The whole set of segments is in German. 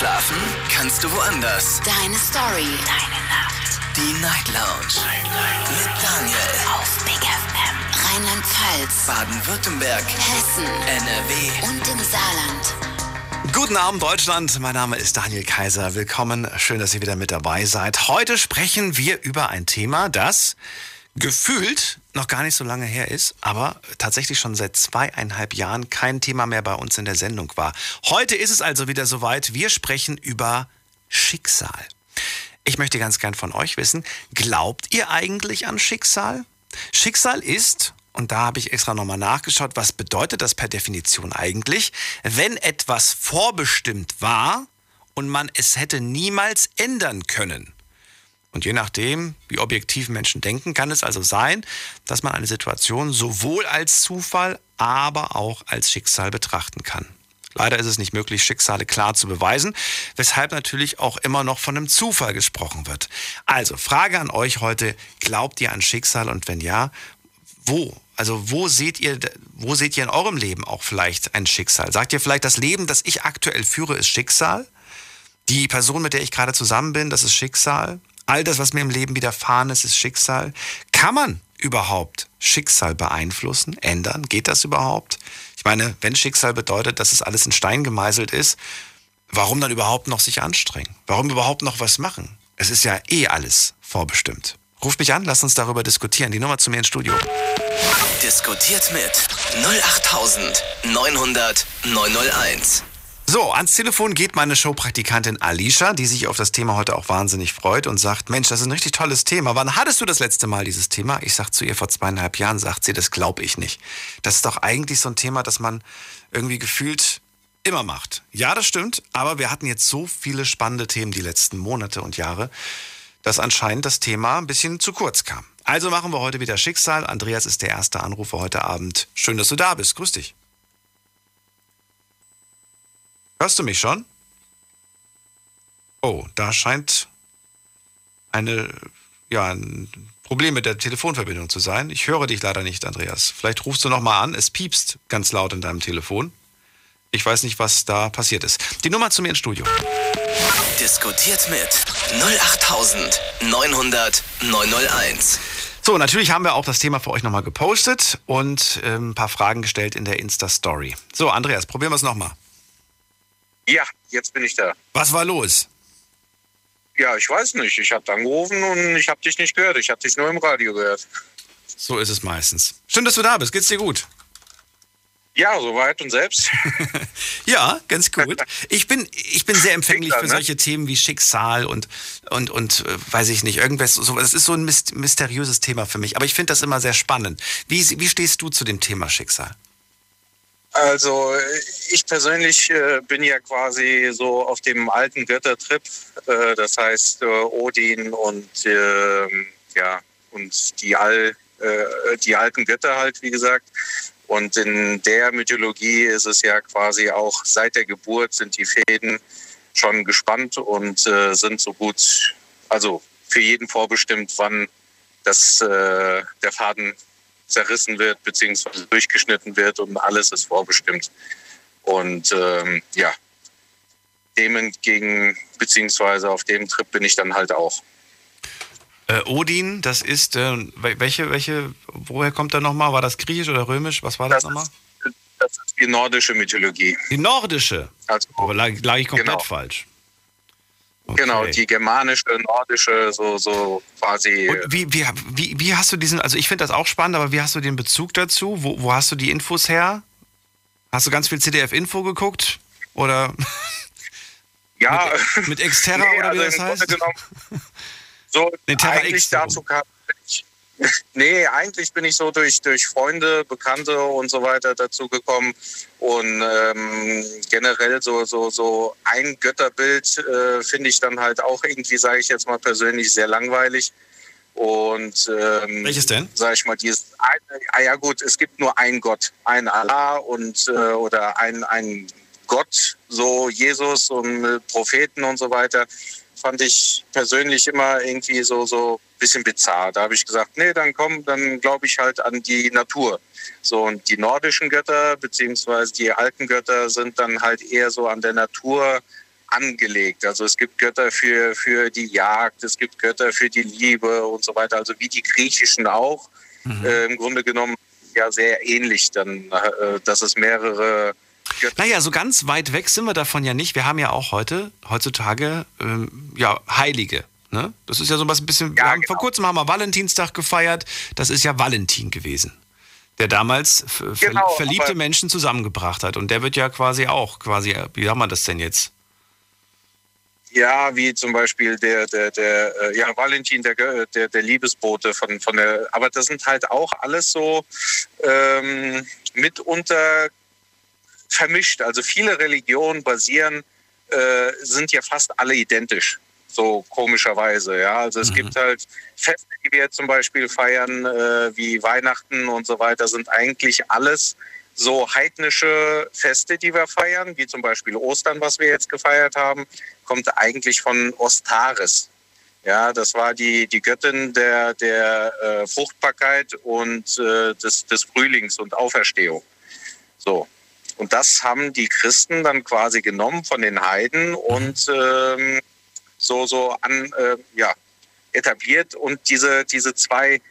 Schlafen kannst du woanders. Deine Story. Deine Nacht. Die Night Lounge. Night, Night. Mit Daniel. Auf Big FM. Rheinland-Pfalz. Baden-Württemberg. Hessen. NRW. Und im Saarland. Guten Abend, Deutschland. Mein Name ist Daniel Kaiser. Willkommen. Schön, dass ihr wieder mit dabei seid. Heute sprechen wir über ein Thema, das gefühlt noch gar nicht so lange her ist, aber tatsächlich schon seit zweieinhalb Jahren kein Thema mehr bei uns in der Sendung war. Heute ist es also wieder soweit. Wir sprechen über Schicksal. Ich möchte ganz gern von euch wissen, glaubt ihr eigentlich an Schicksal? Schicksal ist, und da habe ich extra nochmal nachgeschaut, was bedeutet das per Definition eigentlich, wenn etwas vorbestimmt war und man es hätte niemals ändern können. Und je nachdem, wie objektiv Menschen denken, kann es also sein, dass man eine Situation sowohl als Zufall, aber auch als Schicksal betrachten kann. Leider ist es nicht möglich, Schicksale klar zu beweisen, weshalb natürlich auch immer noch von einem Zufall gesprochen wird. Also, Frage an euch heute, glaubt ihr an Schicksal und wenn ja, wo? Also wo seht ihr, wo seht ihr in eurem Leben auch vielleicht ein Schicksal? Sagt ihr vielleicht, das Leben, das ich aktuell führe, ist Schicksal? Die Person, mit der ich gerade zusammen bin, das ist Schicksal? All das, was mir im Leben widerfahren ist, ist Schicksal. Kann man überhaupt Schicksal beeinflussen, ändern? Geht das überhaupt? Ich meine, wenn Schicksal bedeutet, dass es alles in Stein gemeißelt ist, warum dann überhaupt noch sich anstrengen? Warum überhaupt noch was machen? Es ist ja eh alles vorbestimmt. Ruf mich an, lass uns darüber diskutieren. Die Nummer zu mir ins Studio. Diskutiert mit 08900 901. So, ans Telefon geht meine Showpraktikantin Alicia, die sich auf das Thema heute auch wahnsinnig freut und sagt, Mensch, das ist ein richtig tolles Thema. Wann hattest du das letzte Mal dieses Thema? Ich sag zu ihr vor zweieinhalb Jahren, sagt sie, das glaube ich nicht. Das ist doch eigentlich so ein Thema, das man irgendwie gefühlt immer macht. Ja, das stimmt, aber wir hatten jetzt so viele spannende Themen die letzten Monate und Jahre, dass anscheinend das Thema ein bisschen zu kurz kam. Also machen wir heute wieder Schicksal. Andreas ist der erste Anrufer heute Abend. Schön, dass du da bist. Grüß dich. Hörst du mich schon? Oh, da scheint eine, ja, ein Problem mit der Telefonverbindung zu sein. Ich höre dich leider nicht, Andreas. Vielleicht rufst du noch mal an. Es piepst ganz laut in deinem Telefon. Ich weiß nicht, was da passiert ist. Die Nummer zu mir ins Studio. Diskutiert mit 08900 901. So, natürlich haben wir auch das Thema für euch nochmal gepostet und äh, ein paar Fragen gestellt in der Insta-Story. So, Andreas, probieren wir es nochmal. Ja, jetzt bin ich da. Was war los? Ja, ich weiß nicht. Ich habe angerufen und ich habe dich nicht gehört. Ich habe dich nur im Radio gehört. So ist es meistens. Schön, dass du da bist. Geht's dir gut? Ja, soweit und selbst. ja, ganz gut. Ich bin, ich bin sehr empfänglich für ne? solche Themen wie Schicksal und, und, und äh, weiß ich nicht, irgendwas. So, das ist so ein mysteriöses Thema für mich. Aber ich finde das immer sehr spannend. Wie, wie stehst du zu dem Thema Schicksal? Also ich persönlich äh, bin ja quasi so auf dem alten Göttertrip, äh, das heißt äh, Odin und ähm, ja und die all äh, die alten Götter halt wie gesagt. Und in der Mythologie ist es ja quasi auch seit der Geburt sind die Fäden schon gespannt und äh, sind so gut, also für jeden vorbestimmt, wann das äh, der Faden zerrissen wird beziehungsweise durchgeschnitten wird und alles ist vorbestimmt. Und ähm, ja, dem entgegen beziehungsweise auf dem Trip bin ich dann halt auch. Äh, Odin, das ist äh, welche, welche, woher kommt er nochmal? War das griechisch oder römisch? Was war das, das nochmal? das ist die nordische Mythologie. Die nordische? Also, Aber lag, lag ich komplett genau. falsch. Okay. Genau, die germanische, nordische, so, so quasi. Und wie, wie, wie, wie hast du diesen, also ich finde das auch spannend, aber wie hast du den Bezug dazu? Wo, wo hast du die Infos her? Hast du ganz viel CDF-Info geguckt? Oder ja. mit, mit Exterra nee, oder wie also das heißt? Genommen, so nee, eigentlich X dazu kam Nee, eigentlich bin ich so durch, durch Freunde, Bekannte und so weiter dazu gekommen. Und ähm, generell so, so, so ein Götterbild äh, finde ich dann halt auch irgendwie, sage ich jetzt mal persönlich, sehr langweilig. Und ähm, welches denn? Sag ich mal, dieses, ah ja gut, es gibt nur einen Gott, ein Allah und äh, oder ein, ein Gott, so Jesus und Propheten und so weiter fand ich persönlich immer irgendwie so so bisschen bizarr. Da habe ich gesagt, nee, dann komm, dann glaube ich halt an die Natur. So und die nordischen Götter beziehungsweise die alten Götter sind dann halt eher so an der Natur angelegt. Also es gibt Götter für, für die Jagd, es gibt Götter für die Liebe und so weiter. Also wie die griechischen auch. Mhm. Äh, Im Grunde genommen ja sehr ähnlich, dann, äh, dass es mehrere Götter Naja, so ganz weit weg sind wir davon ja nicht. Wir haben ja auch heute, heutzutage, ähm, ja, Heilige. Ne? Das ist ja so was ein bisschen. Ja, haben, genau. Vor kurzem haben wir Valentinstag gefeiert. Das ist ja Valentin gewesen der damals genau, verliebte Menschen zusammengebracht hat. Und der wird ja quasi auch, quasi, wie haben wir das denn jetzt? Ja, wie zum Beispiel der, der, der, äh, ja, Valentin, der, der, der Liebesbote von, von der, aber das sind halt auch alles so ähm, mitunter vermischt. Also viele Religionen basieren, äh, sind ja fast alle identisch so komischerweise. Ja, also es mhm. gibt halt Feste, die wir zum Beispiel feiern, äh, wie Weihnachten und so weiter, sind eigentlich alles so heidnische Feste, die wir feiern, wie zum Beispiel Ostern, was wir jetzt gefeiert haben, kommt eigentlich von Ostaris. Ja, das war die, die Göttin der, der äh, Fruchtbarkeit und äh, des, des Frühlings und Auferstehung. So. Und das haben die Christen dann quasi genommen von den Heiden und ähm, so, so an, äh, ja, etabliert und diese, diese zwei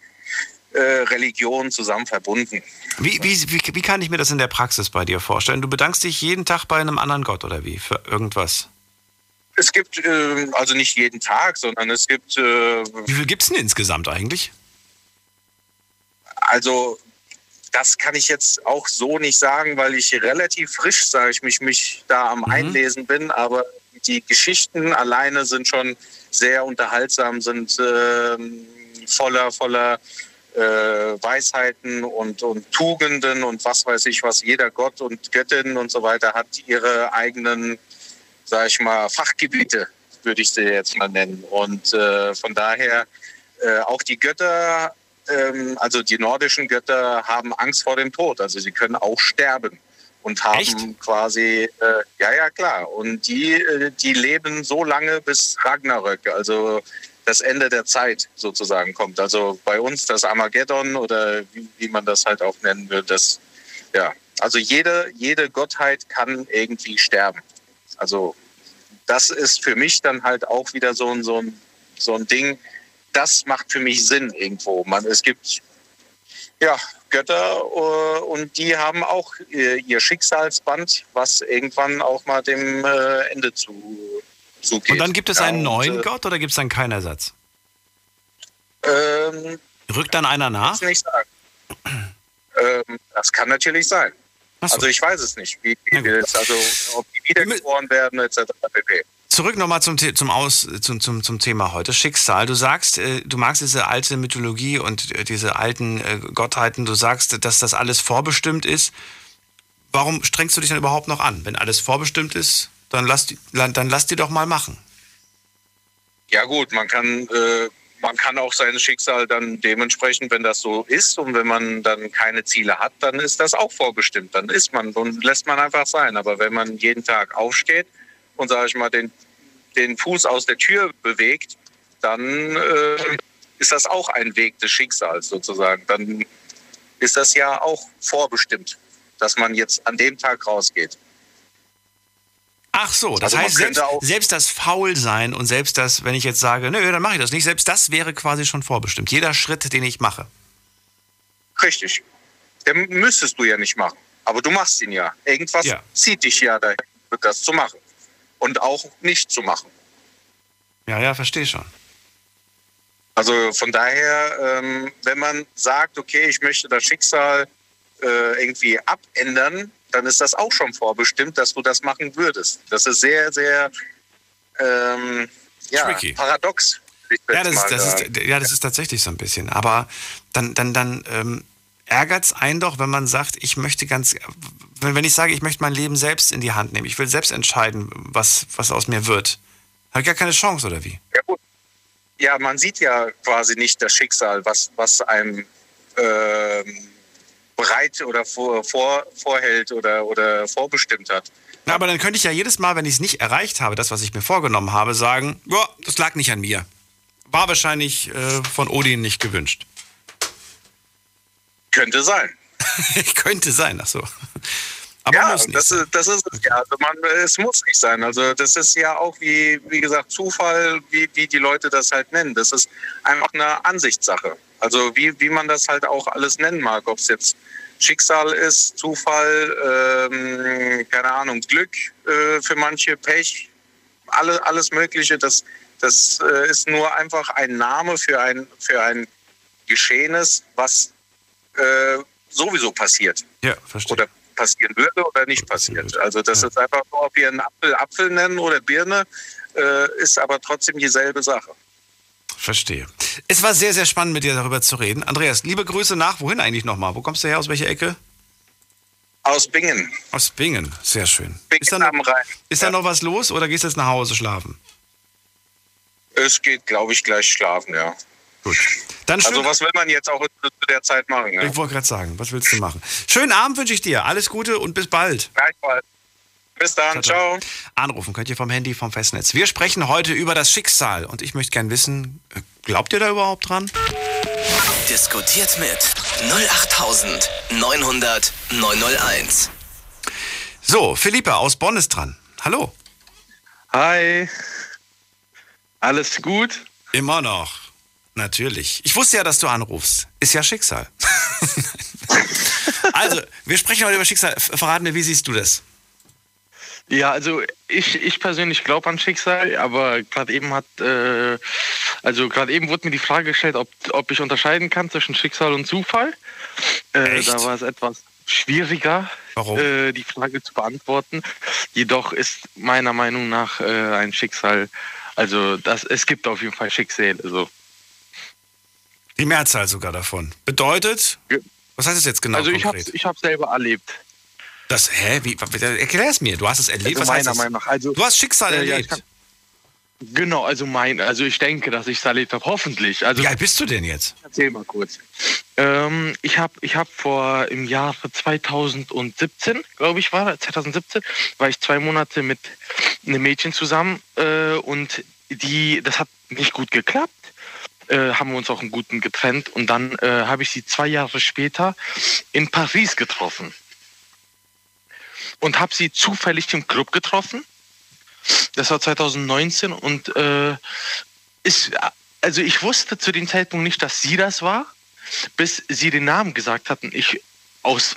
äh, Religionen zusammen verbunden. Wie, wie, wie, wie kann ich mir das in der Praxis bei dir vorstellen? Du bedankst dich jeden Tag bei einem anderen Gott oder wie? Für irgendwas? Es gibt, äh, also nicht jeden Tag, sondern es gibt. Äh, wie viel gibt es denn insgesamt eigentlich? Also, das kann ich jetzt auch so nicht sagen, weil ich relativ frisch, sage ich mich, mich da am mhm. Einlesen bin. Aber die Geschichten alleine sind schon sehr unterhaltsam, sind äh, voller, voller äh, Weisheiten und, und Tugenden und was weiß ich was. Jeder Gott und Göttin und so weiter hat ihre eigenen, sag ich mal, Fachgebiete, würde ich sie jetzt mal nennen. Und äh, von daher äh, auch die Götter, ähm, also die nordischen Götter haben Angst vor dem Tod. Also sie können auch sterben und haben Echt? quasi, äh, ja, ja, klar. Und die, äh, die leben so lange, bis Ragnarök, also das Ende der Zeit sozusagen kommt. Also bei uns das Armageddon oder wie, wie man das halt auch nennen will, das, ja. Also jede, jede Gottheit kann irgendwie sterben. Also das ist für mich dann halt auch wieder so ein, so ein, so ein Ding, das macht für mich Sinn irgendwo. Man, es gibt ja, Götter äh, und die haben auch ihr Schicksalsband, was irgendwann auch mal dem äh, Ende zu, zugeht. Und dann gibt es einen ja, neuen und, äh, Gott oder gibt es dann keinen Ersatz? Ähm, Rückt dann einer nach? Das nicht sagen. ähm, das kann natürlich sein. So. Also ich weiß es nicht, wie, wie also ob die wiedergeboren werden etc. pp. Zurück nochmal zum, zum, zum, zum, zum Thema heute, Schicksal. Du sagst, äh, du magst diese alte Mythologie und äh, diese alten äh, Gottheiten. Du sagst, dass das alles vorbestimmt ist. Warum strengst du dich dann überhaupt noch an? Wenn alles vorbestimmt ist, dann lass, die, dann lass die doch mal machen. Ja gut, man kann, äh, man kann auch sein Schicksal dann dementsprechend, wenn das so ist und wenn man dann keine Ziele hat, dann ist das auch vorbestimmt. Dann ist man und lässt man einfach sein. Aber wenn man jeden Tag aufsteht, und sage ich mal den, den Fuß aus der Tür bewegt, dann äh, ist das auch ein Weg des Schicksals sozusagen. Dann ist das ja auch vorbestimmt, dass man jetzt an dem Tag rausgeht. Ach so, das also heißt, selbst, selbst, das Faulsein und selbst das, wenn ich jetzt sage, nö, dann mache ich das nicht, selbst das wäre quasi schon vorbestimmt. Jeder Schritt, den ich mache. Richtig. Den müsstest du ja nicht machen. Aber du machst ihn ja. Irgendwas ja. zieht dich ja dahin, das zu machen und auch nicht zu machen. Ja, ja, verstehe schon. Also von daher, ähm, wenn man sagt, okay, ich möchte das Schicksal äh, irgendwie abändern, dann ist das auch schon vorbestimmt, dass du das machen würdest. Das ist sehr, sehr ähm, ja, paradox. Ja das, ist, das ist, ja, das ist tatsächlich so ein bisschen. Aber dann, dann, dann ähm, ärgert es einen doch, wenn man sagt, ich möchte ganz, wenn ich sage, ich möchte mein Leben selbst in die Hand nehmen, ich will selbst entscheiden, was, was aus mir wird. Habe ich gar keine Chance, oder wie? Ja, gut. Ja, man sieht ja quasi nicht das Schicksal, was, was einem äh, bereit oder vor, vor, vorhält oder, oder vorbestimmt hat. Na, aber dann könnte ich ja jedes Mal, wenn ich es nicht erreicht habe, das, was ich mir vorgenommen habe, sagen, ja, das lag nicht an mir. War wahrscheinlich äh, von Odin nicht gewünscht. Könnte sein. könnte sein, ach so. Aber ja, muss nicht das sein. ist, das ist es ja. Also man, es muss nicht sein. Also das ist ja auch wie, wie gesagt Zufall, wie, wie die Leute das halt nennen. Das ist einfach eine Ansichtssache. Also wie, wie man das halt auch alles nennen mag. Ob es jetzt Schicksal ist, Zufall, ähm, keine Ahnung, Glück äh, für manche, Pech, alle, alles Mögliche. Das, das äh, ist nur einfach ein Name für ein, für ein Geschehenes, was äh, sowieso passiert Ja, verstehe. oder passieren würde oder nicht passiert. Also das Ja. ist einfach nur, ob wir einen Apfel Apfel nennen oder Birne, äh, ist aber trotzdem dieselbe Sache. Verstehe. Es war sehr, sehr spannend, mit dir darüber zu reden. Andreas, liebe Grüße nach. Wohin eigentlich nochmal? Wo kommst du her? Aus welcher Ecke? Aus Bingen. Aus Bingen. Sehr schön. Bingen Ist da, noch, am Rhein. ist da noch was los oder gehst du jetzt nach Hause schlafen? Es geht, glaube ich, gleich schlafen, ja. Gut. Dann schön, Also was will man jetzt auch zu der Zeit machen? Ja? ich wollte gerade sagen, was willst du machen? Schönen Abend wünsche ich dir. Alles Gute und bis bald. Gleichfalls. Bis dann, ciao. Anrufen könnt ihr vom Handy, vom Festnetz. Wir sprechen heute über das Schicksal und ich möchte gern wissen, glaubt ihr da überhaupt dran? Diskutiert mit 08900 901. So, Philippa aus Bonn ist dran. Hallo. Hi. Alles gut? Immer noch. Natürlich. Ich wusste ja, dass du anrufst. Ist ja Schicksal. also, wir sprechen heute über Schicksal. Verrat mir, wie siehst du das? Ja, also ich, ich persönlich glaube an Schicksal, aber gerade eben hat, äh, also gerade eben wurde mir die Frage gestellt, ob, ob ich unterscheiden kann zwischen Schicksal und Zufall. Äh, da war es etwas schwieriger, äh, die Frage zu beantworten. Jedoch ist meiner Meinung nach äh, ein Schicksal, also das, es gibt auf jeden Fall Schicksale. So. Die Mehrzahl sogar davon. Bedeutet, Ja. was heißt das jetzt genau also ich habe ich selber erlebt. das, hä? Wie, erklär es mir. Du hast es erlebt. Also was heißt meiner das? Meinung nach. Also, Du hast Schicksal Äh, ja, ich erlebt. kann- Genau, also mein, also ich denke, dass ich es erlebt habe, hoffentlich. Also Wie alt bist du denn jetzt? erzähl mal kurz. Ähm, ich habe ich hab vor im Jahr 2017, glaube ich, war 2017, war ich zwei Monate mit einem Mädchen zusammen äh, und die, das hat nicht gut geklappt. Äh, haben wir uns auch einen guten getrennt und dann äh, habe ich sie zwei Jahre später in Paris getroffen und habe sie zufällig im Club getroffen. Das war 2019 und äh, ist, also ich wusste zu dem Zeitpunkt nicht, dass sie das war, bis sie den Namen gesagt hatten. Ich aus,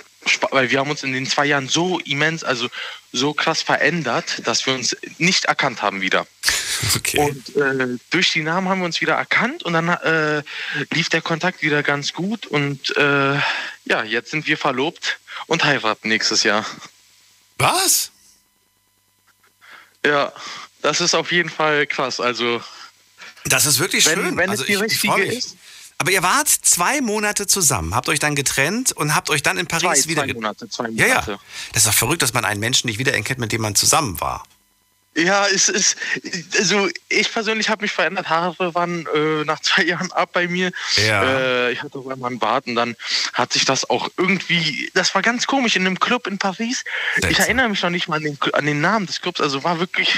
weil wir haben uns in den zwei Jahren so immens, also so krass verändert, dass wir uns nicht erkannt haben wieder. Okay. Und äh, durch die Namen haben wir uns wieder erkannt und dann äh, lief der Kontakt wieder ganz gut und äh, ja, jetzt sind wir verlobt und heiraten nächstes Jahr. was? Ja, das ist auf jeden Fall krass. Also Das ist wirklich wenn, schön. wenn also es die ich, ich richtige mich. ist, Aber ihr wart zwei Monate zusammen, habt euch dann getrennt und habt euch dann in zwei, Paris wieder. zwei Monate, zwei Ja, Monate. ja. Das ist doch verrückt, dass man einen Menschen nicht wiedererkennt, mit dem man zusammen war. Ja, es ist, also ich persönlich habe mich verändert. Haare waren äh, nach zwei Jahren ab bei mir. Ja. Äh, ich hatte auch einmal einen Bart und dann hat sich das auch irgendwie, das war ganz komisch in einem Club in Paris. Ich Seltsam. erinnere mich noch nicht mal an den, an den Namen des Clubs, also war wirklich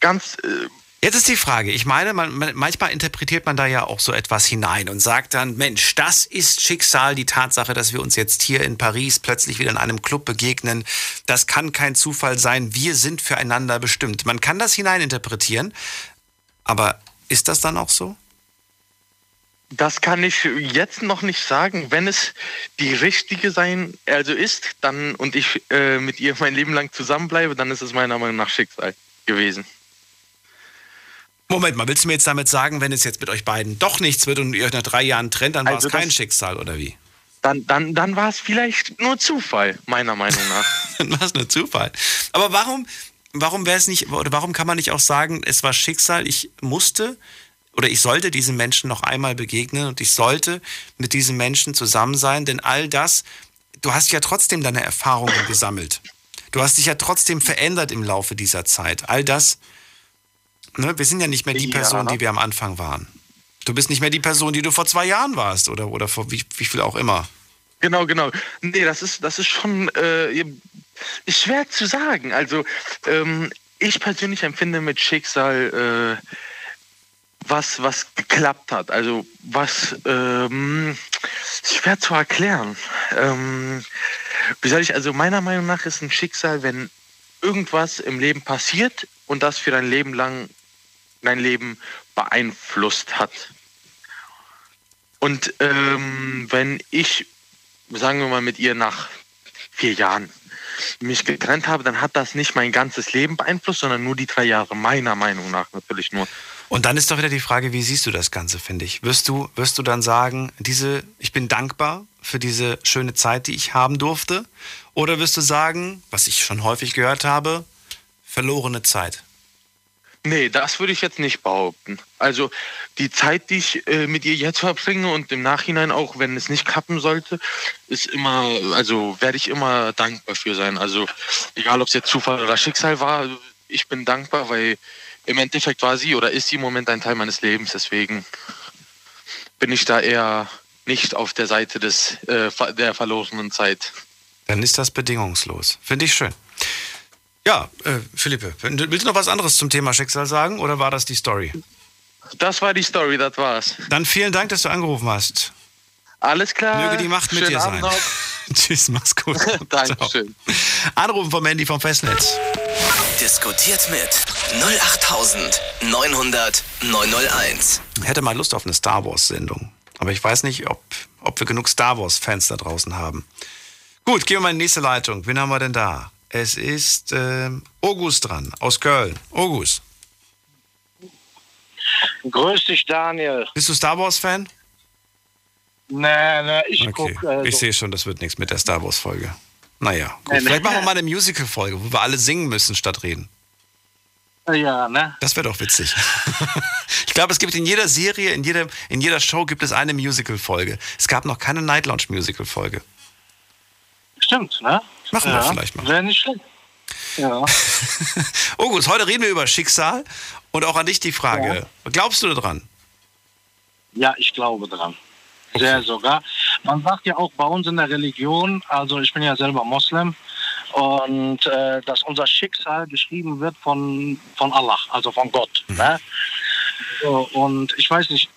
ganz, äh, Jetzt ist die Frage, ich meine, man, man, manchmal interpretiert man da ja auch so etwas hinein und sagt dann, Mensch, das ist Schicksal, die Tatsache, dass wir uns jetzt hier in Paris plötzlich wieder in einem Club begegnen, das kann kein Zufall sein, wir sind füreinander bestimmt. Man kann das hineininterpretieren, aber ist das dann auch so? das kann ich jetzt noch nicht sagen. Wenn es die richtige sein, also ist, dann und ich äh, mit ihr mein Leben lang zusammenbleibe, dann ist es meiner Meinung nach Schicksal gewesen. Moment mal, willst du mir jetzt damit sagen, wenn es jetzt mit euch beiden doch nichts wird und ihr euch nach drei Jahren trennt, dann war Also es kein das- Schicksal oder wie? Dann, dann, dann war es vielleicht nur Zufall, meiner Meinung nach. Dann war es nur Zufall. Aber warum, warum wäre es nicht, oder warum kann man nicht auch sagen, es war Schicksal, ich musste oder ich sollte diesem Menschen noch einmal begegnen und ich sollte mit diesem Menschen zusammen sein, denn all das, du hast ja trotzdem deine Erfahrungen gesammelt. Du hast dich ja trotzdem verändert im Laufe dieser Zeit. All das, ne, wir sind ja nicht mehr die. Person, die wir am Anfang waren. Du bist nicht mehr die Person, die du vor zwei Jahren warst oder, oder vor wie, wie viel auch immer. Genau, genau. Nee, das ist, das ist schon äh, schwer zu sagen. Also ähm, ich persönlich empfinde mit Schicksal äh, was, was geklappt hat. Also was ähm, ist schwer zu erklären. Ähm, wie soll ich, also meiner Meinung nach ist ein Schicksal, wenn irgendwas im Leben passiert und das für dein Leben lang dein Leben beeinflusst hat. Und ähm, wenn ich, sagen wir mal, mit ihr nach vier Jahren mich getrennt habe, dann hat das nicht mein ganzes Leben beeinflusst, sondern nur die drei Jahre, meiner Meinung nach natürlich nur. Und dann ist doch wieder die Frage, wie siehst du das Ganze, finde ich? Wirst du, wirst du dann sagen, diese, ich bin dankbar für diese schöne Zeit, die ich haben durfte? Oder wirst du sagen, was ich schon häufig gehört habe, verlorene Zeit? Nee, das würde ich jetzt nicht behaupten. Also die Zeit, die ich äh, mit ihr jetzt verbringe und im Nachhinein auch, wenn es nicht klappen sollte, ist immer, also werde ich immer dankbar für sein. Also egal, ob es jetzt Zufall oder Schicksal war, ich bin dankbar, weil im Endeffekt war sie oder ist sie im Moment ein Teil meines Lebens. Deswegen bin ich da eher nicht auf der Seite des, äh, der verlorenen Zeit. Dann ist das bedingungslos. Finde ich schön. Ja, äh, Philippe, willst du noch was anderes zum Thema Schicksal sagen oder war das die Story? Das war die Story, das war's. Dann vielen Dank, dass du angerufen hast. Alles klar. Möge die Macht mit Schönen dir sein. Tschüss, mach's gut. Dankeschön. Anrufen vom Mandy vom Festnetz. Diskutiert mit 08900 901. Hätte mal Lust auf eine Star Wars Sendung. Aber ich weiß nicht, ob, ob wir genug Star Wars Fans da draußen haben. Gut, gehen wir mal in die nächste Leitung. Wen haben wir denn da? Es ist äh, August dran, aus Köln. August. Grüß dich, Daniel. Bist du Star Wars-Fan? Nee, nee, ich Okay. guck. Äh, ich so. sehe schon, das wird nichts mit der Star Wars-Folge. Naja, gut. Nee, nee. Vielleicht machen wir mal eine Musical-Folge, wo wir alle singen müssen statt reden. Ja, ne? Das wäre doch witzig. ich glaube, es gibt in jeder Serie, in jeder, in jeder Show gibt es eine Musical-Folge. Es gab noch keine Night Lounge Musical-Folge. Stimmt, ne? Machen wir ja. vielleicht mal. Wäre nicht schlecht. Ja. August, heute reden wir über Schicksal und auch an dich die Frage. Glaubst du daran? ja, ich glaube dran. Sehr sogar. Man sagt ja auch bei uns in der Religion, also ich bin ja selber Moslem, und äh, dass unser Schicksal geschrieben wird von, von Allah, also von Gott. Ne? So, und ich weiß nicht,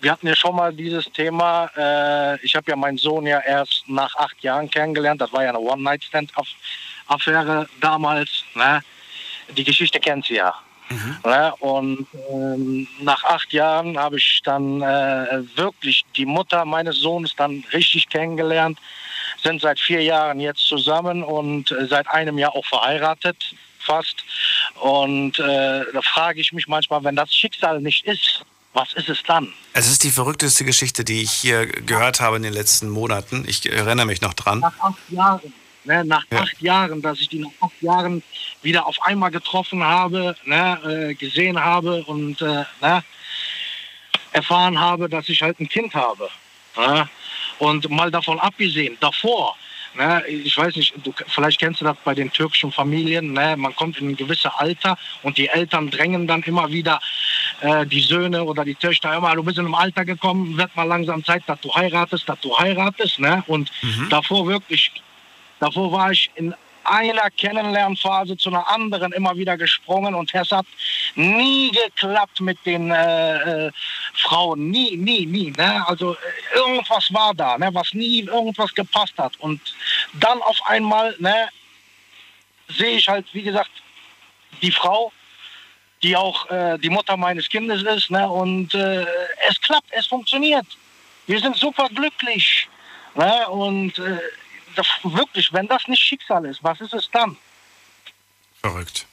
wir hatten ja schon mal dieses Thema. Äh, ich habe ja meinen Sohn ja erst nach acht Jahren kennengelernt. Das war ja eine One-Night-Stand-Affäre damals. Ne? Die Geschichte kennt sie ja. Ne? Und ähm, nach acht Jahren habe ich dann äh, wirklich die Mutter meines Sohnes dann richtig kennengelernt. Sind seit vier Jahren jetzt zusammen und äh, seit einem Jahr auch verheiratet, fast. Und äh, da frage ich mich manchmal, wenn das Schicksal nicht ist, was ist es dann? Es ist die verrückteste Geschichte, die ich hier gehört habe in den letzten Monaten. Ich erinnere mich noch dran. Nach acht Jahren. Ne, nach Ja. acht Jahren, dass ich die nach acht Jahren wieder auf einmal getroffen habe, ne, äh, gesehen habe und äh, ne, erfahren habe, dass ich halt ein Kind habe. Ne? Und mal davon abgesehen, davor, ne, ich weiß nicht, du, vielleicht kennst du das bei den türkischen Familien, ne, man kommt in ein gewisses Alter und die Eltern drängen dann immer wieder äh, die Söhne oder die Töchter, immer, du bist in einem Alter gekommen, wird mal langsam Zeit, dass du heiratest, dass du heiratest. Ne? Und davor wirklich Davor war ich in einer Kennenlernphase zu einer anderen immer wieder gesprungen und es hat nie geklappt mit den äh, äh, Frauen. Nie, nie, nie. Ne? Also äh, irgendwas war da, ne? was nie irgendwas gepasst hat. Und dann auf einmal ne, sehe ich halt, wie gesagt, die Frau, die auch äh, die Mutter meines Kindes ist. Ne? Und äh, es klappt, es funktioniert. Wir sind super glücklich. Ne? Und äh, das, wirklich, wenn das nicht Schicksal ist, was ist es dann? Verrückt.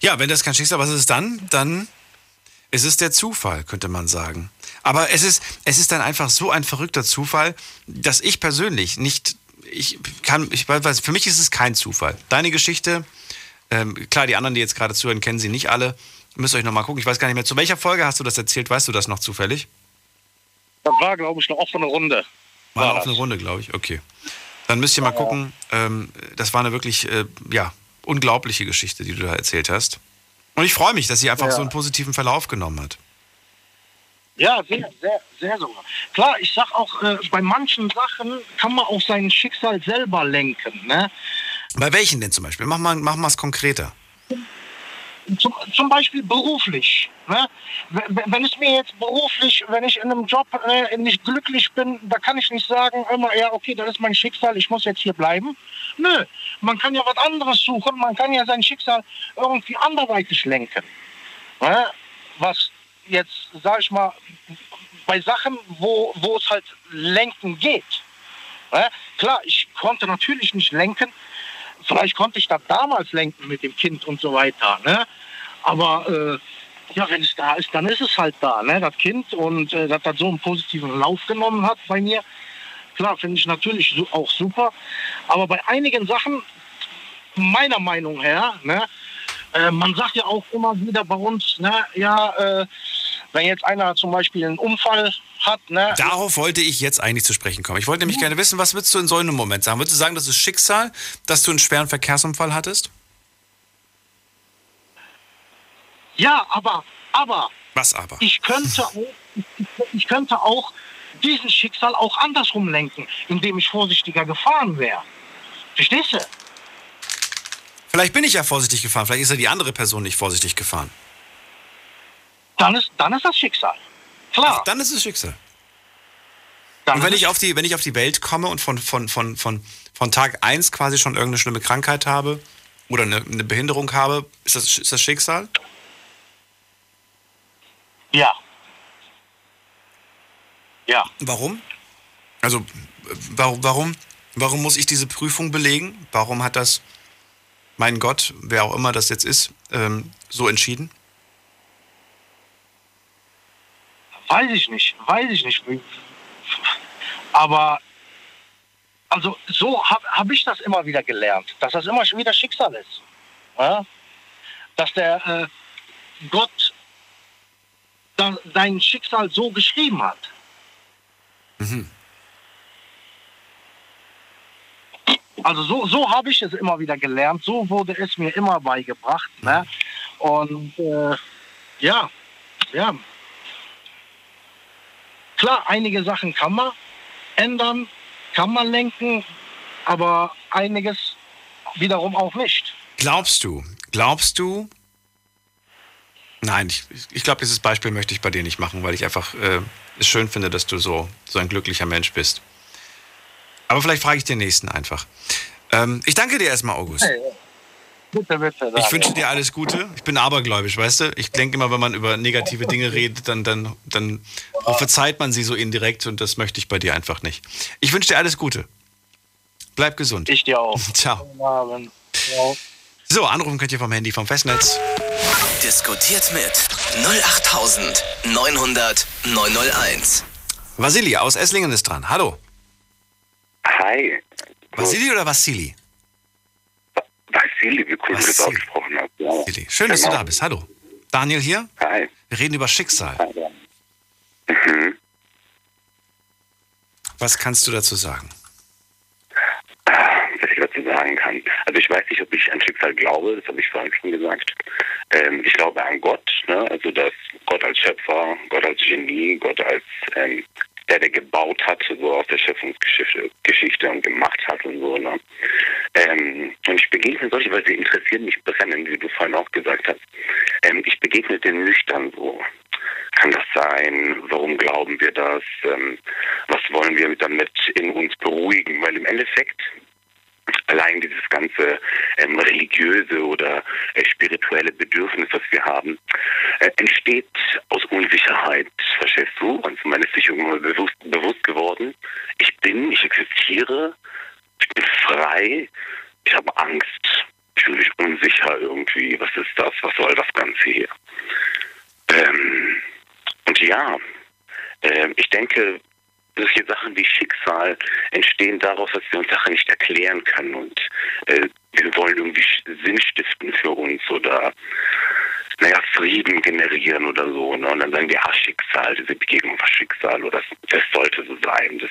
Ja, wenn das kein Schicksal, was ist es dann? Dann ist es der Zufall, könnte man sagen. Aber es ist, es ist dann einfach so ein verrückter Zufall, dass ich persönlich nicht, ich kann, ich weiß, für mich ist es kein Zufall. Deine Geschichte, ähm, klar, die anderen, die jetzt gerade zuhören, kennen sie nicht alle. Müsst ihr euch nochmal gucken. Ich weiß gar nicht mehr, zu welcher Folge hast du das erzählt? Weißt du das noch zufällig? Das war, glaube ich, eine offene Runde. War War eine das. Runde, glaube ich. Okay. Dann müsst ihr mal gucken. Ähm, das war eine wirklich, äh, ja, unglaubliche Geschichte, die du da erzählt hast. Und ich freue mich, dass sie einfach Ja. so einen positiven Verlauf genommen hat. Ja, sehr, sehr, sehr sogar. Klar, ich sag auch, äh, bei manchen Sachen kann man auch sein Schicksal selber lenken. Ne? Bei welchen denn zum Beispiel? Mach mal, mach mal es konkreter. Zum, zum Beispiel beruflich. Ne? Wenn es mir jetzt beruflich, wenn ich in einem Job äh, nicht glücklich bin, da kann ich nicht sagen, immer, ja, okay, das ist mein Schicksal, ich muss jetzt hier bleiben. Nö, man kann ja was anderes suchen, man kann ja sein Schicksal irgendwie anderweitig lenken. Ne? Was jetzt, sag ich mal, bei Sachen, wo, wo es halt lenken geht. Ne? Klar, ich konnte natürlich nicht lenken, vielleicht konnte ich das damals lenken mit dem Kind und so weiter. Ne? Aber äh, ja, wenn es da ist, dann ist es halt da, ne, das Kind. Und äh, dass das so einen positiven Lauf genommen hat bei mir, klar, finde ich natürlich auch super. Aber bei einigen Sachen, meiner Meinung her, ne, äh, man sagt ja auch immer wieder bei uns, ne, ja, äh, wenn jetzt einer zum Beispiel einen Unfall hat. Ne? Darauf wollte ich jetzt eigentlich zu sprechen kommen. Ich wollte nämlich gerne wissen, was würdest du in so einem Moment sagen? Würdest du sagen, das ist Schicksal, dass du einen schweren Verkehrsunfall hattest? Ja, aber, aber. Was aber? Ich könnte auch, ich könnte auch diesen Schicksal auch andersrum lenken, indem ich vorsichtiger gefahren wäre. Verstehst du? Vielleicht bin ich ja vorsichtig gefahren, vielleicht ist ja die andere Person nicht vorsichtig gefahren. Dann ist, dann ist das Schicksal. Klar. Ach, dann ist es Schicksal. Dann und wenn ich, auf die, wenn ich auf die Welt komme und von, von, von, von, von Tag 1 quasi schon irgendeine schlimme Krankheit habe oder eine, eine Behinderung habe, ist das, ist das Schicksal? Ja. Ja. Warum? Also, warum, warum muss ich diese Prüfung belegen? Warum hat das, mein Gott, wer auch immer das jetzt ist, ähm, so entschieden? Weiß ich nicht, weiß ich nicht. Aber also so habe hab ich das immer wieder gelernt, dass das immer wieder Schicksal ist. Ja? Dass der äh, Gott sein Schicksal so geschrieben hat. Mhm. Also so, so habe ich es immer wieder gelernt, so wurde es mir immer beigebracht. Ne? Und äh, ja, ja. Klar, einige Sachen kann man ändern, kann man lenken, aber einiges wiederum auch nicht. Glaubst du, glaubst du, Nein, ich, ich glaube, dieses Beispiel möchte ich bei dir nicht machen, weil ich einfach äh, es schön finde, dass du so, so ein glücklicher Mensch bist. Aber vielleicht frage ich den nächsten einfach. Ähm, ich danke dir erstmal, August. Hey, bitte, bitte. Ich wünsche dir alles Gute. Ich bin abergläubisch, weißt du? Ich denke immer, wenn man über negative Dinge redet, dann, dann, dann verzeiht man sie so indirekt und das möchte ich bei dir einfach nicht. Ich wünsche dir alles Gute. Bleib gesund. Ich dir auch. Ciao. Ciao. So, anrufen könnt ihr vom Handy vom Festnetz. Diskutiert mit 08900 901. Vasili aus Esslingen ist dran. Hallo. Hi. Vasili oder Vassili? Vasili, wie cool du das ausgesprochen hast. Ja. Vasili. Schön, dass du genau. da bist. Hallo. Daniel hier. Hi. Wir reden über Schicksal. Mhm. Was kannst du dazu sagen? was ich dazu sagen kann. Also ich weiß nicht, ob ich an Schicksal glaube, das habe ich vorhin schon gesagt. Ähm, ich glaube an Gott, ne? also dass Gott als Schöpfer, Gott als Genie, Gott als ähm, der, der gebaut hat, so aus der Schöpfungsgeschichte Geschichte und gemacht hat und so. Ne? Ähm, und ich begegne solche, weil sie interessieren mich brennend, wie du vorhin auch gesagt hast. Ähm, ich begegne den nüchtern so. Kann das sein? Warum glauben wir das? Ähm, was wollen wir damit in uns beruhigen? Weil im Endeffekt allein dieses ganze ähm, religiöse oder äh, spirituelle Bedürfnis, das wir haben, äh, entsteht aus Unsicherheit, verstehst du? Und man ist sich irgendwann bewusst, bewusst geworden, ich bin, ich existiere, ich bin frei, ich habe Angst, ich fühle mich unsicher irgendwie, was ist das, was soll das Ganze hier? Ähm, und ja, äh, ich denke, solche Sachen wie Schicksal entstehen daraus, dass wir uns Sachen nicht erklären können und äh, wir wollen irgendwie Sinn stiften für uns oder naja, Frieden generieren oder so. Ne? Und dann sagen wir, ah, Schicksal, diese Begegnung war Schicksal oder das, das sollte so sein. Das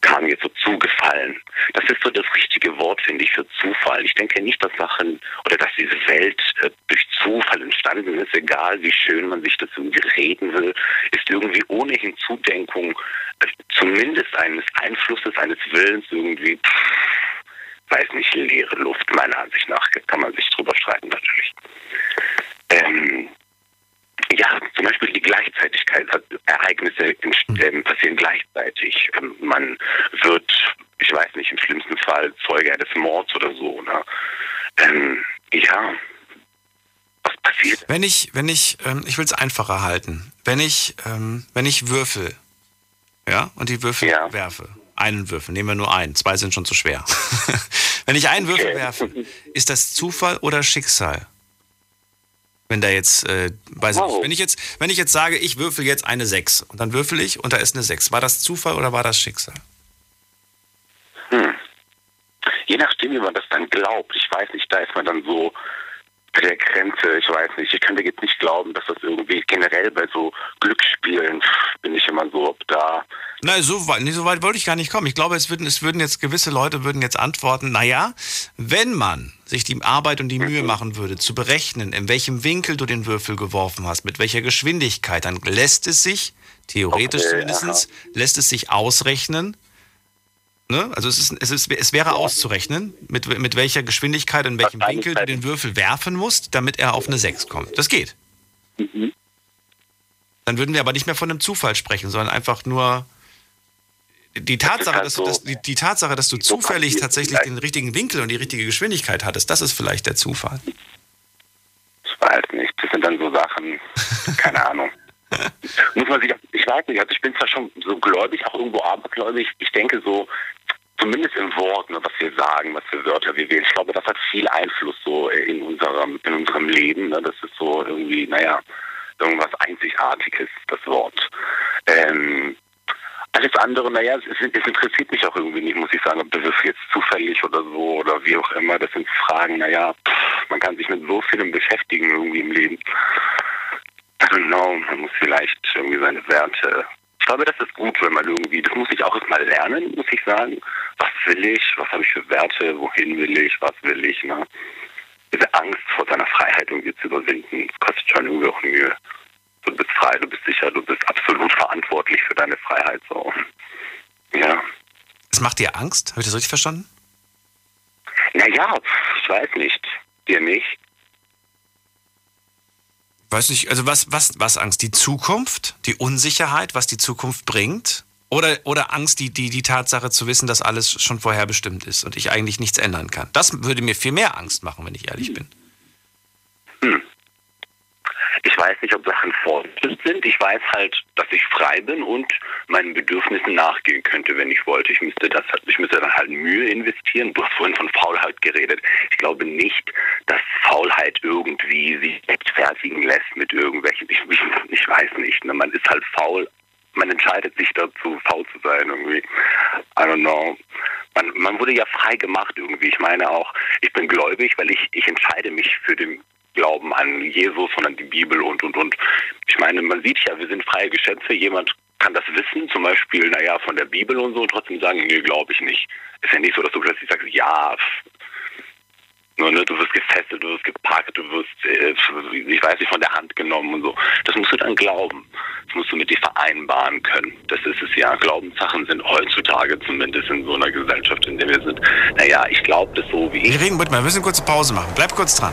kam mir so zugefallen. Das ist so das richtige Wort, finde ich, für Zufall. Ich denke nicht, dass Sachen oder dass diese Welt äh, durch Zufall entstanden ist, egal wie schön man sich das irgendwie reden will, ist irgendwie ohne Hinzudenkung äh, zumindest eines Einflusses, eines Willens irgendwie, pff, weiß nicht, leere Luft, meiner Ansicht nach. Kann man sich drüber streiten, natürlich. Ähm, ja, Ereignisse äh, passieren gleichzeitig. Ähm, man wird, ich weiß nicht, im schlimmsten Fall Zeuge eines Mords oder so. Ne? Ähm, ja, was passiert? Wenn ich, wenn ich, ähm, ich will es einfacher halten. Wenn ich, ähm, wenn ich würfel, ja, und die Würfel ja. werfe, einen Würfel, nehmen wir nur einen, zwei sind schon zu schwer. wenn ich einen Würfel werfe, ist das Zufall oder Schicksal? Wenn da jetzt, äh, weiß wow. ich wenn ich jetzt, wenn ich jetzt sage, ich würfel jetzt eine 6 und dann würfel ich und da ist eine 6, war das Zufall oder war das Schicksal? Hm. Je nachdem, wie man das dann glaubt. Ich weiß nicht, da ist man dann so bei der Grenze, ich weiß nicht, ich könnte jetzt nicht glauben, dass das irgendwie generell bei so Glücksspielen bin ich immer so, ob da. Nein, so weit, so weit wollte ich gar nicht kommen. Ich glaube, es würden, es würden jetzt gewisse Leute würden jetzt antworten, naja, wenn man sich die Arbeit und die Mühe mhm. machen würde, zu berechnen, in welchem Winkel du den Würfel geworfen hast, mit welcher Geschwindigkeit, dann lässt es sich, theoretisch okay, zumindest, ja. lässt es sich ausrechnen, Ne? Also es, ist, es, ist, es wäre auszurechnen, mit, mit welcher Geschwindigkeit und welchem Winkel du den Würfel werfen musst, damit er auf eine 6 kommt. Das geht. Mhm. Dann würden wir aber nicht mehr von einem Zufall sprechen, sondern einfach nur die Tatsache, halt dass du, dass, die, die, Tatsache, dass du zufällig tatsächlich den richtigen Winkel und die richtige Geschwindigkeit hattest, das ist vielleicht der Zufall. Ich weiß nicht. Das sind dann so Sachen, keine Ahnung. Muss man sich, ich weiß nicht, also ich bin zwar schon so gläubig, auch irgendwo abergläubig. Ich denke so, zumindest im Wort, ne, was wir sagen, was für Wörter wir wählen. Ich glaube, das hat viel Einfluss so in unserem, in unserem Leben. Ne? Das ist so irgendwie, naja, irgendwas Einzigartiges, das Wort. Ähm, alles andere, naja, es, es, interessiert mich auch irgendwie nicht, muss ich sagen, ob das ist jetzt zufällig oder so oder wie auch immer. Das sind Fragen, naja, man kann sich mit so vielem beschäftigen irgendwie im Leben. I don't know, man muss vielleicht irgendwie seine Werte ich glaube, das ist gut, wenn man irgendwie, das muss ich auch erstmal lernen, muss ich sagen. Was will ich? Was habe ich für Werte? Wohin will ich? Was will ich? Ne? Diese Angst vor seiner Freiheit irgendwie zu überwinden, kostet schon irgendwie auch Mühe. Du bist frei, du bist sicher, du bist absolut verantwortlich für deine Freiheit. So. Ja. Es macht dir Angst? Habe ich das richtig verstanden? Naja, ich weiß nicht. Dir nicht? Weiß nicht, also was, was, was Angst? Die Zukunft? Die Unsicherheit, was die Zukunft bringt? Oder, oder Angst, die, die, die Tatsache zu wissen, dass alles schon vorherbestimmt ist und ich eigentlich nichts ändern kann? Das würde mir viel mehr Angst machen, wenn ich ehrlich bin. Hm. Ich weiß nicht, ob Sachen vorbestimmt sind. Ich weiß halt, dass ich frei bin und meinen Bedürfnissen nachgehen könnte, wenn ich wollte. Ich müsste das, ich müsste dann halt Mühe investieren. Du hast vorhin von Faulheit geredet. Ich glaube nicht, dass Faulheit irgendwie sich rechtfertigen lässt mit irgendwelchen. Ich, ich, ich weiß nicht. Ne? Man ist halt faul. Man entscheidet sich dazu, faul zu sein irgendwie. I don't know. Man, man wurde ja frei gemacht irgendwie. Ich meine auch, ich bin gläubig, weil ich, ich entscheide mich für den Glauben an Jesus und an die Bibel und, und, und. Ich meine, man sieht ja, wir sind freie Geschöpfe. Jemand kann das wissen, zum Beispiel, naja, von der Bibel und so, und trotzdem sagen, nee, glaube ich nicht. Ist ja nicht so, dass du plötzlich sagst, ja, nur, ne, du wirst gefesselt, du wirst geparkt, du wirst, äh, ich weiß nicht, von der Hand genommen und so. Das musst du dann glauben. Das musst du mit dir vereinbaren können. Das ist es ja. Glaubenssachen sind heutzutage zumindest in so einer Gesellschaft, in der wir sind. Naja, ich glaube das so wie ich. Wir reden mit mal, wir müssen kurze Pause machen. Bleib kurz dran.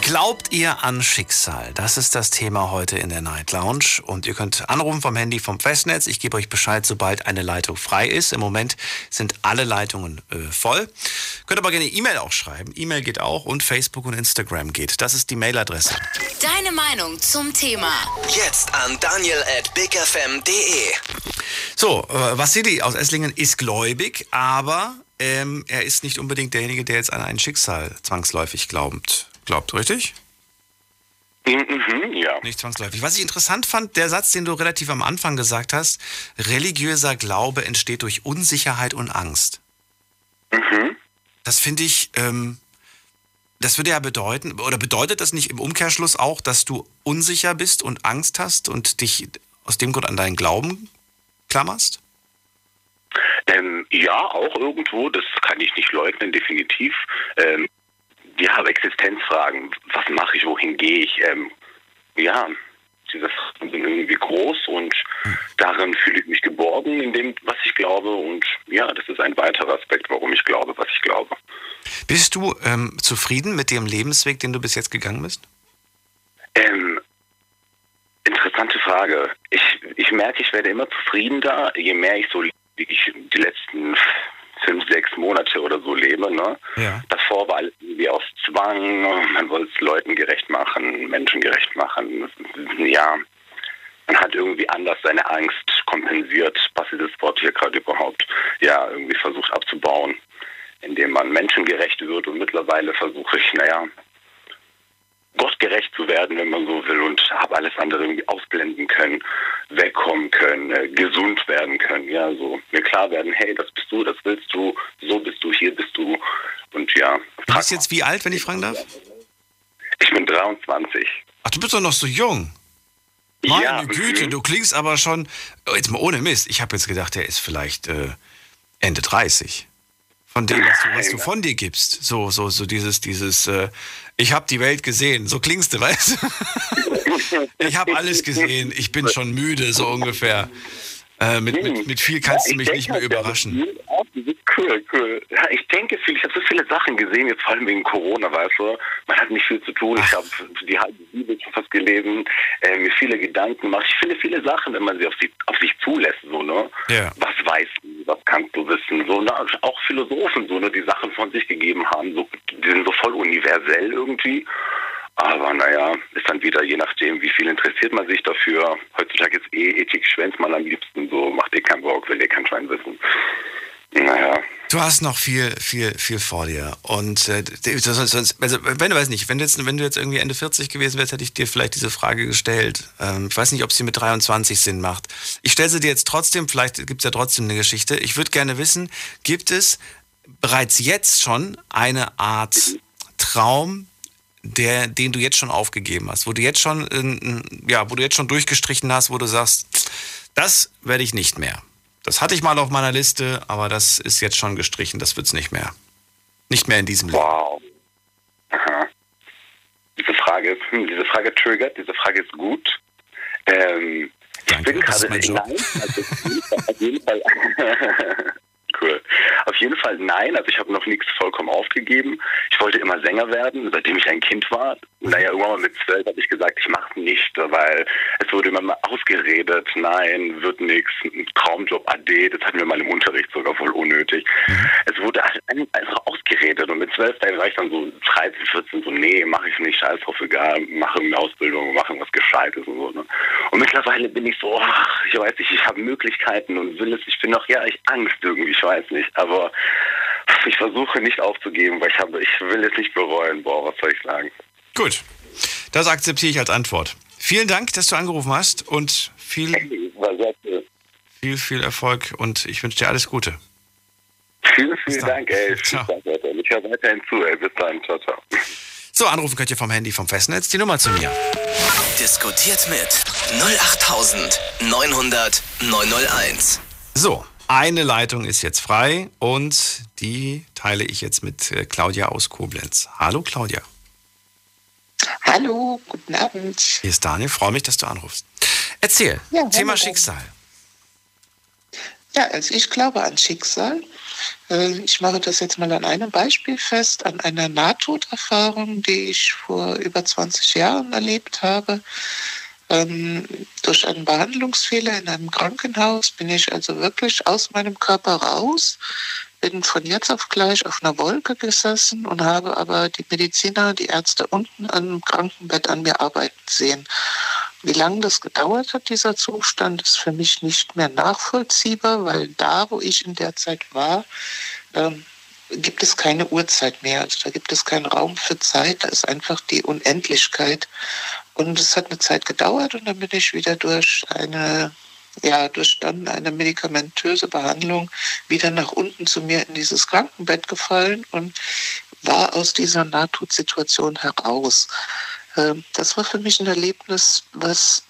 Glaubt ihr an Schicksal? Das ist das Thema heute in der Night Lounge. Und ihr könnt anrufen vom Handy vom Festnetz. Ich gebe euch Bescheid, sobald eine Leitung frei ist. Im Moment sind alle Leitungen äh, voll. Könnt aber gerne E-Mail auch schreiben. E-Mail geht auch und Facebook und Instagram geht. Das ist die Mailadresse. Deine Meinung zum Thema. Jetzt an daniel at bigfm.de. So, äh, Vassili aus Esslingen ist gläubig, aber ähm, er ist nicht unbedingt derjenige, der jetzt an ein Schicksal zwangsläufig glaubt glaubt, richtig? Mhm, ja. Nicht zwangsläufig. Was ich interessant fand, der Satz, den du relativ am Anfang gesagt hast, religiöser Glaube entsteht durch Unsicherheit und Angst. Mhm. Das finde ich, ähm, das würde ja bedeuten, oder bedeutet das nicht im Umkehrschluss auch, dass du unsicher bist und Angst hast und dich aus dem Grund an deinen Glauben klammerst? Ähm, ja, auch irgendwo, das kann ich nicht leugnen, definitiv. Ähm, ja, Existenzfragen. Was mache ich, wohin gehe ich? Ähm, ja, diese Fragen sind irgendwie groß und darin fühle ich mich geborgen in dem, was ich glaube. Und ja, das ist ein weiterer Aspekt, warum ich glaube, was ich glaube. Bist du ähm, zufrieden mit dem Lebensweg, den du bis jetzt gegangen bist? Ähm, interessante Frage. Ich, ich merke, ich werde immer zufriedener, je mehr ich so ich die letzten fünf, sechs Monate oder so lebe. Ne? Ja. Davor war alles irgendwie aus Zwang, man wollte es Leuten gerecht machen, Menschen gerecht machen. Ja, man hat irgendwie anders seine Angst kompensiert, was das Wort hier gerade überhaupt, ja, irgendwie versucht abzubauen, indem man menschengerecht wird und mittlerweile versuche ich, naja, gottgerecht zu werden, wenn man so will, und habe alles andere irgendwie ausblenden können, wegkommen können, äh, gesund werden können. Ja, so mir klar werden, hey, das bist du, das willst du, so bist du, hier bist du. Und ja. Du bist jetzt wie alt, wenn ich fragen darf? Ich bin 23. Ach, du bist doch noch so jung. Meine ja, Güte, mhm. du klingst aber schon, oh, jetzt mal ohne Mist, ich habe jetzt gedacht, der ist vielleicht äh, Ende 30. Von dem, was du, was du von dir gibst. So, so, so dieses, dieses, äh, ich habe die Welt gesehen. So klingst du, weißt du? ich habe alles gesehen, ich bin schon müde, so ungefähr. Äh, mit, mit, mit viel kannst du mich ich nicht mehr das überraschen. auch Cool, cool. Ja, ich denke viel, ich habe so viele Sachen gesehen, jetzt vor allem wegen Corona, weißt du. Man hat nicht viel zu tun. Ich habe die halbe Bibel schon fast gelesen, äh, mir viele Gedanken gemacht. Ich finde viele Sachen, wenn man sie auf sich, auf sich zulässt, so, ne? Ja. Was weißt du, was kannst du wissen? So, ne? Auch Philosophen, so, ne, die Sachen von sich gegeben haben, so, die sind so voll universell irgendwie. Aber naja, ist dann wieder je nachdem, wie viel interessiert man sich dafür. Heutzutage ist eh Ethik schwänzt man am liebsten so, macht ihr keinen Bock, will ihr kein Schein wissen. Naja. Du hast noch viel, viel, viel vor dir. Und äh, sonst, sonst, also, wenn du weiß nicht, wenn du jetzt, wenn du jetzt irgendwie Ende 40 gewesen wärst, hätte ich dir vielleicht diese Frage gestellt. Ähm, ich weiß nicht, ob sie mit 23 Sinn macht. Ich stelle sie dir jetzt trotzdem, vielleicht gibt es ja trotzdem eine Geschichte. Ich würde gerne wissen, gibt es bereits jetzt schon eine Art Traum, der, den du jetzt schon aufgegeben hast, wo du jetzt schon, äh, ja, wo du jetzt schon durchgestrichen hast, wo du sagst, das werde ich nicht mehr. Das hatte ich mal auf meiner Liste, aber das ist jetzt schon gestrichen, das wird's nicht mehr. Nicht mehr in diesem Leben. Wow. Aha. Diese Frage, hm, diese Frage triggert, diese Frage ist gut. Ähm, Danke, ich bin gerade Job. nein, also auf jeden Fall. cool. Auf jeden Fall nein. Also ich habe noch nichts vollkommen aufgegeben. Ich wollte immer Sänger werden, seitdem ich ein Kind war. Naja, irgendwann mal mit zwölf habe ich gesagt, ich mache nicht, weil es wurde immer mal ausgeredet, nein, wird nichts, Traumjob AD, das hatten wir mal im Unterricht sogar voll unnötig. Es wurde ein- einfach ausgeredet und mit zwölf da war ich dann so 13, 14, so nee, mache ich nicht, scheiß drauf, egal, mache eine Ausbildung, mache was Gescheites und so. Ne? Und mittlerweile bin ich so, ach, ich weiß nicht, ich habe Möglichkeiten und will es, ich bin noch, ja, ich Angst irgendwie, ich weiß nicht, aber ich versuche nicht aufzugeben, weil ich habe, ich will es nicht bereuen, boah, was soll ich sagen. Gut, das akzeptiere ich als Antwort. Vielen Dank, dass du angerufen hast und viel, viel, viel Erfolg und ich wünsche dir alles Gute. Vielen, vielen. Dank, ey. Ciao. Ich höre weiterhin zu, ey. Bis dann. Ciao, ciao. So, anrufen könnt ihr vom Handy vom Festnetz die Nummer zu mir. Diskutiert mit 08900 901. So, eine Leitung ist jetzt frei und die teile ich jetzt mit äh, Claudia aus Koblenz. Hallo Claudia. Hallo, guten Abend. Hier ist Daniel, freue mich, dass du anrufst. Erzähl, Ja, Thema. Schicksal. Ja, also ich glaube an Schicksal. Äh, Ich mache das jetzt mal an einem Beispiel fest, an einer Nahtoderfahrung, die ich vor über 20 Jahren erlebt habe. Ähm, durch einen Behandlungsfehler in einem Krankenhaus bin ich also wirklich aus meinem Körper raus, bin von jetzt auf gleich auf einer Wolke gesessen und habe aber die Mediziner, die Ärzte unten am Krankenbett an mir arbeiten sehen. Wie lange das gedauert hat, dieser Zustand, ist für mich nicht mehr nachvollziehbar, weil da, wo ich in der Zeit war, ähm, gibt es keine Uhrzeit mehr. Also da gibt es keinen Raum für Zeit, da ist einfach die Unendlichkeit. Und es hat eine Zeit gedauert und dann bin ich wieder durch eine, ja, durch dann eine medikamentöse Behandlung wieder nach unten zu mir in dieses Krankenbett gefallen und war aus dieser Nahtodsituation heraus. Ähm, das war für mich ein Erlebnis, was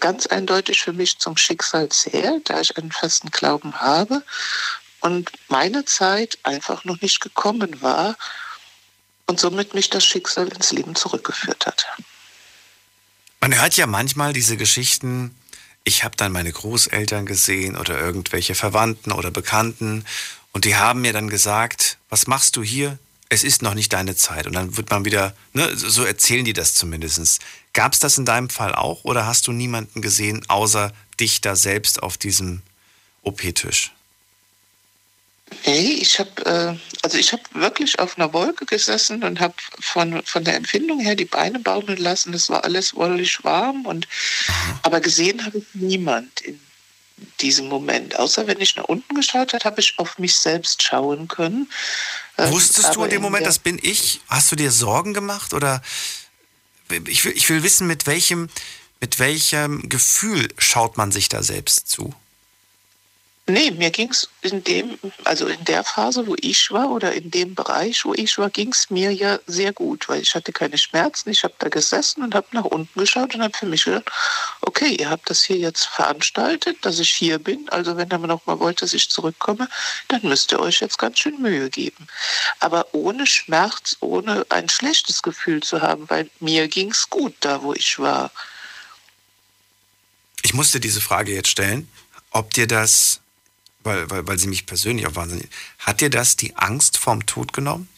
ganz eindeutig für mich zum Schicksal zählt, da ich einen festen Glauben habe und meine Zeit einfach noch nicht gekommen war und somit mich das Schicksal ins Leben zurückgeführt hat. Man hört ja manchmal diese Geschichten, ich habe dann meine Großeltern gesehen oder irgendwelche Verwandten oder Bekannten und die haben mir dann gesagt, was machst du hier? Es ist noch nicht deine Zeit. Und dann wird man wieder, ne, so erzählen die das zumindest. Gab es das in deinem Fall auch oder hast du niemanden gesehen, außer dich da selbst auf diesem OP-Tisch? Nee, ich habe äh, also ich habe wirklich auf einer Wolke gesessen und habe von, von der Empfindung her die Beine baumeln lassen. Es war alles wollig warm und aber gesehen habe ich niemand in diesem Moment. Außer wenn ich nach unten geschaut habe, habe ich auf mich selbst schauen können. Ähm, Wusstest du in dem Moment, das bin ich? Hast du dir Sorgen gemacht oder ich will, ich will wissen, mit welchem, mit welchem Gefühl schaut man sich da selbst zu? Nee, mir ging es in dem, also in der Phase, wo ich war oder in dem Bereich, wo ich war, ging es mir ja sehr gut, weil ich hatte keine Schmerzen. Ich habe da gesessen und habe nach unten geschaut und habe für mich gedacht, okay, ihr habt das hier jetzt veranstaltet, dass ich hier bin. Also wenn ihr noch mal wollt, dass ich zurückkomme, dann müsst ihr euch jetzt ganz schön Mühe geben. Aber ohne Schmerz, ohne ein schlechtes Gefühl zu haben, weil mir ging es gut da, wo ich war. Ich musste diese Frage jetzt stellen, ob dir das weil, weil, weil sie mich persönlich auch wahnsinnig. Hat dir das die Angst vorm Tod genommen?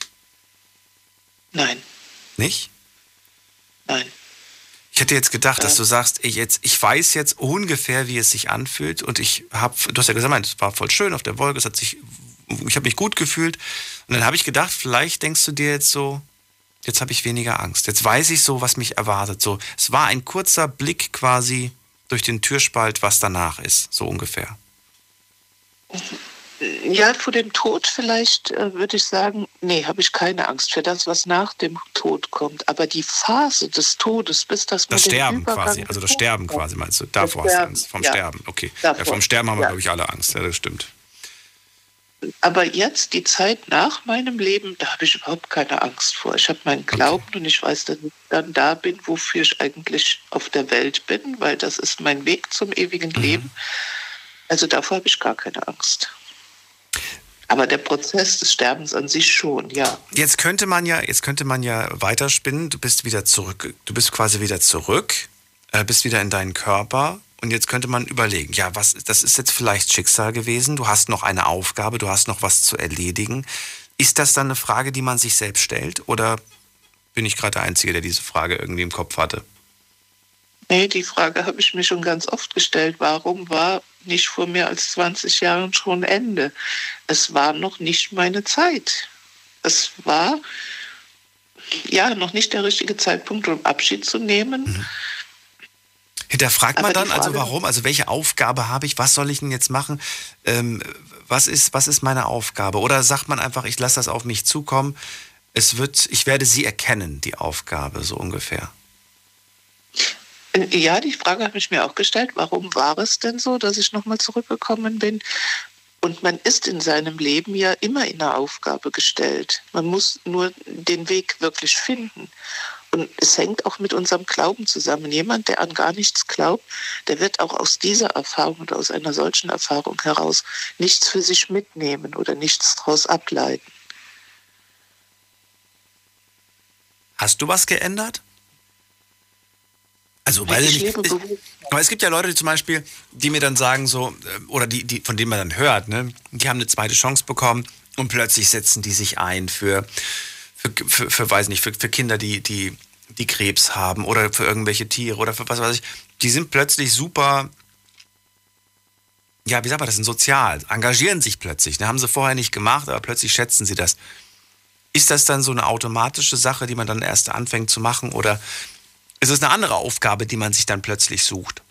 Nein. Nicht? Nein. Ich hätte jetzt gedacht, dass du sagst, ich, jetzt, ich weiß jetzt ungefähr, wie es sich anfühlt und ich habe, du hast ja gesagt, es war voll schön auf der Wolke, es hat sich, ich habe mich gut gefühlt und dann habe ich gedacht, vielleicht denkst du dir jetzt so, jetzt habe ich weniger Angst, jetzt weiß ich so, was mich erwartet. So, es war ein kurzer Blick quasi durch den Türspalt, was danach ist, so ungefähr. Ja, vor dem Tod vielleicht äh, würde ich sagen, nee, habe ich keine Angst für das, was nach dem Tod kommt. Aber die Phase des Todes, bis das Das Sterben quasi, also das Sterben quasi meinst du? Davor hast du Angst, vom ja. Sterben, okay. Ja, vom Sterben haben wir, ja. glaube ich, alle Angst, ja, das stimmt. Aber jetzt, die Zeit nach meinem Leben, da habe ich überhaupt keine Angst vor. Ich habe meinen Glauben okay. und ich weiß, dass ich dann da bin, wofür ich eigentlich auf der Welt bin, weil das ist mein Weg zum ewigen mhm. Leben. Also davor habe ich gar keine Angst. Aber der Prozess des Sterbens an sich schon, ja. Jetzt könnte man ja, jetzt könnte man ja weiterspinnen. Du bist wieder zurück, du bist quasi wieder zurück, äh, bist wieder in deinen Körper. Und jetzt könnte man überlegen, ja, was, das ist jetzt vielleicht Schicksal gewesen. Du hast noch eine Aufgabe, du hast noch was zu erledigen. Ist das dann eine Frage, die man sich selbst stellt? Oder bin ich gerade der Einzige, der diese Frage irgendwie im Kopf hatte? Nee, die Frage habe ich mir schon ganz oft gestellt. Warum war nicht vor mehr als 20 Jahren schon Ende? Es war noch nicht meine Zeit. Es war ja noch nicht der richtige Zeitpunkt, um Abschied zu nehmen. Mhm. Hinterfragt man dann also warum? Also welche Aufgabe habe ich? Was soll ich denn jetzt machen? Ähm, was, ist, was ist meine Aufgabe? Oder sagt man einfach, ich lasse das auf mich zukommen? Es wird, ich werde sie erkennen, die Aufgabe, so ungefähr. Ja, die Frage habe ich mir auch gestellt. Warum war es denn so, dass ich nochmal zurückgekommen bin? Und man ist in seinem Leben ja immer in einer Aufgabe gestellt. Man muss nur den Weg wirklich finden. Und es hängt auch mit unserem Glauben zusammen. Jemand, der an gar nichts glaubt, der wird auch aus dieser Erfahrung oder aus einer solchen Erfahrung heraus nichts für sich mitnehmen oder nichts daraus ableiten. Hast du was geändert? Also, weil ich nicht. Ich, aber es gibt ja Leute, die zum Beispiel, die mir dann sagen so, äh, oder die, die, von denen man dann hört, ne, die haben eine zweite Chance bekommen und plötzlich setzen die sich ein für, für, für, für weiß nicht, für, für Kinder, die, die, die Krebs haben oder für irgendwelche Tiere oder für was weiß ich. Die sind plötzlich super, ja, wie sagt man das denn, sozial, engagieren sich plötzlich. Ne? Haben sie vorher nicht gemacht, aber plötzlich schätzen sie das. Ist das dann so eine automatische Sache, die man dann erst anfängt zu machen oder ist es eine andere Aufgabe, die man sich dann plötzlich sucht?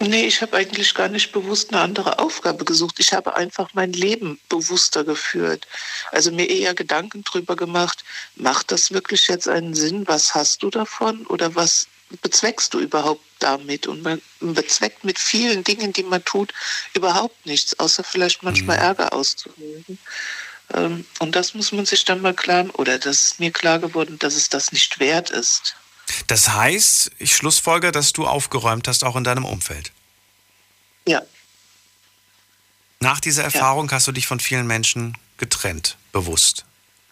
Nee, ich habe eigentlich gar nicht bewusst eine andere Aufgabe gesucht. Ich habe einfach mein Leben bewusster geführt. Also mir eher Gedanken drüber gemacht, macht das wirklich jetzt einen Sinn? Was hast du davon? Oder was bezweckst du überhaupt damit? Und man bezweckt mit vielen Dingen, die man tut, überhaupt nichts, außer vielleicht manchmal mhm. Ärger auszulösen. Ähm, und das muss man sich dann mal klar, oder das ist mir klar geworden, dass es das nicht wert ist. Das heißt, ich schlussfolge, dass du aufgeräumt hast, auch in deinem Umfeld. Ja. Nach dieser Erfahrung ja. hast du dich von vielen Menschen getrennt, bewusst.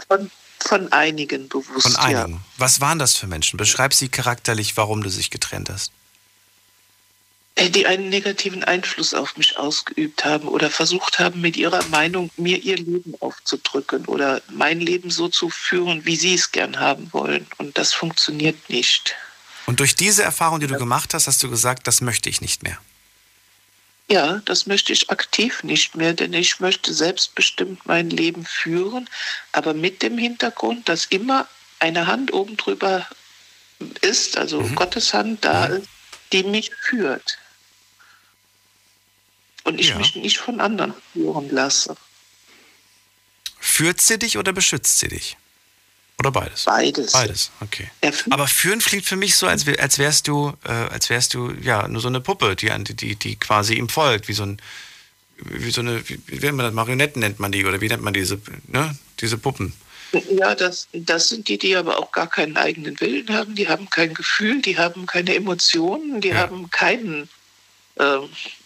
Von, von einigen bewusst. Von einigen. Ja. Was waren das für Menschen? Beschreib sie charakterlich, warum du sich getrennt hast. Äh, die einen negativen Einfluss auf mich ausgeübt haben oder versucht haben, mit ihrer Meinung mir ihr Leben aufzudrücken oder mein Leben so zu führen, wie sie es gern haben wollen. Und das funktioniert nicht. Und durch diese Erfahrung, die du gemacht hast, hast du gesagt, das möchte ich nicht mehr. Ja, das möchte ich aktiv nicht mehr, denn ich möchte selbstbestimmt mein Leben führen, aber mit dem Hintergrund, dass immer eine Hand oben drüber ist, also mhm. Gottes Hand da ist, die mich führt. Und ich ja. mich nicht von anderen führen lasse. Führt sie dich oder beschützt sie dich? Oder beides? Beides. Beides, okay. Aber führen klingt für mich so, als, als wärst du, äh, als wärst du ja nur so eine Puppe, die, die, die quasi ihm folgt, wie so ein, wie so eine, wie, wie nennt man das, Marionetten nennt man die, oder wie nennt man diese, ne, diese Puppen? Ja, das, das sind die, die aber auch gar keinen eigenen Willen haben, die haben kein Gefühl, die haben keine Emotionen, die ja. haben keinen, äh,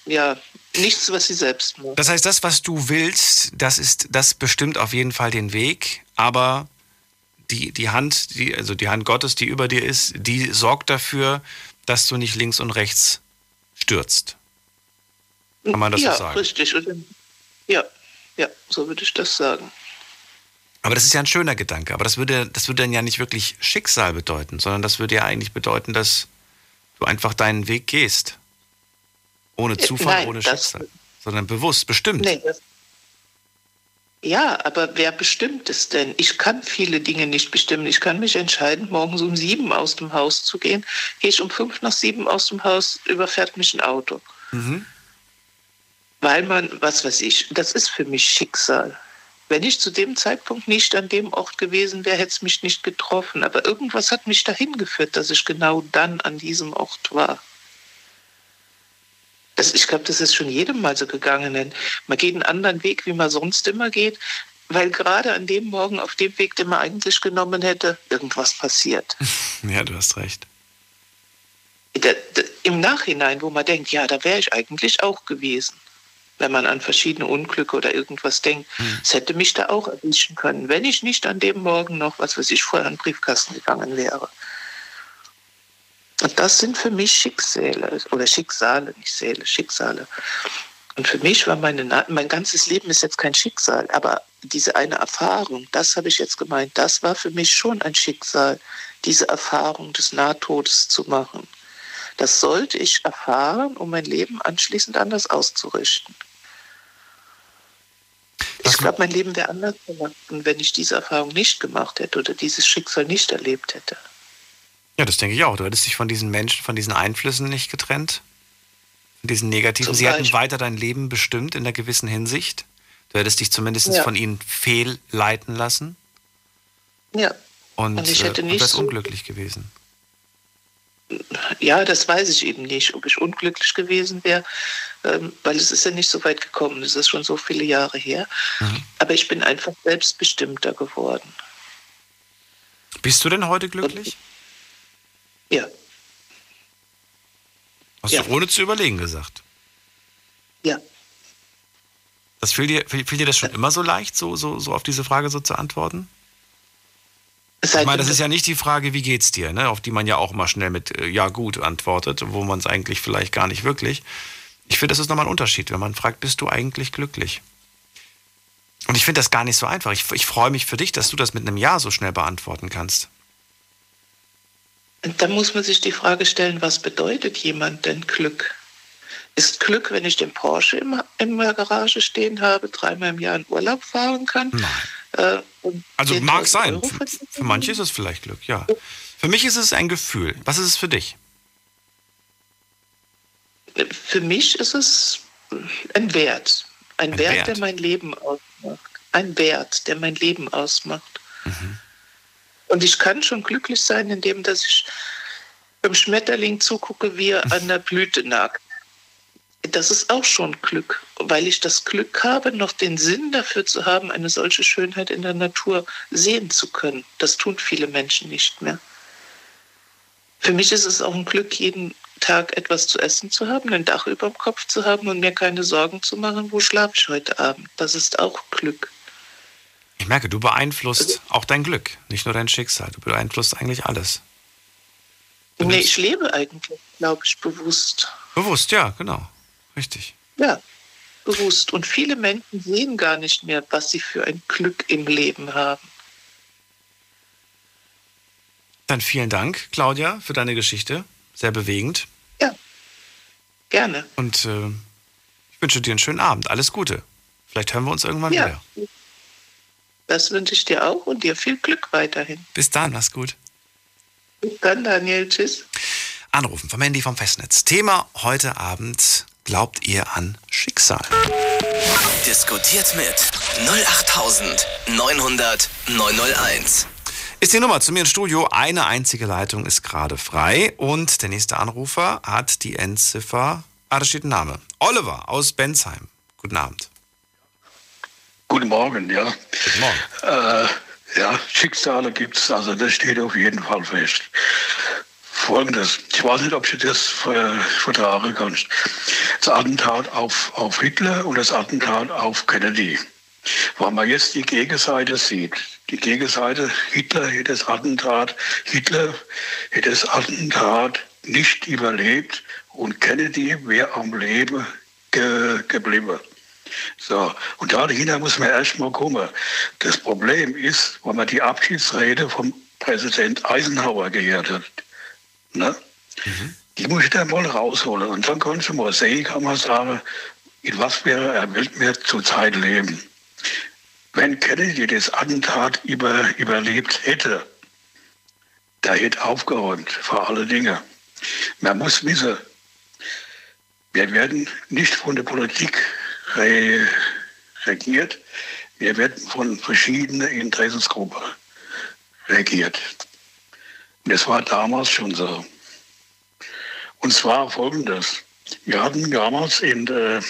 ja, nichts, was sie selbst machen. Das heißt, das, was du willst, das ist, das bestimmt auf jeden Fall den Weg, aber die, die Hand, die, also die Hand Gottes, die über dir ist, die sorgt dafür, dass du nicht links und rechts stürzt. Kann man das ja, so sagen? Richtig. Ja, ja, so würde ich das sagen. Aber das ist ja ein schöner Gedanke. Aber das würde, das würde dann ja nicht wirklich Schicksal bedeuten, sondern das würde ja eigentlich bedeuten, dass du einfach deinen Weg gehst. Ohne Zufall, Nein, ohne Schicksal. Sondern bewusst, bestimmt. Nee, das, ja, aber wer bestimmt es denn? Ich kann viele Dinge nicht bestimmen. Ich kann mich entscheiden, morgens um sieben aus dem Haus zu gehen. Gehe ich um fünf nach sieben aus dem Haus, überfährt mich ein Auto. Mhm. Weil man, was weiß ich, das ist für mich Schicksal. Wenn ich zu dem Zeitpunkt nicht an dem Ort gewesen wäre, hätte es mich nicht getroffen. Aber irgendwas hat mich dahin geführt, dass ich genau dann an diesem Ort war. Das, ich glaube, das ist schon jedem mal so gegangen. Denn man geht einen anderen Weg, wie man sonst immer geht, weil gerade an dem Morgen, auf dem Weg, den man eigentlich genommen hätte, irgendwas passiert. Ja, du hast recht. Da, da, Im Nachhinein, wo man denkt, ja, da wäre ich eigentlich auch gewesen, wenn man an verschiedene Unglücke oder irgendwas denkt. Hm. Es hm. hätte mich da auch erwischen können, wenn ich nicht an dem Morgen noch, was weiß ich, vorher an den Briefkasten gegangen wäre. Und das sind für mich Schicksale oder Schicksale, nicht Seele, Schicksale. Und für mich war meine, mein ganzes Leben ist jetzt kein Schicksal, aber diese eine Erfahrung, das habe ich jetzt gemeint, das war für mich schon ein Schicksal, diese Erfahrung des Nahtodes zu machen. Das sollte ich erfahren, um mein Leben anschließend anders auszurichten. Ich glaube, mein Leben wäre anders geworden, wenn ich diese Erfahrung nicht gemacht hätte oder dieses Schicksal nicht erlebt hätte. Ja, das denke ich auch. Du hättest dich von diesen Menschen, von diesen Einflüssen nicht getrennt. Von diesen negativen. Zum Sie hätten weiter dein Leben bestimmt in einer gewissen Hinsicht. Du hättest dich zumindest ja. von ihnen fehlleiten lassen. Ja. Und, und ich hätte äh, nicht. Und so unglücklich gewesen. Ja, das weiß ich eben nicht, ob ich unglücklich gewesen wäre, ähm, weil es ist ja nicht so weit gekommen. Es ist schon so viele Jahre her. Mhm. Aber ich bin einfach selbstbestimmter geworden. Bist du denn heute glücklich? Und ja. Hast ja. du ohne zu überlegen gesagt? Ja. Das fiel dir, fiel, fiel dir das schon ja. immer so leicht, so, so, so auf diese Frage so zu antworten? ich meine, das ist ja nicht die Frage, wie geht's dir, ne? auf die man ja auch mal schnell mit äh, ja gut antwortet, wo man es eigentlich vielleicht gar nicht wirklich. Ich finde, das ist nochmal ein Unterschied, wenn man fragt, bist du eigentlich glücklich? Und ich finde das gar nicht so einfach. Ich, ich freue mich für dich, dass du das mit einem Ja so schnell beantworten kannst. Und dann muss man sich die Frage stellen, was bedeutet jemand denn Glück? Ist Glück, wenn ich den Porsche im, in der Garage stehen habe, dreimal im Jahr in Urlaub fahren kann? Nein. Äh, also mag sein. Für, für manche ist es vielleicht Glück, ja. Für mich ist es ein Gefühl. Was ist es für dich? Für mich ist es ein Wert. Ein, ein Wert, Wert, der mein Leben ausmacht. Ein Wert, der mein Leben ausmacht. Mhm. Und ich kann schon glücklich sein, indem dass ich beim Schmetterling zugucke, wie er an der Blüte nagt. Das ist auch schon Glück, weil ich das Glück habe, noch den Sinn dafür zu haben, eine solche Schönheit in der Natur sehen zu können. Das tun viele Menschen nicht mehr. Für mich ist es auch ein Glück, jeden Tag etwas zu essen zu haben, ein Dach über dem Kopf zu haben und mir keine Sorgen zu machen, wo schlafe ich heute Abend. Das ist auch Glück. Ich merke, du beeinflusst auch dein Glück, nicht nur dein Schicksal. Du beeinflusst eigentlich alles. Du nee, ich lebe eigentlich, glaube ich, bewusst. Bewusst, ja, genau. Richtig. Ja, bewusst. Und viele Menschen sehen gar nicht mehr, was sie für ein Glück im Leben haben. Dann vielen Dank, Claudia, für deine Geschichte. Sehr bewegend. Ja, gerne. Und äh, ich wünsche dir einen schönen Abend. Alles Gute. Vielleicht hören wir uns irgendwann ja. wieder. Das wünsche ich dir auch und dir viel Glück weiterhin. Bis dann, mach's gut. Bis dann, Daniel. Tschüss. Anrufen vom Handy vom Festnetz. Thema heute Abend. Glaubt ihr an Schicksal? Diskutiert mit 08900 901 ist die Nummer zu mir ins Studio. Eine einzige Leitung ist gerade frei und der nächste Anrufer hat die Endziffer. Ah, da steht ein Name. Oliver aus Bensheim. Guten Abend. Guten Morgen, ja. Guten Morgen. Äh, ja, Schicksale gibt es, also das steht auf jeden Fall fest. Folgendes, ich weiß nicht, ob du das vertragen kannst. Das Attentat auf, auf Hitler und das Attentat auf Kennedy. Weil man jetzt die Gegenseite sieht. Die Gegenseite, Hitler hätte das Attentat, Hitler hätte das Attentat nicht überlebt und Kennedy wäre am Leben ge geblieben. So, und dahinter muss man erstmal kommen. Das Problem ist, wenn man die Abschiedsrede vom Präsident Eisenhower gehört hat, ne? Mhm. die muss ich dann mal rausholen. Und dann kannst du mal sehen, kann man sagen, in was wäre er will mir zurzeit leben. Wenn Kennedy das Attentat über, überlebt hätte, der hätte aufgeräumt vor alle Dinge. Man muss wissen, wir werden nicht von der Politik regiert, wir werden von verschiedenen Interessensgruppen regiert. Das war damals schon so. Und zwar folgendes. Wir hatten damals in der,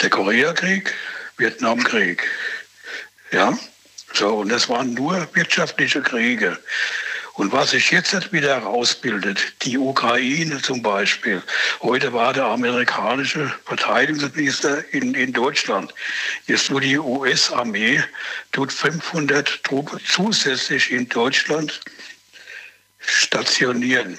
der Koreakrieg, Vietnamkrieg, ja, so, und das waren nur wirtschaftliche Kriege. Und was sich jetzt wieder herausbildet, die Ukraine zum Beispiel. Heute war der amerikanische Verteidigungsminister in, in Deutschland. Jetzt nur die US-Armee tut 500 Truppen zusätzlich in Deutschland stationieren.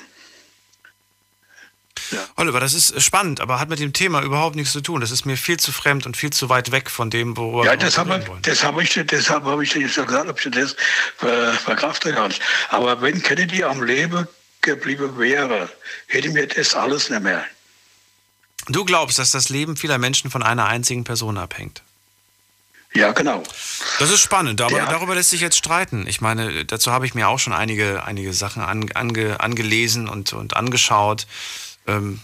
Ja. Oliver, das ist spannend, aber hat mit dem Thema überhaupt nichts zu tun. Das ist mir viel zu fremd und viel zu weit weg von dem, worüber ja, wir das haben wollen. Das habe ich, deshalb habe ich dir jetzt gesagt, ob du das ver, verkraften kannst. Aber wenn Kennedy am Leben geblieben wäre, hätte mir das alles nicht mehr. Du glaubst, dass das Leben vieler Menschen von einer einzigen Person abhängt? Ja, genau. Das ist spannend, aber ja. darüber lässt sich jetzt streiten. Ich meine, dazu habe ich mir auch schon einige, einige Sachen an, ange, angelesen und, und angeschaut ähm,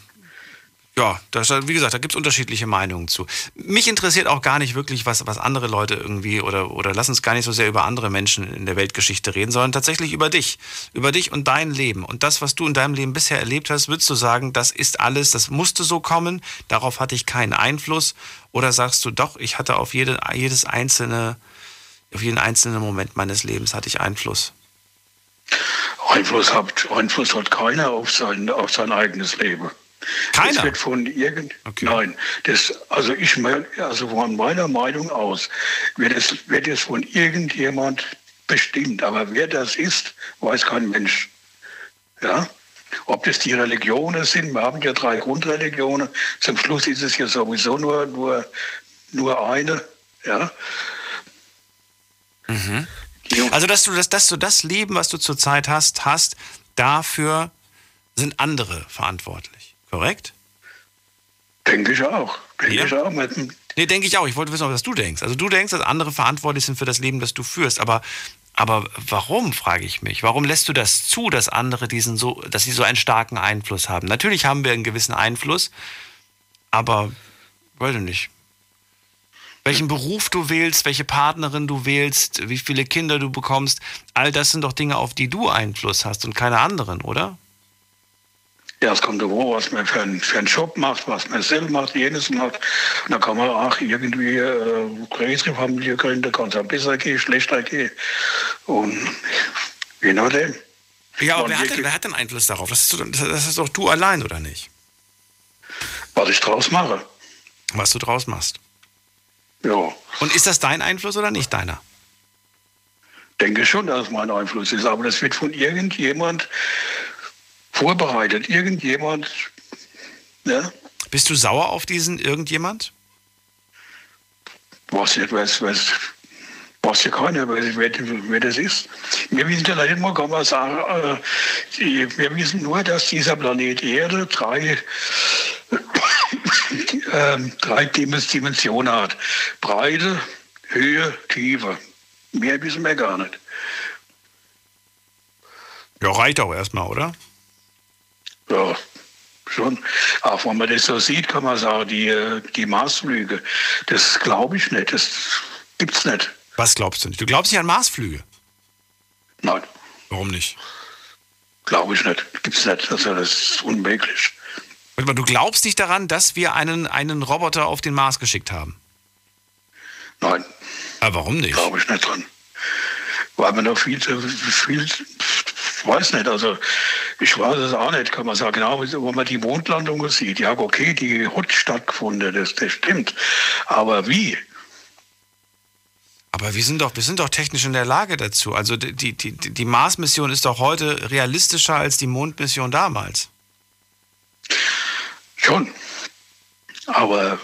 ja, das, wie gesagt, da gibt es unterschiedliche Meinungen zu. Mich interessiert auch gar nicht wirklich, was, was andere Leute irgendwie oder, oder lass uns gar nicht so sehr über andere Menschen in der Weltgeschichte reden, sondern tatsächlich über dich. Über dich und dein Leben. Und das, was du in deinem Leben bisher erlebt hast, würdest du sagen, das ist alles, das musste so kommen, darauf hatte ich keinen Einfluss? Oder sagst du doch, ich hatte auf jede, jedes einzelne, auf jeden einzelnen Moment meines Lebens hatte ich Einfluss? Einfluss hat, Einfluss hat keiner auf sein, auf sein eigenes Leben. Keiner? Das wird von irgend okay. Nein, das, also ich also von meiner Meinung aus wird es, wird es von irgendjemand bestimmt. Aber wer das ist, weiß kein Mensch. Ja? Ob das die Religionen sind, wir haben ja drei Grundreligionen. Zum Schluss ist es ja sowieso nur, nur, nur eine. Ja? Mhm. Also, dass du das, dass du das Leben, was du zurzeit hast, hast, dafür sind andere verantwortlich. Korrekt? Denke ich auch. Denke ja? ich auch. Nee, denke ich auch. Ich wollte wissen, was du denkst. Also du denkst, dass andere verantwortlich sind für das Leben, das du führst. Aber Aber warum, frage ich mich. Warum lässt du das zu, dass andere diesen so, dass sie so einen starken Einfluss haben? Natürlich haben wir einen gewissen Einfluss, aber weiß ich nicht. Welchen Beruf du wählst, welche Partnerin du wählst, wie viele Kinder du bekommst, all das sind doch Dinge, auf die du Einfluss hast und keine anderen, oder? Ja, es kommt davor, was man für, einen, für einen Job macht, was man selber macht, jenes macht. Und da kann man auch irgendwie äh, größere Familie gründen, kann es auch besser gehen, schlechter gehen. Und je nachdem. Ja, aber wer hat, denn, wer hat denn Einfluss darauf? Das ist, das ist doch du allein, oder nicht? Was ich draus mache. Was du draus machst. Ja. Und ist das dein Einfluss oder nicht deiner? Denke schon, dass es mein Einfluss ist, aber das wird von irgendjemand vorbereitet. Irgendjemand. Ja. Bist du sauer auf diesen irgendjemand? Was weiß, weiß, weiß ja keiner, wer, wer, wer das ist. Wir wissen ja nicht mal, kann man sagen, äh, wir wissen nur, dass dieser Planet Erde drei, äh, drei Dimensionen hat. Breite, Höhe, Tiefe. Mehr wissen wir gar nicht. Ja, reicht auch erstmal, oder? Ja, schon. Auch wenn man das so sieht, kann man sagen, die, die Marsflüge, das glaube ich nicht. Das gibt's nicht. Was glaubst du nicht? Du glaubst nicht an Marsflüge? Nein. Warum nicht? Glaube ich nicht. Gibt's nicht. Also das ist unmöglich. Du glaubst nicht daran, dass wir einen, einen Roboter auf den Mars geschickt haben? Nein. Aber warum nicht? Glaube ich nicht dran. Weil man noch viel zu viel, weiß nicht, also ich weiß es auch nicht, kann man sagen, genau, wenn man die Mondlandung sieht, ja okay, die hat stattgefunden, das, das stimmt. Aber wie? Aber wir sind doch, wir sind doch technisch in der Lage dazu. Also die, die, die Mars-Mission ist doch heute realistischer als die Mondmission damals. Schon. Aber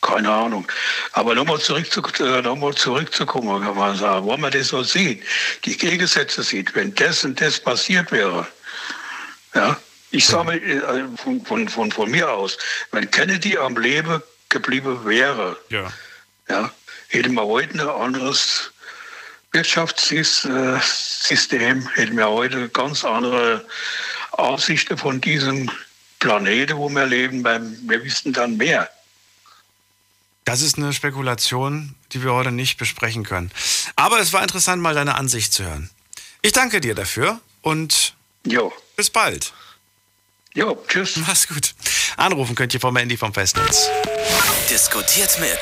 keine Ahnung. Aber nochmal zurück zu, äh, noch zurückzukommen, kann man sagen, wenn man das so sieht, die Gegensätze sieht, wenn das und das passiert wäre, ja, ich sage mal äh, von, von, von, von, mir aus, wenn Kennedy am Leben geblieben wäre, ja. Ja, hätten wir heute ein anderes Wirtschaftssystem, hätten wir heute ganz andere Aussichten von diesem Planeten, wo wir leben, weil wir wissen dann mehr. Das ist eine Spekulation, die wir heute nicht besprechen können. Aber es war interessant, mal deine Ansicht zu hören. Ich danke dir dafür und jo. bis bald. Jo, tschüss. Mach's gut. Anrufen könnt ihr vom Handy vom Festnetz. Diskutiert mit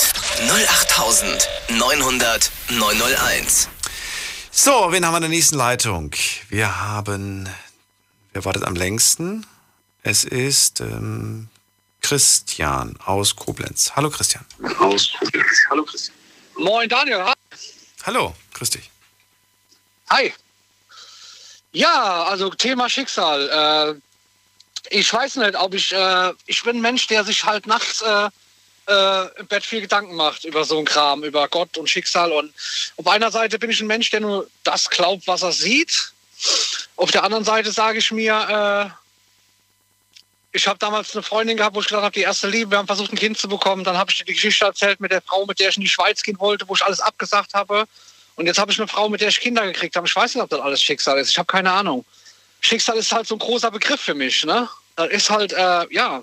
08900 901. So, wen haben wir in der nächsten Leitung? Wir haben, wer wartet am längsten? Es ist ähm, Christian aus Koblenz. Hallo Christian. Aus Koblenz. Hallo Christian. Moin Daniel. Hallo, grüß dich. Hi. Ja, also Thema Schicksal. Äh, ich weiß nicht, ob ich, äh, ich bin ein Mensch, der sich halt nachts äh, äh, im Bett viel Gedanken macht über so einen Kram, über Gott und Schicksal. Und auf einer Seite bin ich ein Mensch, der nur das glaubt, was er sieht. Auf der anderen Seite sage ich mir, äh, ich habe damals eine Freundin gehabt, wo ich gesagt habe, die erste Liebe, wir haben versucht, ein Kind zu bekommen. Dann habe ich dir die Geschichte erzählt mit der Frau, mit der ich in die Schweiz gehen wollte, wo ich alles abgesagt habe. Und jetzt habe ich eine Frau, mit der ich Kinder gekriegt habe. Ich weiß nicht, ob das alles Schicksal ist. Ich habe keine Ahnung. Schicksal ist halt so ein großer Begriff für mich. Ne? Das ist halt, äh, ja.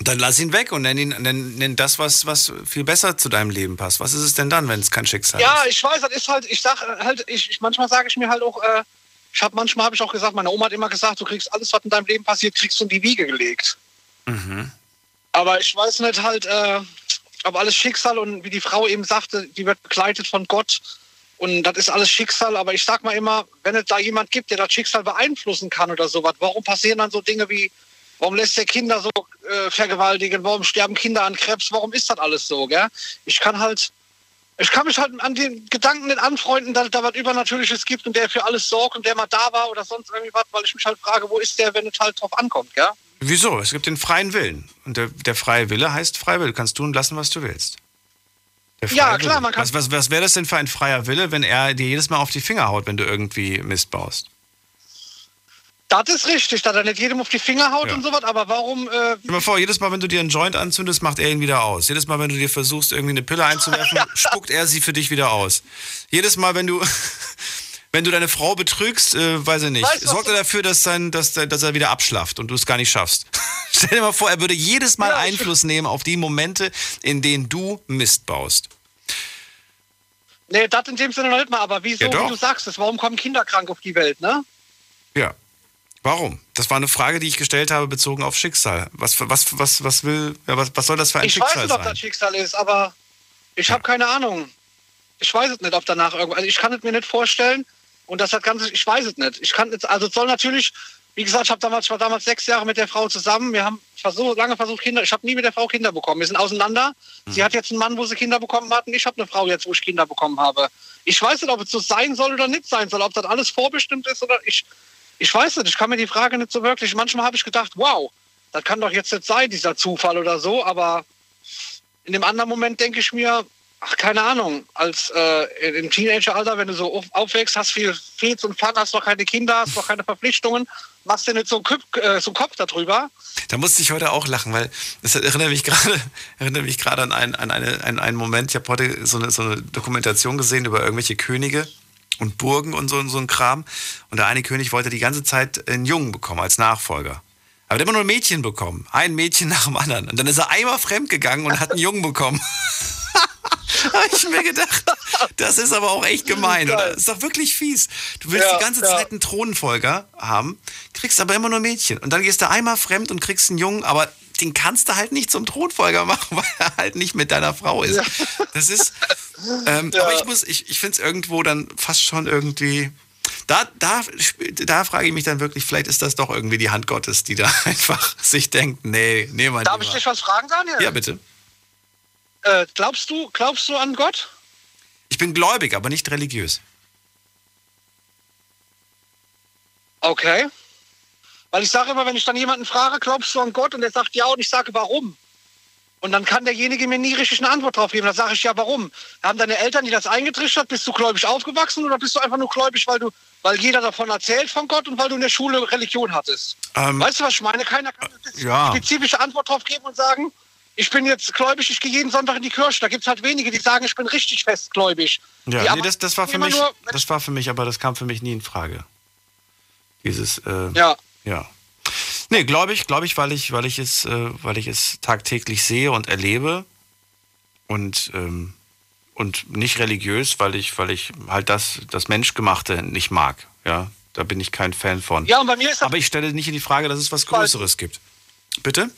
Dann lass ihn weg und nenn, ihn, nenn, nenn das, was, was viel besser zu deinem Leben passt. Was ist es denn dann, wenn es kein Schicksal ja, ist? Ja, ich weiß, das ist halt, ich sag halt, ich, ich manchmal sage ich mir halt auch, äh, ich habe manchmal habe ich auch gesagt, meine Oma hat immer gesagt, du kriegst alles, was in deinem Leben passiert, kriegst du in die Wiege gelegt. Mhm. Aber ich weiß nicht halt, äh, ob alles Schicksal und wie die Frau eben sagte, die wird begleitet von Gott und das ist alles Schicksal. Aber ich sag mal immer, wenn es da jemand gibt, der das Schicksal beeinflussen kann oder sowas, warum passieren dann so Dinge wie, warum lässt der Kinder so äh, vergewaltigen, warum sterben Kinder an Krebs, warum ist das alles so, gell? Ich kann halt ich kann mich halt an den Gedanken nicht anfreunden, dass da was Übernatürliches gibt und der für alles sorgt und der mal da war oder sonst irgendwie was, weil ich mich halt frage, wo ist der, wenn es halt drauf ankommt, ja? Wieso? Es gibt den freien Willen. Und der, der freie Wille heißt Freiwille. Du kannst tun und lassen, was du willst. Ja, klar, man kann. Was, was, was wäre das denn für ein freier Wille, wenn er dir jedes Mal auf die Finger haut, wenn du irgendwie Mist baust? Das ist richtig, dass er nicht jedem auf die Finger haut Ja. und sowas, aber warum. Äh, Stell dir mal vor, jedes Mal, wenn du dir einen Joint anzündest, macht er ihn wieder aus. Jedes Mal, wenn du dir versuchst, irgendwie eine Pille einzuwerfen, spuckt er sie für dich wieder aus. Jedes Mal, wenn du, wenn du deine Frau betrügst, äh, weiß ich nicht, Weißt sorgt er dafür, dass, sein, dass, dass er wieder abschlafft und du es gar nicht schaffst. Stell dir mal vor, er würde jedes Mal Ja, Einfluss nehmen auf die Momente, in denen du Mist baust. nee, das in dem Sinne noch nicht mal, aber wieso, Ja, wie du sagst, es, warum kommen Kinder krank auf die Welt, ne? Ja. Warum? Das war eine Frage, die ich gestellt habe, bezogen auf Schicksal. Was, was, was, was will, ja, was, was soll das für ein Ich weiß Schicksal nicht, ob sein? das Schicksal ist, aber ich habe keine Ahnung. Ich weiß es nicht, ob danach irgendwas. Also ich kann es mir nicht vorstellen. Und das hat ganze, ich weiß es nicht. Ich kann jetzt, also es soll natürlich, wie gesagt, ich habe damals, ich war damals sechs Jahre mit der Frau zusammen. Wir haben versucht, lange versucht, Kinder. Ich habe nie mit der Frau Kinder bekommen. Wir sind auseinander. Sie Mhm. hat jetzt einen Mann, wo sie Kinder bekommen hat, und ich habe eine Frau jetzt, wo ich Kinder bekommen habe. Ich weiß nicht, ob es so sein soll oder nicht sein soll, ob das alles vorbestimmt ist oder ich. Ich weiß nicht, ich kann mir die Frage nicht so wirklich. Manchmal habe ich gedacht, wow, das kann doch jetzt nicht sein, dieser Zufall oder so, aber in dem anderen Moment denke ich mir, ach, keine Ahnung, als äh, im Teenageralter, wenn du so auf, aufwächst, hast viel Fez und Fun, hast noch keine Kinder, hast noch keine Verpflichtungen, machst dir nicht so einen, Köp äh, so einen Kopf darüber. Da musste ich heute auch lachen, weil das erinnert mich gerade, erinnert mich gerade an, ein, an eine, an einen Moment. Ich habe heute so eine, so eine Dokumentation gesehen über irgendwelche Könige und Burgen und so, so ein Kram. Und der eine König wollte die ganze Zeit einen Jungen bekommen als Nachfolger. Aber der hat immer nur ein Mädchen bekommen. Ein Mädchen nach dem anderen. Und dann ist er einmal fremd gegangen und hat einen Jungen bekommen. habe ich mir gedacht, das ist aber auch echt gemein, oder? Das ist doch wirklich fies. Du willst Ja, die ganze ja. Zeit einen Thronfolger haben, kriegst aber immer nur Mädchen. Und dann gehst du einmal fremd und kriegst einen Jungen, aber den kannst du halt nicht zum Thronfolger machen, weil er halt nicht mit deiner Frau ist. Das ist. Ähm, Aber ich muss, ich, ich finde es irgendwo dann fast schon irgendwie. Da, da, da frage ich mich dann wirklich, vielleicht ist das doch irgendwie die Hand Gottes, die da einfach sich denkt, nee, nee, mein Darf ich dich was fragen, Daniel? Ja, bitte. Äh, glaubst du, glaubst du an Gott? Ich bin gläubig, aber nicht religiös. Okay. Weil ich sage immer, wenn ich dann jemanden frage, glaubst du an Gott? Und er sagt ja und ich sage, warum? Und dann kann derjenige mir nie richtig eine Antwort drauf geben. Da sage ich ja, warum? Haben deine Eltern, die das eingetrichtert, bist du gläubig aufgewachsen oder bist du einfach nur gläubig, weil du, weil jeder davon erzählt von Gott und weil du in der Schule Religion hattest? Ähm, weißt du, was ich meine? Keiner kann eine ja. spezifische Antwort drauf geben und sagen, ich bin jetzt gläubig, ich gehe jeden Sonntag in die Kirche. Da gibt es halt wenige, die sagen, ich bin richtig festgläubig. Ja, nee, das, das war für mich, nur- das war für mich, aber das kam für mich nie in Frage. Dieses, äh, Ja. Ja. Nee, glaube ich, glaube ich, weil ich, weil ich es, äh, weil ich es tagtäglich sehe und erlebe und ähm, und nicht religiös, weil ich, weil ich halt das, das Menschgemachte nicht mag. Ja, da bin ich kein Fan von. Ja, und bei mir ist das Aber ich stelle nicht in die Frage, dass es was Größeres gibt. Bitte?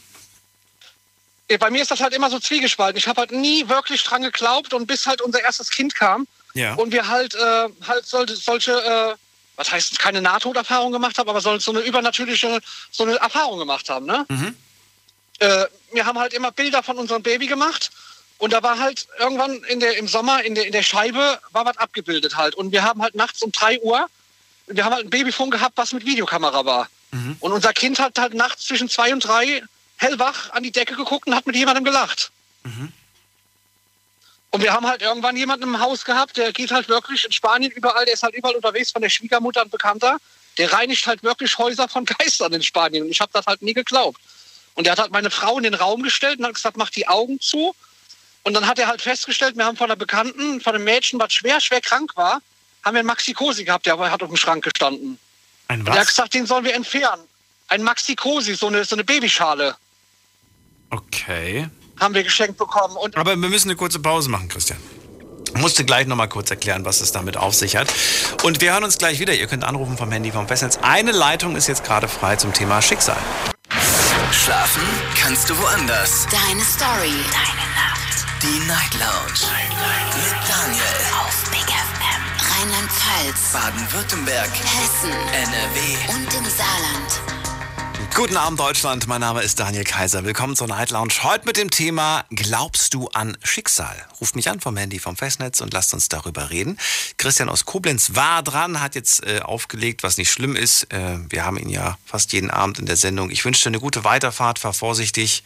Bei mir ist das halt immer so zwiegespalten. Ich habe halt nie wirklich dran geglaubt und bis halt unser erstes Kind kam Ja. und wir halt äh, halt solche, solche äh, was heißt keine Nahtoderfahrung gemacht haben, aber so, so eine übernatürliche so eine Erfahrung gemacht haben. Ne? Äh, wir haben halt immer Bilder von unserem Baby gemacht und da war halt irgendwann in der, im Sommer in der, in der Scheibe war was abgebildet halt und wir haben halt nachts um 3 Uhr wir haben halt ein Babyfon gehabt, was mit Videokamera war. Und unser Kind hat halt nachts zwischen zwei und drei hellwach an die Decke geguckt und hat mit jemandem gelacht. Und wir haben halt irgendwann jemanden im Haus gehabt, der geht halt wirklich in Spanien überall, der ist halt überall unterwegs von der Schwiegermutter ein Bekannter. Der reinigt halt wirklich Häuser von Geistern in Spanien. Und ich habe das halt nie geglaubt. Und der hat halt meine Frau in den Raum gestellt und hat gesagt, mach die Augen zu. Und dann hat er halt festgestellt, wir haben von einer Bekannten, von einem Mädchen, was schwer, schwer krank war, haben wir einen Maxi-Cosi gehabt, der hat auf dem Schrank gestanden. Ein Und er hat was? gesagt, den sollen wir entfernen. Ein Maxi-Cosi, so eine, so eine Babyschale, Okay. Haben wir geschenkt bekommen. Und Aber wir müssen eine kurze Pause machen, Christian. Ich musste gleich nochmal kurz erklären, was es damit auf sich hat. Und wir hören uns gleich wieder. Ihr könnt anrufen vom Handy vom Festnetz. Eine Leitung ist jetzt gerade frei zum Thema Schicksal. Schlafen kannst du woanders. Deine Story. Deine Nacht. Die Night Lounge. Mit Daniel. Auf Big FM. Rheinland-Pfalz. Baden-Württemberg. Hessen. NRW. Und im Saarland. Guten Abend, Deutschland. Mein Name ist Daniel Kaiser. Willkommen zur Night Lounge. Heute mit dem Thema Glaubst du an Schicksal? Ruft mich an vom Handy vom Festnetz und lasst uns darüber reden. Christian aus Koblenz war dran, hat jetzt äh, aufgelegt, was nicht schlimm ist. Äh, wir haben ihn ja fast jeden Abend in der Sendung. Ich wünsche dir eine gute Weiterfahrt, fahr vorsichtig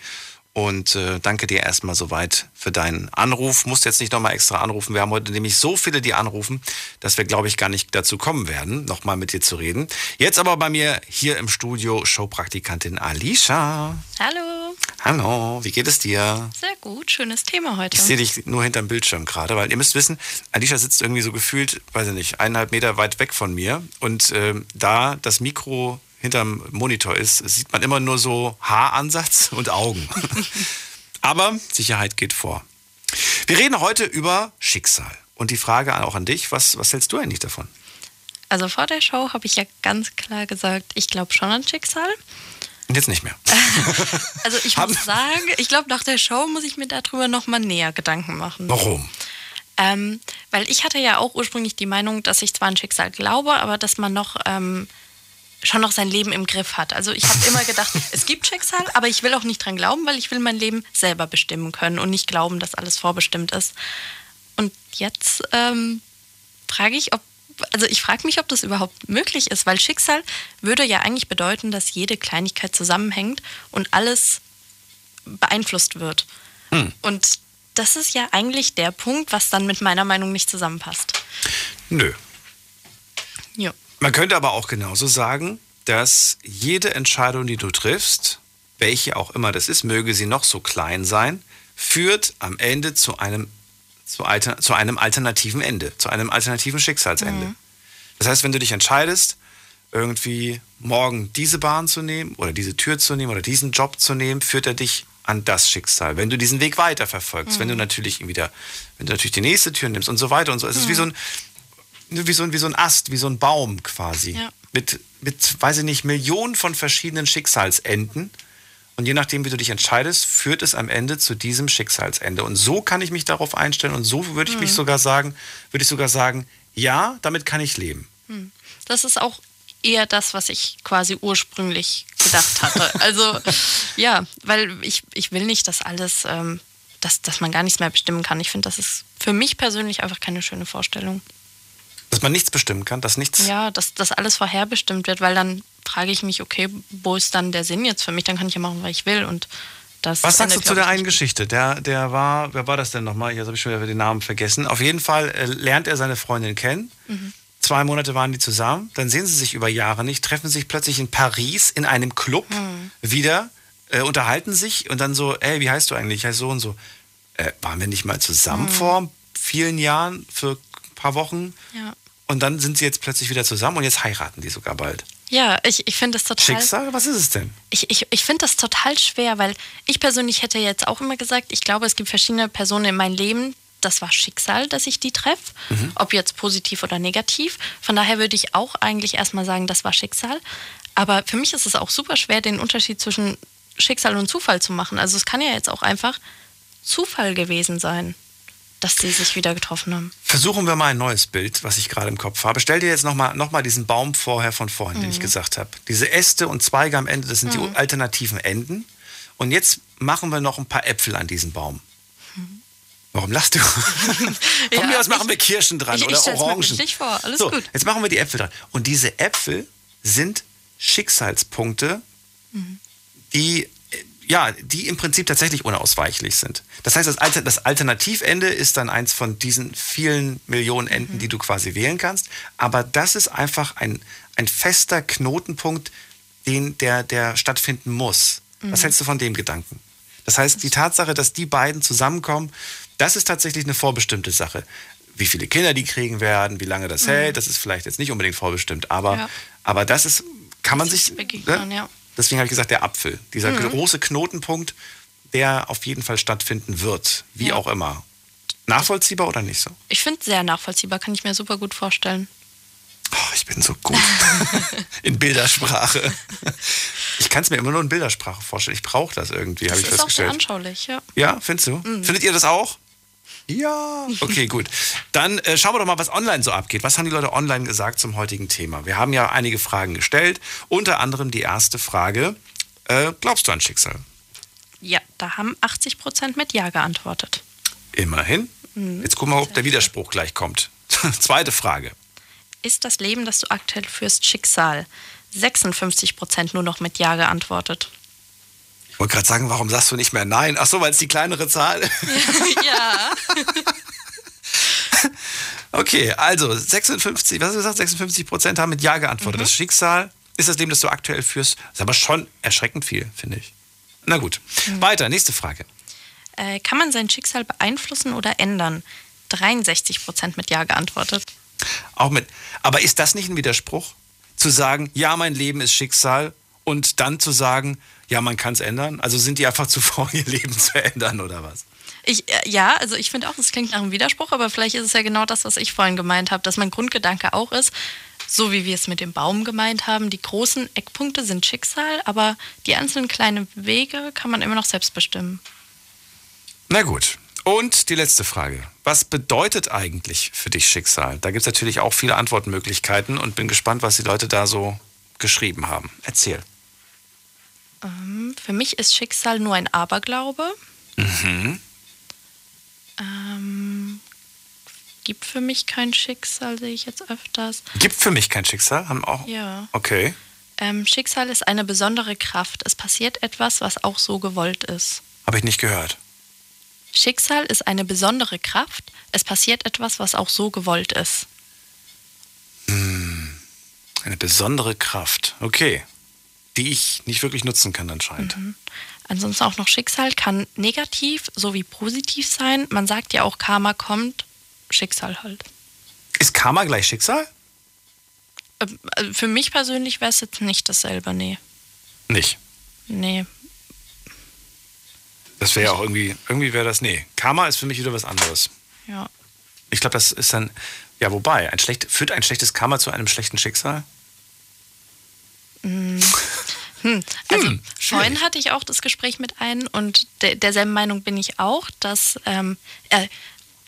Und äh, danke dir erstmal soweit für deinen Anruf. Musst jetzt nicht nochmal extra anrufen. Wir haben heute nämlich so viele, die anrufen, dass wir, glaube ich, gar nicht dazu kommen werden, nochmal mit dir zu reden. Jetzt aber bei mir hier im Studio Showpraktikantin Alicia. Hallo. Hallo, wie geht es dir? Sehr gut, schönes Thema heute. Ich sehe dich nur hinterm Bildschirm gerade, weil ihr müsst wissen, Alicia sitzt irgendwie so gefühlt, weiß ich nicht, eineinhalb Meter weit weg von mir. Und äh, da das Mikro hinterm Monitor ist, sieht man immer nur so Haaransatz und Augen. Aber Sicherheit geht vor. Wir reden heute über Schicksal. Und die Frage auch an dich, was, was hältst du eigentlich davon? Also vor der Show habe ich ja ganz klar gesagt, ich glaube schon an Schicksal. Und jetzt nicht mehr. also ich muss sagen, ich glaube nach der Show muss ich mir darüber nochmal näher Gedanken machen. Warum? Ähm, weil ich hatte ja auch ursprünglich die Meinung, dass ich zwar an Schicksal glaube, aber dass man noch ähm, schon noch sein Leben im Griff hat. Also ich habe immer gedacht, es gibt Schicksal, aber ich will auch nicht dran glauben, weil ich will mein Leben selber bestimmen können und nicht glauben, dass alles vorbestimmt ist. Und jetzt ähm, frage ich, ob, also ich frage mich, ob das überhaupt möglich ist, weil Schicksal würde ja eigentlich bedeuten, dass jede Kleinigkeit zusammenhängt und alles beeinflusst wird. Hm. Und das ist ja eigentlich der Punkt, was dann mit meiner Meinung nicht zusammenpasst. Nö. Man könnte aber auch genauso sagen, dass jede Entscheidung, die du triffst, welche auch immer das ist, möge sie noch so klein sein, führt am Ende zu einem, zu, alter, zu einem alternativen Ende, zu einem alternativen Schicksalsende. Mhm. Das heißt, wenn du dich entscheidest, irgendwie morgen diese Bahn zu nehmen oder diese Tür zu nehmen oder diesen Job zu nehmen, führt er dich an das Schicksal. Wenn du diesen Weg weiterverfolgst, mhm. wenn du natürlich wieder, wenn du natürlich die nächste Tür nimmst und so weiter und so. Es mhm. ist wie so ein, wie so, wie so ein Ast, wie so ein Baum quasi. Ja. Mit, mit, weiß ich nicht, Millionen von verschiedenen Schicksalsenden. Und je nachdem, wie du dich entscheidest, führt es am Ende zu diesem Schicksalsende. Und so kann ich mich darauf einstellen und so würde ich mhm. mich sogar sagen, würde ich sogar sagen, ja, damit kann ich leben. Mhm. Das ist auch eher das, was ich quasi ursprünglich gedacht hatte. Also ja, weil ich, ich will nicht, dass alles, ähm, dass, dass man gar nichts mehr bestimmen kann. Ich finde, das ist für mich persönlich einfach keine schöne Vorstellung. Dass man nichts bestimmen kann, dass nichts. Ja, dass das alles vorherbestimmt wird, weil dann frage ich mich, okay, wo ist dann der Sinn jetzt für mich? Dann kann ich ja machen, was ich will. Und das was sagst du zu der einen Geschichte? Der, der war, wer war das denn nochmal? Jetzt habe ich schon wieder den Namen vergessen. Auf jeden Fall äh, lernt er seine Freundin kennen. Mhm. Zwei Monate waren die zusammen. Dann sehen sie sich über Jahre nicht, treffen sich plötzlich in Paris in einem Club mhm. wieder, äh, unterhalten sich und dann so, ey, wie heißt du eigentlich? Ich heiße so und so. Äh, waren wir nicht mal zusammen mhm. vor vielen Jahren für ein paar Wochen? Ja. Und dann sind sie jetzt plötzlich wieder zusammen und jetzt heiraten die sogar bald. Ja, ich, ich finde das total. Schicksal? Was ist es denn? Ich, ich, ich finde das total schwer, weil ich persönlich hätte jetzt auch immer gesagt, ich glaube, es gibt verschiedene Personen in meinem Leben, das war Schicksal, dass ich die treffe, mhm. ob jetzt positiv oder negativ. Von daher würde ich auch eigentlich erstmal sagen, das war Schicksal. Aber für mich ist es auch super schwer, den Unterschied zwischen Schicksal und Zufall zu machen. Also es kann ja jetzt auch einfach Zufall gewesen sein dass sie sich wieder getroffen haben. Versuchen wir mal ein neues Bild, was ich gerade im Kopf habe. Stell dir jetzt nochmal noch mal diesen Baum vorher von vorhin, mhm. den ich mhm. gesagt habe. Diese Äste und Zweige am Ende, das sind mhm. die alternativen Enden. Und jetzt machen wir noch ein paar Äpfel an diesen Baum. Mhm. Warum lachst du? Von ja, mir aus machen wir Kirschen dran ich, oder ich Orangen. Mir vor. Alles so, gut. Jetzt machen wir die Äpfel dran. Und diese Äpfel sind Schicksalspunkte, mhm. die ja, die im Prinzip tatsächlich unausweichlich sind. Das heißt, das, Alter, das Alternativende ist dann eins von diesen vielen Millionen Enden, mhm. die du quasi wählen kannst. Aber das ist einfach ein, ein fester Knotenpunkt, den, der, der stattfinden muss. Mhm. Was hältst du von dem Gedanken? Das heißt, die Tatsache, dass die beiden zusammenkommen, das ist tatsächlich eine vorbestimmte Sache. Wie viele Kinder die kriegen werden, wie lange das mhm. hält, das ist vielleicht jetzt nicht unbedingt vorbestimmt, aber, ja. aber das ist, kann man sich. Begegnen, ja? Deswegen habe ich gesagt, der Apfel. Dieser mhm. große Knotenpunkt, der auf jeden Fall stattfinden wird. Wie ja. auch immer. Nachvollziehbar oder nicht so? Ich finde sehr nachvollziehbar, kann ich mir super gut vorstellen. Oh, ich bin so gut in Bildersprache. Ich kann es mir immer nur in Bildersprache vorstellen. Ich brauche das irgendwie, habe ich festgestellt. Das ist auch sehr anschaulich, ja. Ja, findest du? Mhm. Findet ihr das auch? Ja. Okay, gut. Dann äh, schauen wir doch mal, was online so abgeht. Was haben die Leute online gesagt zum heutigen Thema? Wir haben ja einige Fragen gestellt. Unter anderem die erste Frage: äh, Glaubst du an Schicksal? Ja, da haben 80 Prozent mit Ja geantwortet. Immerhin. Mhm. Jetzt gucken wir mal, ob der Widerspruch gleich kommt. Zweite Frage. Ist das Leben, das du aktuell führst, Schicksal? 56 Prozent nur noch mit Ja geantwortet. Wollte gerade sagen, warum sagst du nicht mehr nein? Ach so, weil es die kleinere Zahl. ja. Okay, also 56, was hast du gesagt? 56 Prozent haben mit Ja geantwortet. Mhm. Das Schicksal ist das Leben, das du aktuell führst. Ist aber schon erschreckend viel, finde ich. Na gut. Mhm. Weiter, nächste Frage. Äh, kann man sein Schicksal beeinflussen oder ändern? 63 Prozent mit Ja geantwortet. Auch mit. Aber ist das nicht ein Widerspruch? Zu sagen, ja, mein Leben ist Schicksal und dann zu sagen, ja, man kann es ändern? Also sind die einfach zu faul, ihr Leben zu ändern oder was? Ich, äh, ja, also ich finde auch, es klingt nach einem Widerspruch, aber vielleicht ist es ja genau das, was ich vorhin gemeint habe, dass mein Grundgedanke auch ist, so wie wir es mit dem Baum gemeint haben, die großen Eckpunkte sind Schicksal, aber die einzelnen kleinen Wege kann man immer noch selbst bestimmen. Na gut. Und die letzte Frage. Was bedeutet eigentlich für dich Schicksal? Da gibt es natürlich auch viele Antwortmöglichkeiten und bin gespannt, was die Leute da so geschrieben haben. Erzähl. Ähm, für mich ist Schicksal nur ein Aberglaube. Mhm. Ähm, gibt für mich kein Schicksal, sehe ich jetzt öfters. Gibt für mich kein Schicksal? Haben auch. Ja. Okay. Ähm, Schicksal ist eine besondere Kraft. Es passiert etwas, was auch so gewollt ist. Habe ich nicht gehört. Schicksal ist eine besondere Kraft. Es passiert etwas, was auch so gewollt ist. Hm. Eine besondere Kraft. Okay. Die ich nicht wirklich nutzen kann anscheinend. Mhm. Ansonsten auch noch Schicksal kann negativ sowie positiv sein. Man sagt ja auch, Karma kommt, Schicksal halt. Ist Karma gleich Schicksal? Ähm, also Für mich persönlich wäre es jetzt nicht dasselbe, nee. Nicht. Nee. Das wäre ja auch irgendwie, irgendwie wäre das, nee. Karma ist für mich wieder was anderes. Ja. Ich glaube, das ist dann, ja, wobei, ein schlecht, führt ein schlechtes Karma zu einem schlechten Schicksal? Mm. Hm. Also vorhin hatte ich auch das Gespräch mit einem und der, derselben Meinung bin ich auch, dass ähm, äh,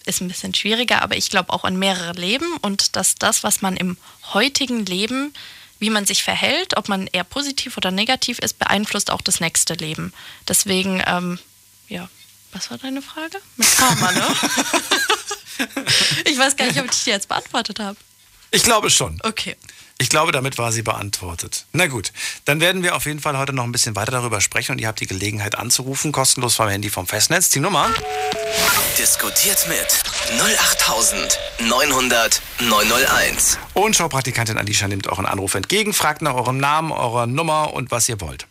ist ein bisschen schwieriger, aber ich glaube auch an mehrere Leben und dass das, was man im heutigen Leben, wie man sich verhält, ob man eher positiv oder negativ ist, beeinflusst auch das nächste Leben. Deswegen, ähm, ja, was war deine Frage? Mit Karma, ne? ich weiß gar nicht, ob ich die jetzt beantwortet habe. Ich glaube schon. Okay. Ich glaube, damit war sie beantwortet. Na gut, dann werden wir auf jeden Fall heute noch ein bisschen weiter darüber sprechen und ihr habt die Gelegenheit anzurufen, kostenlos vom Handy vom Festnetz. Die Nummer Diskutiert mit 08900 901. und Showpraktikantin Alicia nimmt euren Anruf entgegen, fragt nach eurem Namen, eurer Nummer und was ihr wollt.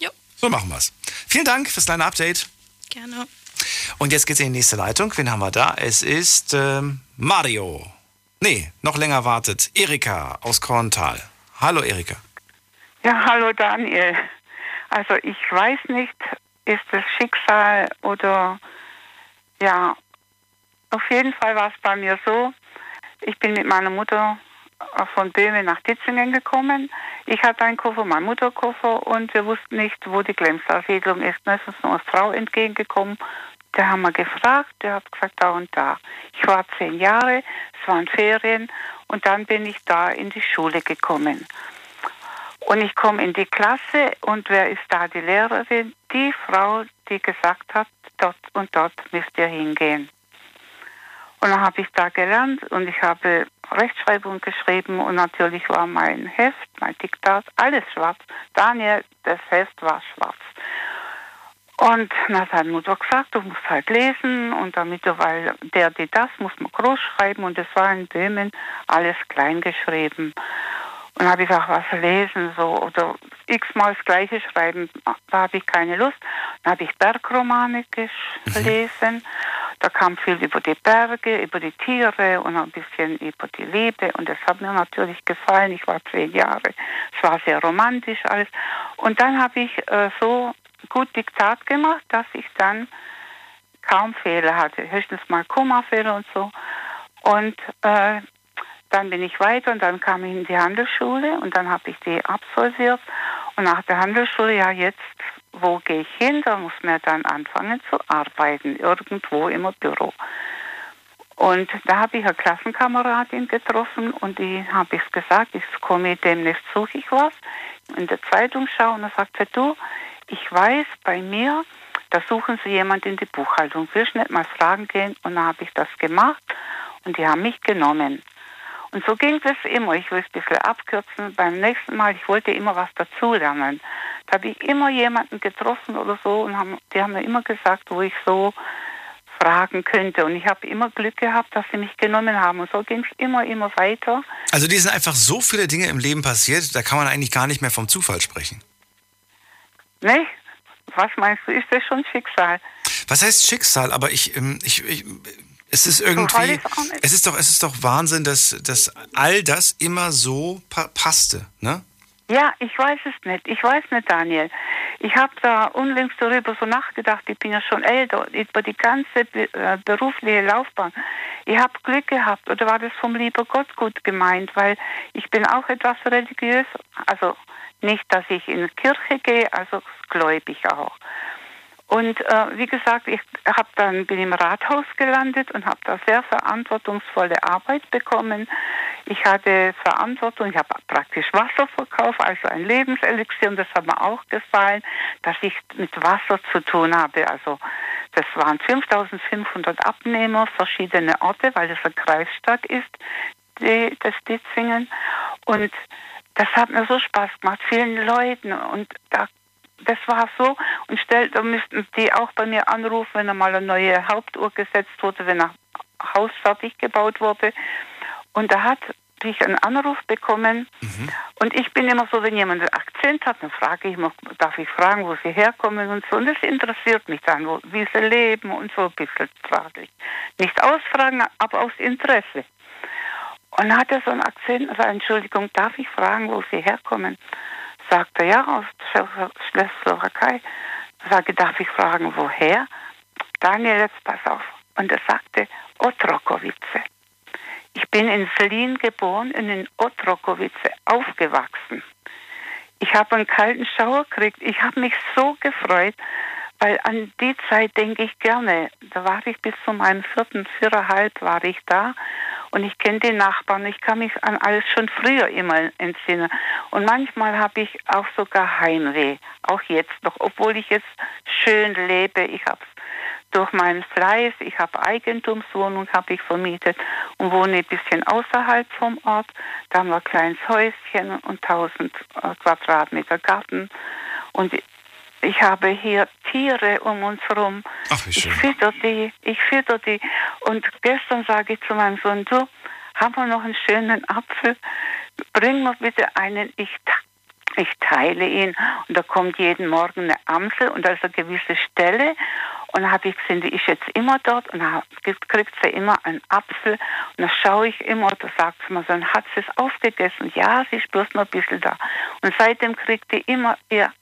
Jo. So machen wir's. Vielen Dank fürs kleine Update. Gerne. Und jetzt geht's in die nächste Leitung. Wen haben wir da? Es ist ähm, Mario. Nee, noch länger wartet. Erika aus Korntal. Hallo Erika. Ja, hallo Daniel. Also ich weiß nicht, ist es Schicksal oder ja, auf jeden Fall war es bei mir so, ich bin mit meiner Mutter von Böhmen nach Ditzingen gekommen. Ich hatte einen Koffer, mein Mutterkoffer und wir wussten nicht, wo die Glemser-Siedlung ist. Da ist uns eine Frau entgegengekommen, der haben wir gefragt, der hat gesagt, da und da. Ich war zehn Jahre, es waren Ferien und dann bin ich da in die Schule gekommen. Und ich komme in die Klasse und wer ist da die Lehrerin? Die Frau, die gesagt hat, dort und dort müsst ihr hingehen. Und dann habe ich da gelernt und ich habe Rechtschreibung geschrieben und natürlich war mein Heft, mein Diktat, alles schwarz. Daniel, das Heft war schwarz. Und dann hat Mutter gesagt, du musst halt lesen und damit du, weil der, die, das muss man groß schreiben und es war in Böhmen alles klein geschrieben. Und dann habe ich gesagt, was lesen so oder x-mal das Gleiche schreiben, da habe ich keine Lust. Dann habe ich Bergromane gelesen. Da kam viel über die Berge, über die Tiere und ein bisschen über die Liebe. Und das hat mir natürlich gefallen. Ich war zehn Jahre. Es war sehr romantisch alles. Und dann habe ich äh, so gut Diktat gemacht, dass ich dann kaum Fehler hatte. Höchstens mal Kommafehler und so. Und äh, dann bin ich weiter und dann kam ich in die Handelsschule und dann habe ich die absolviert. Und nach der Handelsschule, ja jetzt, wo gehe ich hin? Da muss man dann anfangen zu arbeiten, irgendwo im Büro. Und da habe ich eine Klassenkameradin getroffen und die habe ich gesagt, ich komme demnächst suche ich was, in der Zeitung schauen und dann sagt sie, du, ich weiß, bei mir, da suchen sie jemand in die Buchhaltung. Willst nicht mal fragen gehen? Und dann habe ich das gemacht und die haben mich genommen. Und so ging es immer. Ich will es ein bisschen abkürzen. Beim nächsten Mal, ich wollte immer was dazulernen. Da habe ich immer jemanden getroffen oder so und haben, die haben mir immer gesagt, wo ich so fragen könnte. Und ich habe immer Glück gehabt, dass sie mich genommen haben. Und so ging es immer, immer weiter. Also dir sind einfach so viele Dinge im Leben passiert, da kann man eigentlich gar nicht mehr vom Zufall sprechen. Ne? Was meinst du, ist das schon Schicksal? Was heißt Schicksal? Aber ich, ähm, ich, ich es ist irgendwie, es ist doch, es ist doch Wahnsinn, dass, dass all das immer so pa passte, ne? Ja, ich weiß es nicht. Ich weiß nicht, Daniel. Ich habe da unlängst darüber so nachgedacht. Ich bin ja schon älter, über die ganze äh, berufliche Laufbahn. Ich habe Glück gehabt oder war das vom lieber Gott gut gemeint, weil ich bin auch etwas religiös. Also nicht, dass ich in die Kirche gehe, also gläubig auch. Und äh, wie gesagt, ich hab dann bin im Rathaus gelandet und habe da sehr verantwortungsvolle Arbeit bekommen. Ich hatte Verantwortung, ich habe praktisch Wasser verkauft, also ein Lebenselixier und das hat mir auch gefallen, dass ich mit Wasser zu tun habe. Also das waren 5500 Abnehmer, verschiedene Orte, weil es eine Kreisstadt ist, die, das Ditzingen. Und das hat mir so Spaß gemacht, vielen Leuten. Und da das war so und stellt, da müssten die auch bei mir anrufen, wenn einmal eine neue Hauptuhr gesetzt wurde, wenn ein Haus fertig gebaut wurde. Und da hat ich einen Anruf bekommen mhm. und ich bin immer so, wenn jemand einen Akzent hat, dann frage ich immer, darf ich fragen, wo sie herkommen und so. Und das interessiert mich dann, wo, wie sie leben und so ein bisschen frage ich. Nicht ausfragen, aber aus Interesse. Und dann hat er so einen Akzent, also Entschuldigung, darf ich fragen, wo sie herkommen? Sagte, ja, aus Tschechoslowakei. Sage, darf ich fragen, woher? Daniel, jetzt pass auf. Und er sagte, Otrokowice. Ich bin in Selin geboren und in Otrokowice aufgewachsen. Ich habe einen kalten Schauer gekriegt. Ich habe mich so gefreut, weil an die Zeit denke ich gerne. Da war ich bis zu meinem vierten, viereinhalb war ich da und ich kenne die Nachbarn. Ich kann mich an alles schon früher immer entsinnen. Und manchmal habe ich auch sogar Heimweh, auch jetzt noch, obwohl ich jetzt schön lebe. Ich habe durch meinen Fleiß, ich habe Eigentumswohnung, habe ich vermietet und wohne ein bisschen außerhalb vom Ort. Da haben wir ein kleines Häuschen und 1000 äh, Quadratmeter Garten. Und ich habe hier Tiere um uns herum. Ach, wie schön. Ich fütter die, ich fütter die. Und gestern sage ich zu meinem Sohn, du, haben wir noch einen schönen Apfel? Bring mir bitte einen, ich, ich teile ihn. Und da kommt jeden Morgen eine Amsel und da ist eine gewisse Stelle. Und dann habe ich gesehen, die ist jetzt immer dort und dann kriegt sie immer einen Apfel. Und dann schaue ich immer, da sagt sie mir so, hat sie es aufgegessen? Ja, sie ist bloß noch ein bisschen da. Und seitdem kriegt die immer ihr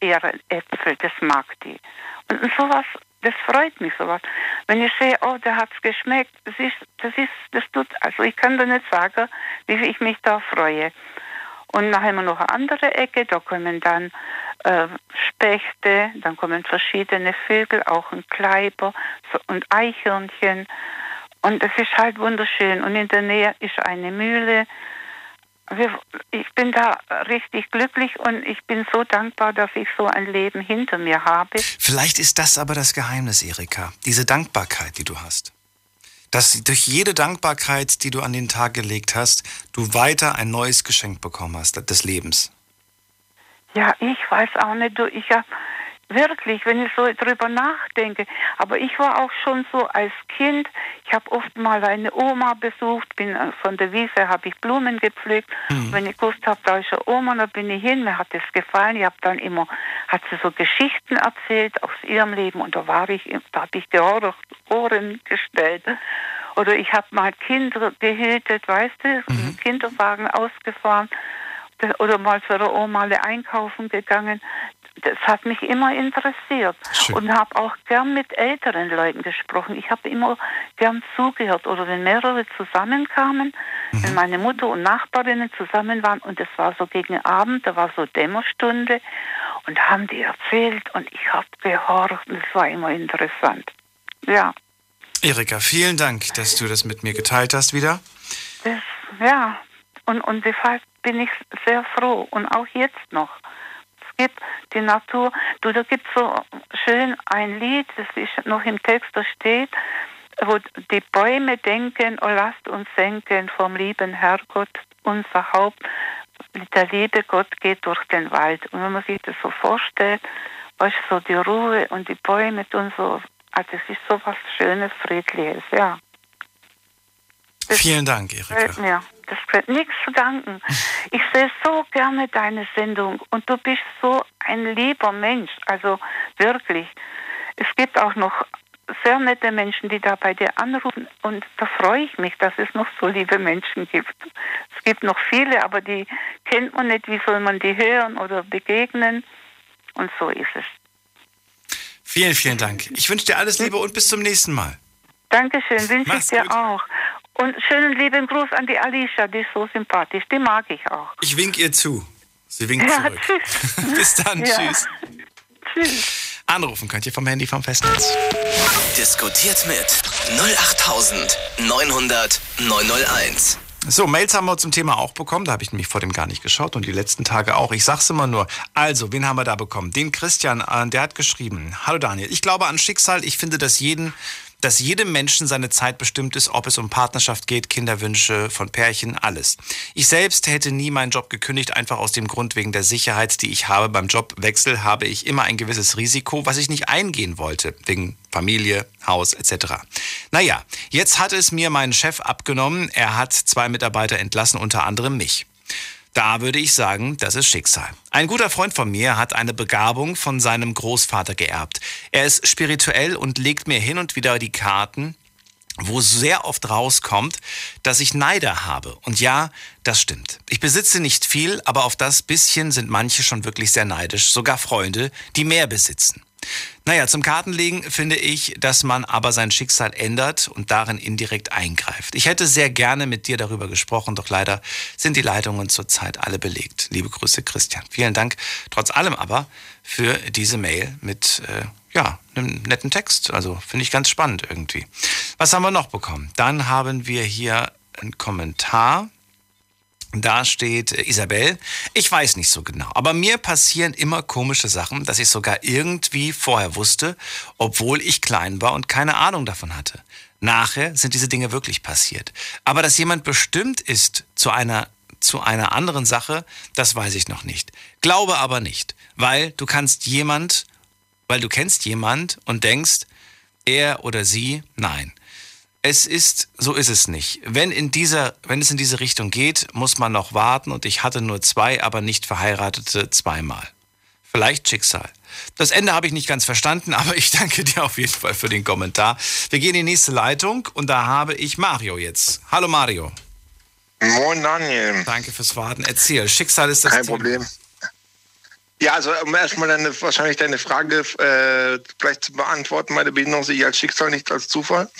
ihre Äpfel, das mag die. Und sowas, das freut mich sowas. Wenn ich sehe, oh, der hat's geschmeckt, das ist, das ist, das tut, also ich kann da nicht sagen, wie ich mich da freue. Und haben wir noch eine andere Ecke, da kommen dann äh, Spechte, dann kommen verschiedene Vögel, auch ein Kleiber so, und Eichhörnchen. Und es ist halt wunderschön. Und in der Nähe ist eine Mühle, ich bin da richtig glücklich und ich bin so dankbar, dass ich so ein Leben hinter mir habe. Vielleicht ist das aber das Geheimnis, Erika, diese Dankbarkeit, die du hast. Dass durch jede Dankbarkeit, die du an den Tag gelegt hast, du weiter ein neues Geschenk bekommen hast des Lebens. Ja, ich weiß auch nicht. Ich habe Wirklich, wenn ich so drüber nachdenke. Aber ich war auch schon so als Kind. Ich habe oft mal eine Oma besucht, bin äh, von der Wiese, habe ich Blumen gepflückt. Mhm. Wenn ich gewusst habe, da ist eine Oma, da bin ich hin. Mir hat das gefallen. Ich habe dann immer, hat sie so Geschichten erzählt aus ihrem Leben und da war ich, da habe ich die Ohren gestellt. Oder ich habe mal Kinder gehütet, weißt du, mhm. Kinderwagen ausgefahren oder mal für eine Oma einkaufen gegangen das hat mich immer interessiert Schön. und habe auch gern mit älteren Leuten gesprochen. Ich habe immer gern zugehört oder wenn mehrere zusammenkamen, mhm. wenn meine Mutter und Nachbarinnen zusammen waren und es war so gegen Abend, da war so Dämmerstunde und haben die erzählt und ich habe gehorcht und es war immer interessant. Ja. Erika, vielen Dank, dass du das mit mir geteilt hast wieder. Das, ja, und, und deshalb bin ich sehr froh und auch jetzt noch gibt, die Natur. Du, da gibt so schön ein Lied, das ist noch im Text, da steht, wo die Bäume denken, oh lasst uns senken vom lieben Herrgott, unser Haupt. Der liebe Gott geht durch den Wald. Und wenn man sich das so vorstellt, weißt so die Ruhe und die Bäume und so, also es ist so was Schönes, Friedliches, ja. Vielen Dank, Erika. mir. Das wird nichts zu danken. Ich sehe so gerne deine Sendung und du bist so ein lieber Mensch. Also wirklich. Es gibt auch noch sehr nette Menschen, die da bei dir anrufen und da freue ich mich, dass es noch so liebe Menschen gibt. Es gibt noch viele, aber die kennt man nicht. Wie soll man die hören oder begegnen? Und so ist es. Vielen, vielen Dank. Ich wünsche dir alles Liebe und bis zum nächsten Mal. Dankeschön, wünsche ich dir gut. auch. Und schönen lieben Gruß an die Alicia, die ist so sympathisch. Die mag ich auch. Ich wink ihr zu. Sie winkt Ja, zurück. tschüss. bis dann. Ja. Tschüss. Tschüss. Anrufen könnt ihr vom Handy vom Festnetz. Diskutiert mit 08900 901. So, Mails haben wir zum Thema auch bekommen. Da habe ich nämlich vor dem gar nicht geschaut und die letzten Tage auch. Ich sag's immer nur. Also, wen haben wir da bekommen? Den Christian, äh, der hat geschrieben. Hallo Daniel, ich glaube an Schicksal. Ich finde, dass jeden dass jedem Menschen seine Zeit bestimmt ist, ob es um Partnerschaft geht, Kinderwünsche von Pärchen, alles. Ich selbst hätte nie meinen Job gekündigt, einfach aus dem Grund wegen der Sicherheit, die ich habe. Beim Jobwechsel habe ich immer ein gewisses Risiko, was ich nicht eingehen wollte, wegen Familie, Haus etc. Naja, jetzt hat es mir mein Chef abgenommen. Er hat zwei Mitarbeiter entlassen, unter anderem mich. Da würde ich sagen, das ist Schicksal. Ein guter Freund von mir hat eine Begabung von seinem Großvater geerbt. Er ist spirituell und legt mir hin und wieder die Karten, wo sehr oft rauskommt, dass ich Neider habe. Und ja, das stimmt. Ich besitze nicht viel, aber auf das bisschen sind manche schon wirklich sehr neidisch, sogar Freunde, die mehr besitzen. Naja, zum Kartenlegen finde ich, dass man aber sein Schicksal ändert und darin indirekt eingreift. Ich hätte sehr gerne mit dir darüber gesprochen, doch leider sind die Leitungen zurzeit alle belegt. Liebe Grüße, Christian. Vielen Dank trotz allem aber für diese Mail mit, äh, ja, einem netten Text. Also finde ich ganz spannend irgendwie. Was haben wir noch bekommen? Dann haben wir hier einen Kommentar. Da steht äh, Isabel, ich weiß nicht so genau, aber mir passieren immer komische Sachen, dass ich sogar irgendwie vorher wusste, obwohl ich klein war und keine Ahnung davon hatte. Nachher sind diese Dinge wirklich passiert. Aber dass jemand bestimmt ist zu einer, zu einer anderen Sache, das weiß ich noch nicht. Glaube aber nicht, weil du kannst jemand, weil du kennst jemand und denkst, er oder sie, nein. Es ist, so ist es nicht. Wenn, in dieser, wenn es in diese Richtung geht, muss man noch warten und ich hatte nur zwei, aber nicht verheiratete zweimal. Vielleicht Schicksal. Das Ende habe ich nicht ganz verstanden, aber ich danke dir auf jeden Fall für den Kommentar. Wir gehen in die nächste Leitung und da habe ich Mario jetzt. Hallo Mario. Moin Daniel. Danke fürs Warten. Erzähl, Schicksal ist das Kein Thema. Problem. Ja, also um erstmal deine, wahrscheinlich deine Frage äh, gleich zu beantworten. Meine Behinderung sehe ich als Schicksal, nicht als Zufall.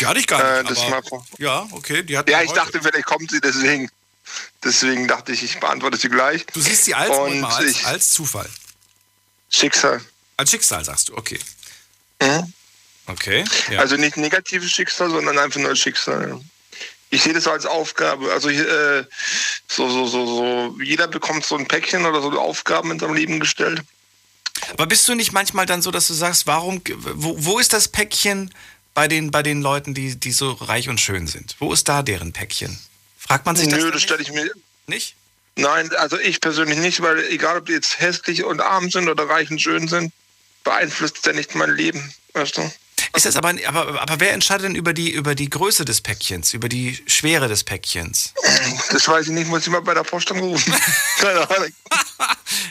Die hatte ich gar nicht. Äh, aber, ja, okay, die hat ja, ich heute. dachte, vielleicht kommt sie deswegen. Deswegen dachte ich, ich beantworte sie gleich. Du siehst sie als, als, ich- als Zufall. Schicksal. Als Schicksal sagst du, okay. Mhm. Okay. Ja. Also nicht negatives Schicksal, sondern einfach nur Schicksal. Ich sehe das so als Aufgabe. Also äh, so, so, so, so, jeder bekommt so ein Päckchen oder so Aufgaben in seinem Leben gestellt. Aber bist du nicht manchmal dann so, dass du sagst, warum, wo, wo ist das Päckchen bei den, bei den Leuten, die, die so reich und schön sind? Wo ist da deren Päckchen? Fragt man sich das? Nö, das stelle ich mir. Nicht? Nein, also ich persönlich nicht, weil egal ob die jetzt hässlich und arm sind oder reich und schön sind, beeinflusst ja nicht mein Leben, weißt du? Ist das aber, aber, aber wer entscheidet denn über die, über die Größe des Päckchens, über die Schwere des Päckchens? Das weiß ich nicht, muss ich mal bei der Post anrufen. Keine Ahnung.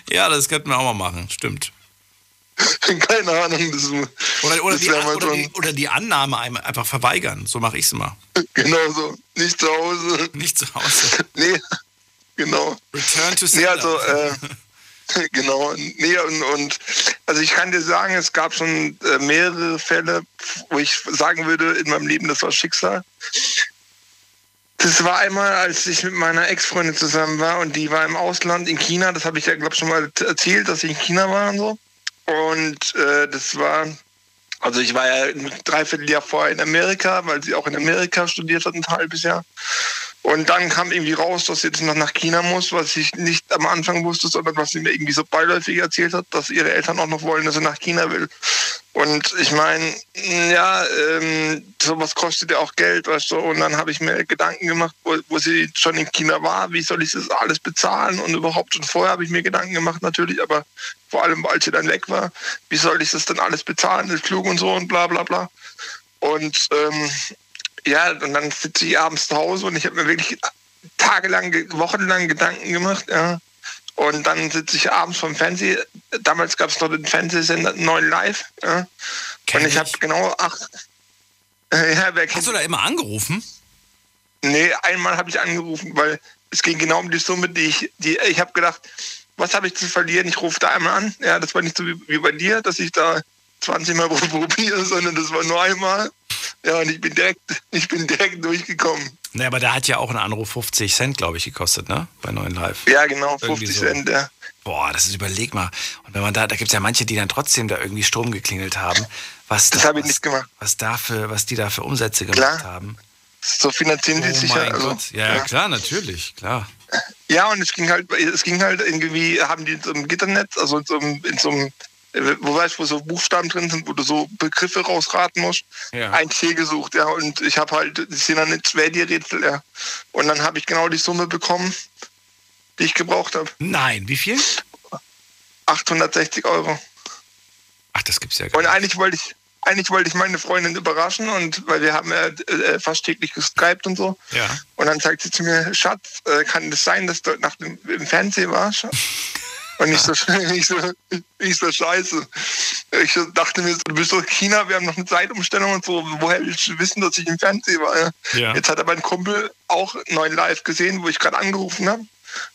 Ja, das könnten wir auch mal machen, stimmt. Keine Ahnung. Das, Oder, oder, das die, An- oder, die, oder die Annahme einfach verweigern. So mache ich es immer. Genau so. Nicht zu Hause. Nicht zu Hause. Nee, genau. Return to Nee, sender. also, äh, genau. Nee, und, und also ich kann dir sagen, es gab schon äh, mehrere Fälle, wo ich sagen würde, in meinem Leben, das war Schicksal. Das war einmal, als ich mit meiner Ex-Freundin zusammen war und die war im Ausland in China. Das habe ich ja, glaube ich, schon mal erzählt, dass ich in China war und so. Und äh, das war, also ich war ja ein Dreivierteljahr vorher in Amerika, weil sie auch in Amerika studiert hat, ein halbes Jahr. Und dann kam irgendwie raus, dass sie jetzt noch nach China muss, was ich nicht am Anfang wusste, sondern was sie mir irgendwie so beiläufig erzählt hat, dass ihre Eltern auch noch wollen, dass sie nach China will. Und ich meine, ja, ähm, sowas kostet ja auch Geld, weißt du. Und dann habe ich mir Gedanken gemacht, wo, wo sie schon in China war, wie soll ich das alles bezahlen und überhaupt. Und vorher habe ich mir Gedanken gemacht natürlich, aber vor allem, als sie dann weg war, wie soll ich das dann alles bezahlen, das Flug und so und bla bla bla. Und ähm, ja, und dann sitze ich abends zu Hause und ich habe mir wirklich tagelang, wochenlang Gedanken gemacht, ja und dann sitze ich abends vom Fernsehen. Damals gab es noch den Fernsehsender 9 Live. Ja. Und ich habe genau acht. Äh, ja, Hast du da immer angerufen? Nee, einmal habe ich angerufen, weil es ging genau um die Summe, die ich. Die, ich habe gedacht, was habe ich zu verlieren? Ich rufe da einmal an. Ja, das war nicht so wie, wie bei dir, dass ich da 20 Mal probiere, sondern das war nur einmal. Ja, und ich bin direkt, ich bin direkt durchgekommen. Ne, aber der hat ja auch einen Anruf 50 Cent, glaube ich, gekostet, ne? Bei 9 Live. Ja, genau, 50 so. Cent, ja. Boah, das ist überleg mal. Und wenn man da, da gibt es ja manche, die dann trotzdem da irgendwie Strom geklingelt haben. Was das habe ich nicht gemacht. Was, dafür, was die da für Umsätze gemacht klar. haben. So finanzieren die oh sich ja. Also, ja, ja, klar, natürlich, klar. Ja, und es ging halt, es ging halt irgendwie, haben die in so einem Gitternetz, also in so einem, in so einem wo weißt wo so Buchstaben drin sind, wo du so Begriffe rausraten musst. Ja. Ein C gesucht, ja. Und ich habe halt, das sind dann nicht schwer die Rätsel, ja. Und dann habe ich genau die Summe bekommen, die ich gebraucht habe. Nein, wie viel? 860 Euro. Ach, das gibt's ja gar nicht. Und eigentlich wollte ich, eigentlich wollte ich meine Freundin überraschen und weil wir haben ja äh, fast täglich geskypt und so. Ja. Und dann sagt sie zu mir, Schatz, äh, kann das sein, dass du nach dem im Fernsehen warst? Und ich so, ich so, ich so scheiße. Ich dachte mir, du bist doch China, wir haben noch eine Zeitumstellung und so. Woher willst du wissen, dass ich im Fernsehen war? Ja. Jetzt hat aber ein Kumpel auch neuen Live gesehen, wo ich gerade angerufen habe.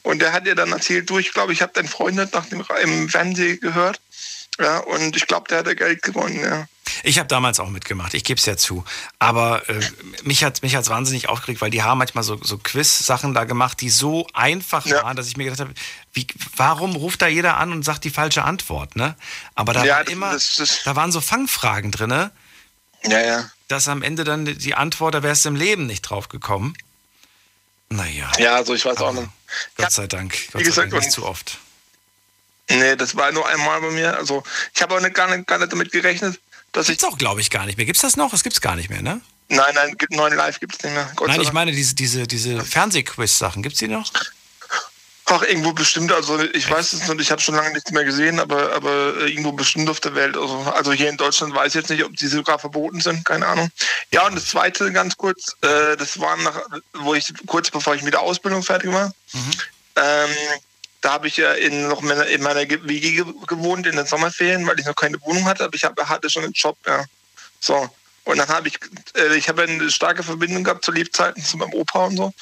Und der hat ihr dann erzählt, du, ich glaube, ich habe deinen Freund nach dem, im Fernsehen gehört. Ja, und ich glaube, der hat Geld gewonnen, ja. Ich habe damals auch mitgemacht, ich gebe es ja zu. Aber äh, mich hat es mich wahnsinnig aufgeregt, weil die haben manchmal so, so Quiz-Sachen da gemacht, die so einfach ja. waren, dass ich mir gedacht habe, wie, warum ruft da jeder an und sagt die falsche Antwort? Ne? Aber da, ja, war immer, das, das, da waren so Fangfragen drin, ne? ja, ja. dass am Ende dann die Antwort, da wärst du im Leben nicht drauf gekommen. Naja. Ja, also ich weiß auch nicht. Gott sei Dank. Gott sei Dank nicht zu oft. Nee, das war nur einmal bei mir. Also ich habe auch nicht, gar, nicht, gar nicht damit gerechnet, das gibt's auch, glaube ich, gar nicht mehr. Gibt es das noch? Es gibt es gar nicht mehr, ne? Nein, nein, neuen Live gibt es nicht mehr. Gott nein, ich meine diese, diese, diese Fernsehquiz-Sachen. Gibt es die noch? Ach, irgendwo bestimmt. Also ich weiß es nicht, ich habe schon lange nichts mehr gesehen, aber, aber irgendwo bestimmt auf der Welt. Also, also hier in Deutschland weiß ich jetzt nicht, ob die sogar verboten sind, keine Ahnung. Ja, und das zweite ganz kurz, äh, das war nach, wo ich kurz bevor ich mit der Ausbildung fertig war. Mhm. Ähm, da habe ich ja in, noch in meiner WG gewohnt in den Sommerferien, weil ich noch keine Wohnung hatte, aber ich hab, hatte schon einen Job. Ja. So. Und dann habe ich, äh, ich habe eine starke Verbindung gehabt zu Lebzeiten zu meinem Opa und so.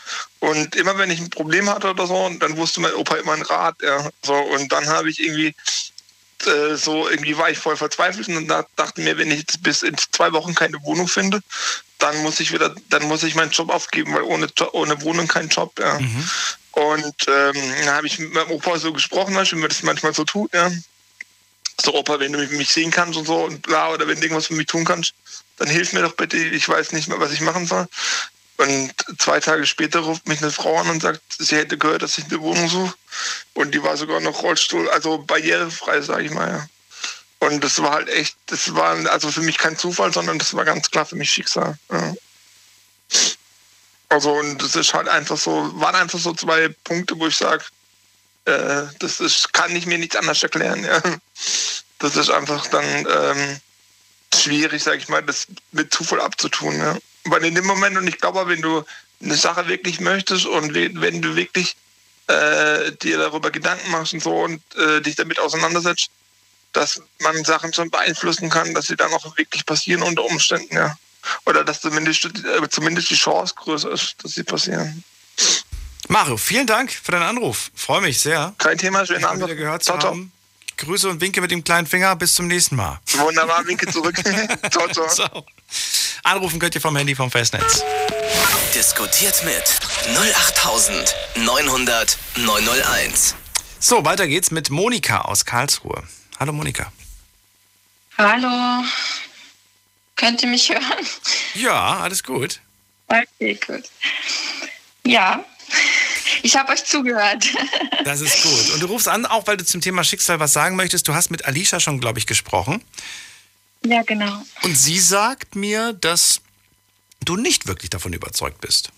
Und immer wenn ich ein Problem hatte oder so, dann wusste mein Opa immer einen Rat. Ja. So, und dann habe ich irgendwie äh, so, irgendwie war ich voll verzweifelt und dann dachte mir, wenn ich jetzt bis in zwei Wochen keine Wohnung finde, dann muss ich wieder, dann muss ich meinen Job aufgeben, weil ohne, ohne Wohnung kein Job. Ja. Mhm. Und ähm, da habe ich mit meinem Opa so gesprochen, wie man das manchmal so tut. Ja. So, Opa, wenn du mich sehen kannst und so und bla, oder wenn du irgendwas für mich tun kannst, dann hilf mir doch bitte, ich weiß nicht mehr, was ich machen soll. Und zwei Tage später ruft mich eine Frau an und sagt, sie hätte gehört, dass ich eine Wohnung suche. Und die war sogar noch Rollstuhl, also barrierefrei, sage ich mal. Ja. Und das war halt echt, das war also für mich kein Zufall, sondern das war ganz klar für mich Schicksal. Ja. Also und das ist halt einfach so, waren einfach so zwei Punkte, wo ich sage, äh, das ist, kann ich mir nichts anderes erklären. Ja. Das ist einfach dann ähm, schwierig, sage ich mal, das mit Zufall abzutun. Ja. Weil in dem Moment, und ich glaube, wenn du eine Sache wirklich möchtest und wenn du wirklich äh, dir darüber Gedanken machst und so und äh, dich damit auseinandersetzt, dass man Sachen schon beeinflussen kann, dass sie dann auch wirklich passieren unter Umständen, ja. Oder dass zumindest, äh, zumindest die Chance größer ist, dass sie passieren. Mario, vielen Dank für deinen Anruf. Freue mich sehr. Kein Thema, schönen Abend. wieder gehört zu ciao, haben. Grüße und Winke mit dem kleinen Finger. Bis zum nächsten Mal. Wunderbar, Winke zurück. ciao, ciao. ciao. Anrufen könnt ihr vom Handy vom Festnetz. Diskutiert mit 08900 901. So, weiter geht's mit Monika aus Karlsruhe. Hallo Monika. Hallo. Könnt ihr mich hören? Ja, alles gut. Okay, gut. Ja, ich habe euch zugehört. Das ist gut. Und du rufst an, auch weil du zum Thema Schicksal was sagen möchtest. Du hast mit Alicia schon, glaube ich, gesprochen. Ja, genau. Und sie sagt mir, dass du nicht wirklich davon überzeugt bist.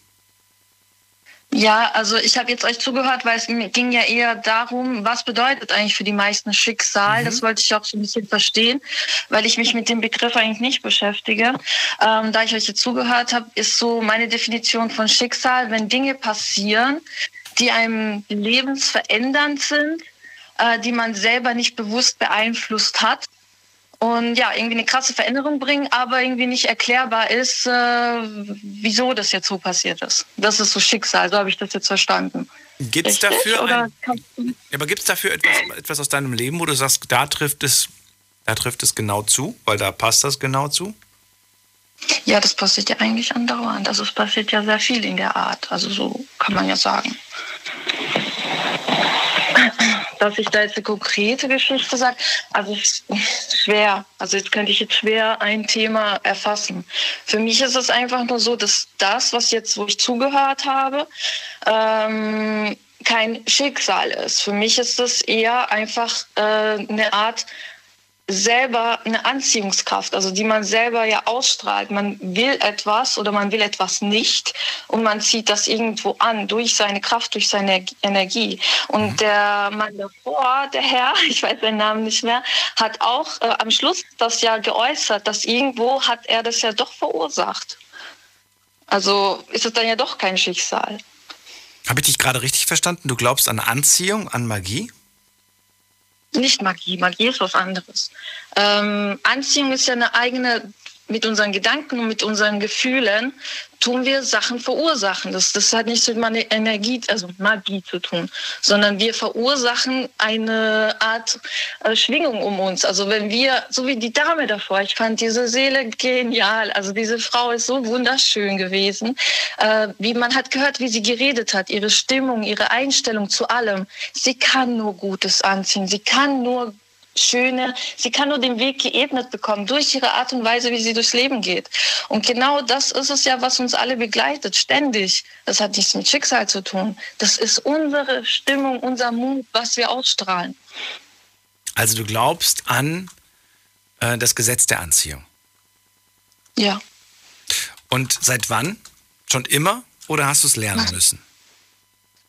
Ja, also ich habe jetzt euch zugehört, weil es ging ja eher darum, was bedeutet eigentlich für die meisten Schicksal. Mhm. Das wollte ich auch so ein bisschen verstehen, weil ich mich mit dem Begriff eigentlich nicht beschäftige. Ähm, da ich euch jetzt zugehört habe, ist so meine Definition von Schicksal, wenn Dinge passieren, die einem lebensverändernd sind, äh, die man selber nicht bewusst beeinflusst hat und ja, irgendwie eine krasse Veränderung bringen, aber irgendwie nicht erklärbar ist, äh, wieso das jetzt so passiert ist. Das ist so Schicksal, so habe ich das jetzt verstanden. Gibt es dafür, ein, aber gibt's dafür etwas, etwas aus deinem Leben, wo du sagst, da trifft es, da trifft es genau zu, weil da passt das genau zu? Ja, das passiert ja eigentlich andauernd. Also es passiert ja sehr viel in der Art. Also so kann man ja sagen dass ich da jetzt eine konkrete Geschichte sage, also schwer. Also jetzt könnte ich jetzt schwer ein Thema erfassen. Für mich ist es einfach nur so, dass das, was jetzt, wo ich zugehört habe, ähm, kein Schicksal ist. Für mich ist es eher einfach äh, eine Art selber eine Anziehungskraft, also die man selber ja ausstrahlt. Man will etwas oder man will etwas nicht und man zieht das irgendwo an durch seine Kraft, durch seine Energie. Und mhm. der Mann davor, der Herr, ich weiß seinen Namen nicht mehr, hat auch äh, am Schluss das ja geäußert, dass irgendwo hat er das ja doch verursacht. Also ist es dann ja doch kein Schicksal. Habe ich dich gerade richtig verstanden? Du glaubst an Anziehung, an Magie? Nicht Magie, Magie ist was anderes. Ähm, Anziehung ist ja eine eigene, mit unseren Gedanken und mit unseren Gefühlen tun wir Sachen verursachen. Das, das hat nichts mit meiner Energie, also Magie zu tun, sondern wir verursachen eine Art äh, Schwingung um uns. Also wenn wir, so wie die Dame davor, ich fand diese Seele genial. Also diese Frau ist so wunderschön gewesen. Äh, wie man hat gehört, wie sie geredet hat, ihre Stimmung, ihre Einstellung zu allem. Sie kann nur Gutes anziehen. Sie kann nur schöne, sie kann nur den Weg geebnet bekommen durch ihre Art und Weise, wie sie durchs Leben geht. Und genau das ist es ja, was uns alle begleitet, ständig. Das hat nichts mit Schicksal zu tun. Das ist unsere Stimmung, unser Mut, was wir ausstrahlen. Also du glaubst an äh, das Gesetz der Anziehung? Ja. Und seit wann? Schon immer oder hast du es lernen müssen?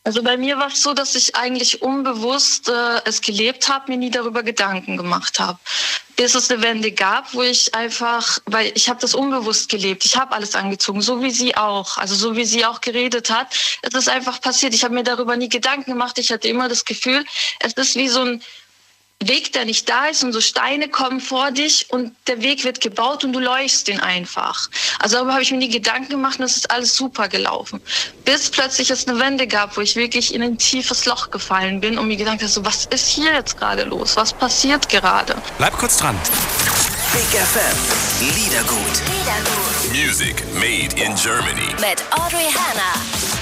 Also bei mir war es so, dass ich eigentlich unbewusst äh, es gelebt habe, mir nie darüber Gedanken gemacht habe. Bis es eine Wende gab, wo ich einfach, weil ich habe das unbewusst gelebt. Ich habe alles angezogen, so wie sie auch. Also so wie sie auch geredet hat. Es ist einfach passiert. Ich habe mir darüber nie Gedanken gemacht. Ich hatte immer das Gefühl, es ist wie so ein Weg, der nicht da ist und so Steine kommen vor dich und der Weg wird gebaut und du läufst den einfach. Also darüber habe ich mir nie Gedanken gemacht und es ist alles super gelaufen. Bis plötzlich es eine Wende gab, wo ich wirklich in ein tiefes Loch gefallen bin und mir gedacht habe, so, was ist hier jetzt gerade los? Was passiert gerade? Bleib kurz dran. Big FM, Liedergut. Liedergut. Music made in Germany. Mit Audrey Hanna.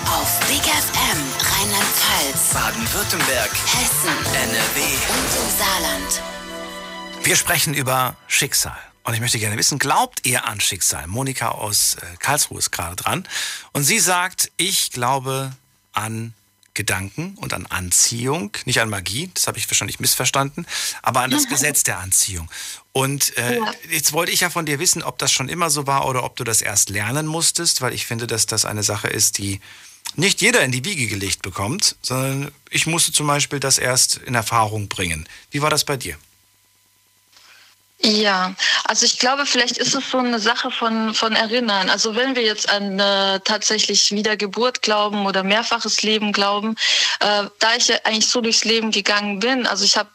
auf Big FM Rheinland-Pfalz, Baden-Württemberg, Hessen, NRW und im Saarland. Wir sprechen über Schicksal. Und ich möchte gerne wissen, glaubt ihr an Schicksal? Monika aus äh, Karlsruhe ist gerade dran. Und sie sagt, ich glaube an Gedanken und an Anziehung, nicht an Magie, das habe ich wahrscheinlich missverstanden, aber an das Gesetz der Anziehung. Und äh, ja. jetzt wollte ich ja von dir wissen, ob das schon immer so war oder ob du das erst lernen musstest, weil ich finde, dass das eine Sache ist, die nicht jeder in die Wiege gelegt bekommt, sondern ich musste zum Beispiel das erst in Erfahrung bringen. Wie war das bei dir? Ja, also ich glaube, vielleicht ist es so eine Sache von, von Erinnern. Also wenn wir jetzt an äh, tatsächlich Wiedergeburt glauben oder mehrfaches Leben glauben, äh, da ich ja eigentlich so durchs Leben gegangen bin, also ich habe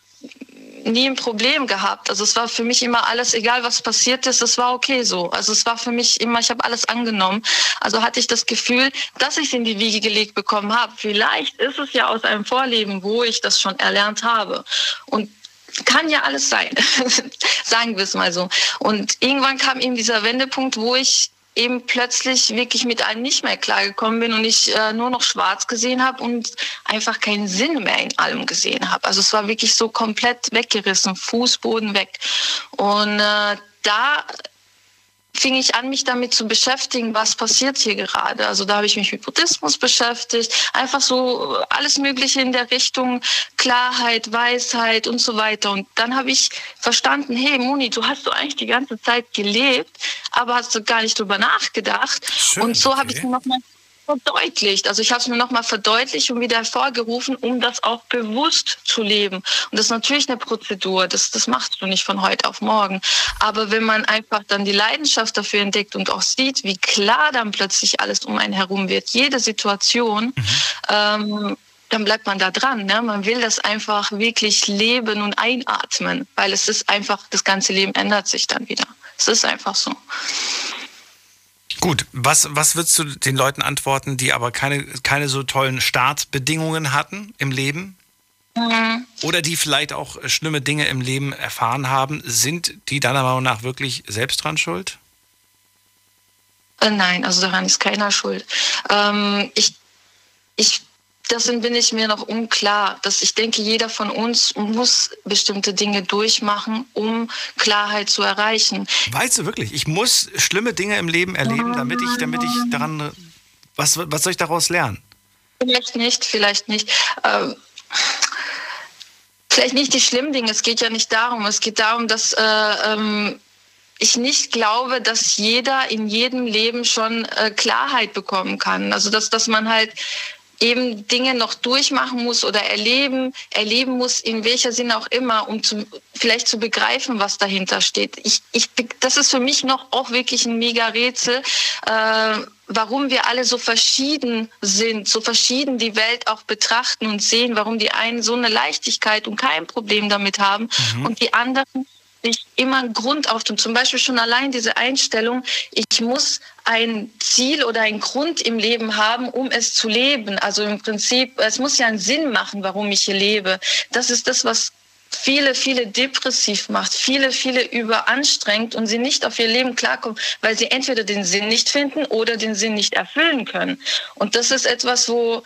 nie ein Problem gehabt. Also es war für mich immer alles, egal was passiert ist, es war okay so. Also es war für mich immer, ich habe alles angenommen. Also hatte ich das Gefühl, dass ich es in die Wiege gelegt bekommen habe. Vielleicht ist es ja aus einem Vorleben, wo ich das schon erlernt habe. Und kann ja alles sein, sagen wir es mal so. Und irgendwann kam eben dieser Wendepunkt, wo ich eben plötzlich wirklich mit allem nicht mehr klargekommen bin und ich äh, nur noch schwarz gesehen habe und einfach keinen Sinn mehr in allem gesehen habe. Also es war wirklich so komplett weggerissen, Fußboden weg. Und äh, da fing ich an, mich damit zu beschäftigen, was passiert hier gerade. Also da habe ich mich mit Buddhismus beschäftigt, einfach so alles Mögliche in der Richtung Klarheit, Weisheit und so weiter. Und dann habe ich verstanden, hey Moni, du hast du eigentlich die ganze Zeit gelebt, aber hast du gar nicht drüber nachgedacht. Schön, und so okay. habe ich mir nochmal verdeutlicht. Also ich habe es mir nochmal verdeutlicht und wieder hervorgerufen, um das auch bewusst zu leben. Und das ist natürlich eine Prozedur, das, das machst du nicht von heute auf morgen. Aber wenn man einfach dann die Leidenschaft dafür entdeckt und auch sieht, wie klar dann plötzlich alles um einen herum wird, jede Situation, mhm. ähm, dann bleibt man da dran. Ne? Man will das einfach wirklich leben und einatmen, weil es ist einfach, das ganze Leben ändert sich dann wieder. Es ist einfach so. Gut, was, was würdest du den Leuten antworten, die aber keine, keine so tollen Startbedingungen hatten im Leben? Mhm. Oder die vielleicht auch schlimme Dinge im Leben erfahren haben? Sind die deiner Meinung nach wirklich selbst dran schuld? Äh, nein, also daran ist keiner schuld. Ähm, ich, ich dessen bin ich mir noch unklar. Dass ich denke, jeder von uns muss bestimmte Dinge durchmachen, um Klarheit zu erreichen. Weißt du wirklich, ich muss schlimme Dinge im Leben erleben, damit ich, damit ich daran. Was, was soll ich daraus lernen? Vielleicht nicht, vielleicht nicht. Ähm, vielleicht nicht die schlimmen Dinge. Es geht ja nicht darum. Es geht darum, dass äh, ähm, ich nicht glaube, dass jeder in jedem Leben schon äh, Klarheit bekommen kann. Also dass, dass man halt eben Dinge noch durchmachen muss oder erleben, erleben muss, in welcher Sinne auch immer, um zu, vielleicht zu begreifen, was dahinter steht. Ich, ich, das ist für mich noch auch wirklich ein mega Rätsel, äh, warum wir alle so verschieden sind, so verschieden die Welt auch betrachten und sehen, warum die einen so eine Leichtigkeit und kein Problem damit haben mhm. und die anderen sich immer einen Grund auftun. Zum Beispiel schon allein diese Einstellung, ich muss ein Ziel oder einen Grund im Leben haben, um es zu leben. Also im Prinzip, es muss ja einen Sinn machen, warum ich hier lebe. Das ist das, was viele, viele depressiv macht, viele, viele überanstrengt und sie nicht auf ihr Leben klarkommen, weil sie entweder den Sinn nicht finden oder den Sinn nicht erfüllen können. Und das ist etwas, wo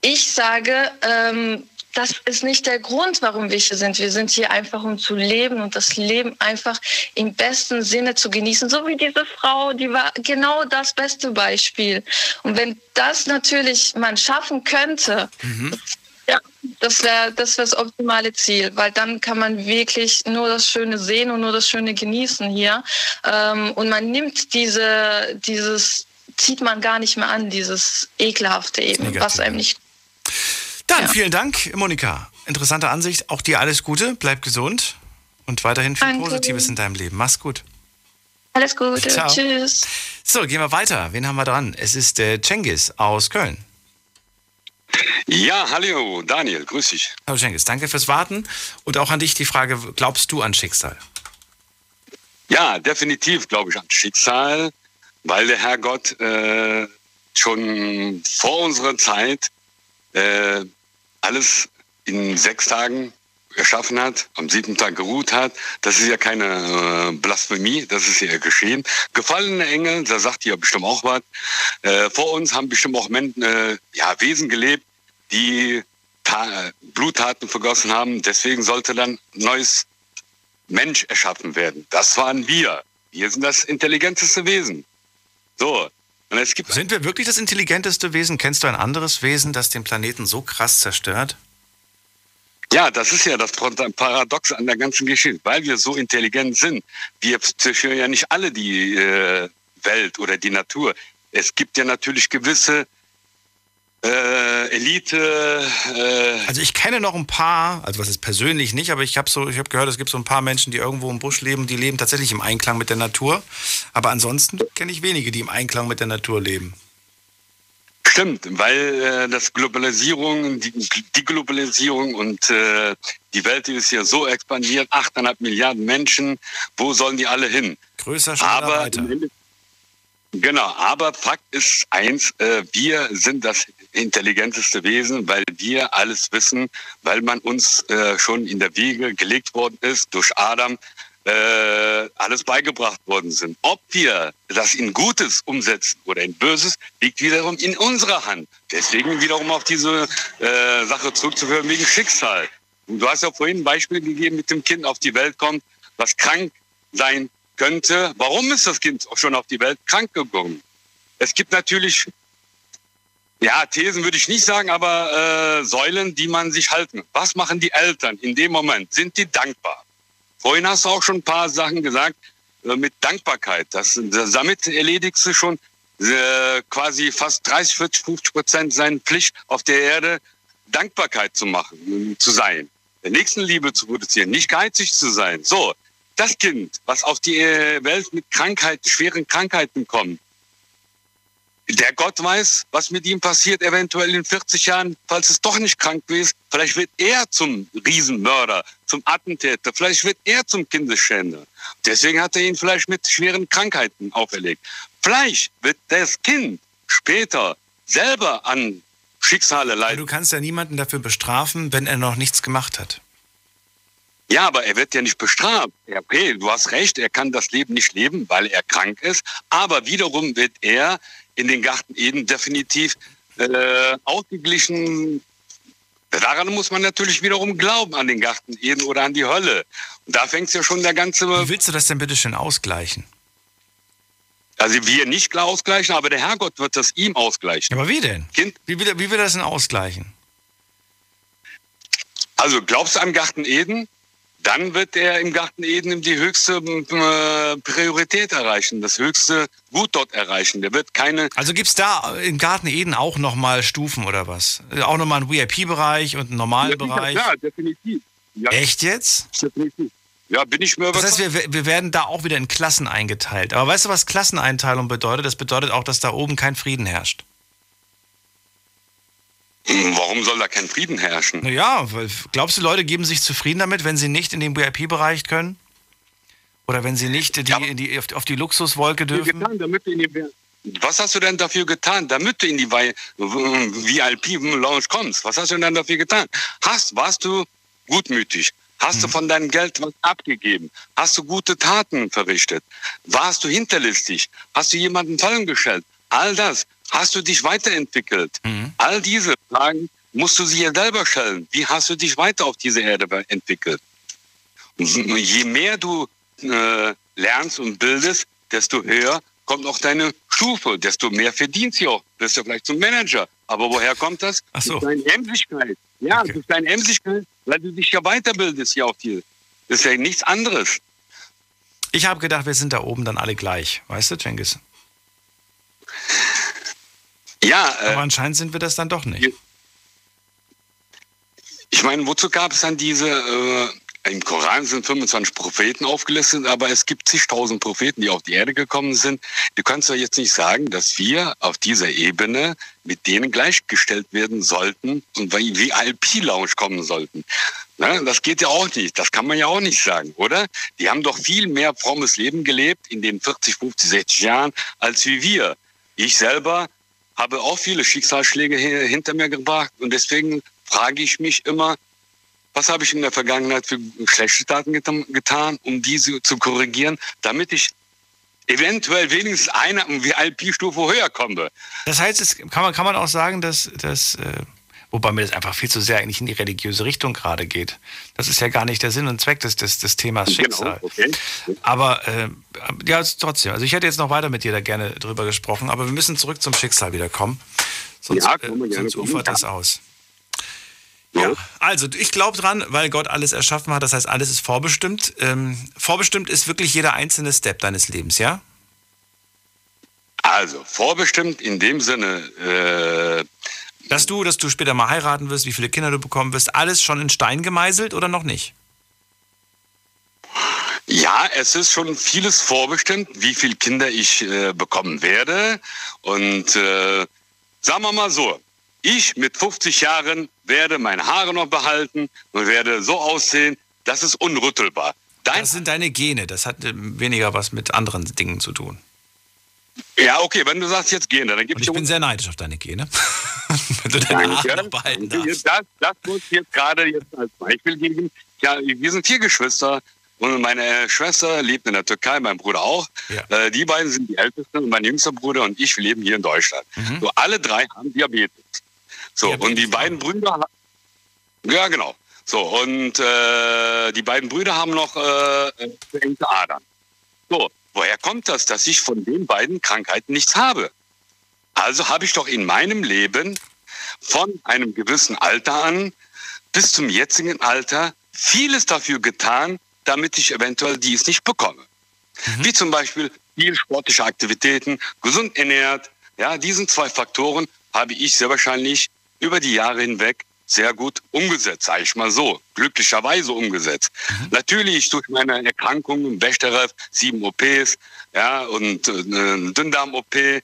ich sage, ähm, das ist nicht der Grund, warum wir hier sind. Wir sind hier einfach, um zu leben und das Leben einfach im besten Sinne zu genießen. So wie diese Frau, die war genau das beste Beispiel. Und wenn das natürlich man schaffen könnte, mhm. ja, das wäre das, wär das optimale Ziel, weil dann kann man wirklich nur das Schöne sehen und nur das Schöne genießen hier. Ähm, und man nimmt diese, dieses, zieht man gar nicht mehr an, dieses Ekelhafte eben, was einem nicht dann ja. vielen Dank, Monika. Interessante Ansicht. Auch dir alles Gute. Bleib gesund und weiterhin viel Danke. Positives in deinem Leben. Mach's gut. Alles Gute. Ciao. Tschüss. So, gehen wir weiter. Wen haben wir dran? Es ist der Cengiz aus Köln. Ja, hallo, Daniel, grüß dich. Hallo Cengiz, danke fürs Warten. Und auch an dich die Frage, glaubst du an Schicksal? Ja, definitiv glaube ich an Schicksal, weil der Herrgott äh, schon vor unserer Zeit äh, alles in sechs Tagen erschaffen hat, am siebten Tag geruht hat. Das ist ja keine äh, Blasphemie, das ist ja geschehen. Gefallene Engel, da sagt ihr bestimmt auch was. Äh, vor uns haben bestimmt auch Menschen, äh, ja, Wesen gelebt, die Ta Bluttaten vergossen haben. Deswegen sollte dann neues Mensch erschaffen werden. Das waren wir. Wir sind das intelligenteste Wesen. So, sind wir wirklich das intelligenteste Wesen? Kennst du ein anderes Wesen, das den Planeten so krass zerstört? Ja, das ist ja das Paradox an der ganzen Geschichte. Weil wir so intelligent sind, wir zerstören ja nicht alle die äh, Welt oder die Natur. Es gibt ja natürlich gewisse äh, Elite. Äh also ich kenne noch ein paar, also was ist persönlich nicht, aber ich habe so, ich habe gehört, es gibt so ein paar Menschen, die irgendwo im Busch leben, die leben tatsächlich im Einklang mit der Natur. Aber ansonsten kenne ich wenige, die im Einklang mit der Natur leben. Stimmt, weil äh, das Globalisierung, die, die Globalisierung und äh, die Welt ist ja so expandiert, 8,5 Milliarden Menschen, wo sollen die alle hin? Größer, schneller, Aber weiter. Genau, aber Fakt ist eins, äh, wir sind das intelligenteste Wesen, weil wir alles wissen, weil man uns äh, schon in der Wiege gelegt worden ist durch Adam, äh, alles beigebracht worden sind. Ob wir das in Gutes umsetzen oder in Böses, liegt wiederum in unserer Hand. Deswegen wiederum auf diese äh, Sache zurückzuführen wegen Schicksal. Und du hast ja vorhin ein Beispiel gegeben, mit dem Kind auf die Welt kommt, was krank sein könnte. Warum ist das Kind schon auf die Welt krank gekommen? Es gibt natürlich, ja, Thesen würde ich nicht sagen, aber äh, Säulen, die man sich halten. Was machen die Eltern in dem Moment? Sind die dankbar? Vorhin hast du auch schon ein paar Sachen gesagt äh, mit Dankbarkeit. Das, damit erledigst du schon äh, quasi fast 30, 40, 50 Prozent seiner Pflicht auf der Erde, Dankbarkeit zu machen, zu sein, der Nächstenliebe zu produzieren, nicht geizig zu sein. So, das Kind, was auf die äh, Welt mit Krankheiten, schweren Krankheiten kommt, der Gott weiß, was mit ihm passiert, eventuell in 40 Jahren, falls es doch nicht krank ist. Vielleicht wird er zum Riesenmörder, zum Attentäter, vielleicht wird er zum Kindesschänder. Deswegen hat er ihn vielleicht mit schweren Krankheiten auferlegt. Vielleicht wird das Kind später selber an Schicksale leiden. Du kannst ja niemanden dafür bestrafen, wenn er noch nichts gemacht hat. Ja, aber er wird ja nicht bestraft. Okay, du hast recht, er kann das Leben nicht leben, weil er krank ist. Aber wiederum wird er in den Garten Eden definitiv äh, ausgeglichen. Daran muss man natürlich wiederum glauben, an den Garten Eden oder an die Hölle. Und da fängt ja schon der ganze... Wie willst du das denn bitte schön ausgleichen? Also wir nicht klar ausgleichen, aber der Herrgott wird das ihm ausgleichen. Aber wie denn? Kind? Wie, will, wie will das denn ausgleichen? Also glaubst du an Garten Eden? Dann wird er im Garten Eden die höchste äh, Priorität erreichen, das höchste Gut dort erreichen. Der wird keine. Also gibt es da im Garten Eden auch nochmal Stufen oder was? Auch nochmal einen VIP-Bereich und einen normalen ja, Bereich? Ja, definitiv. Ja. Echt jetzt? Definitiv. Ja, bin ich mir. Das heißt, wir, wir werden da auch wieder in Klassen eingeteilt. Aber weißt du, was Klasseneinteilung bedeutet? Das bedeutet auch, dass da oben kein Frieden herrscht. Warum soll da kein Frieden herrschen? Naja, glaubst du, Leute geben sich zufrieden damit, wenn sie nicht in den VIP-Bereich können? Oder wenn sie nicht die, ja. die, auf die Luxuswolke dürfen? Getan, damit in die, was hast du denn dafür getan, damit du in die VIP-Lounge kommst? Was hast du denn dafür getan? Hast, warst du gutmütig? Hast hm. du von deinem Geld was abgegeben? Hast du gute Taten verrichtet? Warst du hinterlistig? Hast du jemanden fallen gestellt? All das. Hast du dich weiterentwickelt? Mhm. All diese Fragen musst du sie ja selber stellen. Wie hast du dich weiter auf dieser Erde entwickelt? Je mehr du äh, lernst und bildest, desto höher kommt auch deine Stufe, desto mehr verdienst du auch. Bist du vielleicht zum Manager. Aber woher kommt das? Ach so. Durch deine Emsigkeit. Ja, okay. durch deine Emsigkeit, weil du dich ja weiterbildest hier auf hier. Das ist ja nichts anderes. Ich habe gedacht, wir sind da oben dann alle gleich. Weißt du, Cengiz? Ja. Äh, Aber anscheinend sind wir das dann doch nicht. Ich meine, wozu gab es dann diese, äh, im Koran sind 25 Propheten aufgelistet, aber es gibt zigtausend Propheten, die auf die Erde gekommen sind. Du kannst doch jetzt nicht sagen, dass wir auf dieser Ebene mit denen gleichgestellt werden sollten und wie IP-Lounge kommen sollten. Ne? Das geht ja auch nicht. Das kann man ja auch nicht sagen, oder? Die haben doch viel mehr frommes Leben gelebt in den 40, 50, 60 Jahren als wie wir. Ich selber habe auch viele Schicksalsschläge hinter mir gebracht und deswegen frage ich mich immer, was habe ich in der Vergangenheit für schlechte Taten getan, um diese zu korrigieren, damit ich eventuell wenigstens eine VIP-Stufe höher komme. Das heißt, kann man, kann man auch sagen, dass, dass äh, Wobei mir das einfach viel zu sehr eigentlich in die religiöse Richtung gerade geht. Das ist ja gar nicht der Sinn und Zweck des, des, des Themas genau, Schicksal. Genau, okay. Aber äh, ja, trotzdem. Also ich hätte jetzt noch weiter mit dir da gerne drüber gesprochen, aber wir müssen zurück zum Schicksal wieder kommen. Sonst, ja, äh, sonst ufert das aus. Ja, also ich glaube dran, weil Gott alles erschaffen hat. Das heißt, alles ist vorbestimmt. Ähm, vorbestimmt ist wirklich jeder einzelne Step deines Lebens, ja? Also vorbestimmt in dem Sinne, äh, dass du, dass du später mal heiraten wirst, wie viele Kinder du bekommen wirst, alles schon in Stein gemeißelt oder noch nicht? Ja, es ist schon vieles vorbestimmt, wie viele Kinder ich äh, bekommen werde. Und äh, sagen wir mal so, ich mit 50 Jahren werde meine Haare noch behalten und werde so aussehen, das ist unrüttelbar. Dein das sind deine Gene, das hat äh, weniger was mit anderen Dingen zu tun. Ja, okay, wenn du sagst, jetzt gehen, dann gib Und ich bin sehr neidisch auf deine Gene. Wenn du deine Haare noch behalten darfst. Das, das muss ich jetzt gerade jetzt als Beispiel geben. Ja, wir sind vier Geschwister und meine Schwester lebt in der Türkei, mein Bruder auch. Äh, die beiden sind die Ältesten und mein jüngster Bruder und ich wir leben hier in Deutschland. Mhm. So, alle drei haben Diabetes. So, und die beiden Brüder, ja genau. So, und äh, die beiden Brüder haben noch äh, verengte Adern. So, woher kommt das, dass ich von den beiden Krankheiten nichts habe? Also habe ich doch in meinem Leben von einem gewissen Alter an bis zum jetzigen Alter vieles dafür getan, damit ich eventuell dies nicht bekomme. Wie zum Beispiel viel sportliche Aktivitäten, gesund ernährt. Ja, diesen zwei Faktoren habe ich sehr wahrscheinlich über die Jahre hinweg sehr gut umgesetzt, sage ich mal so, glücklicherweise umgesetzt. Natürlich durch meine Erkrankungen, Bechterew, sieben OPs, ja, und äh, Dünndarm-OP, äh,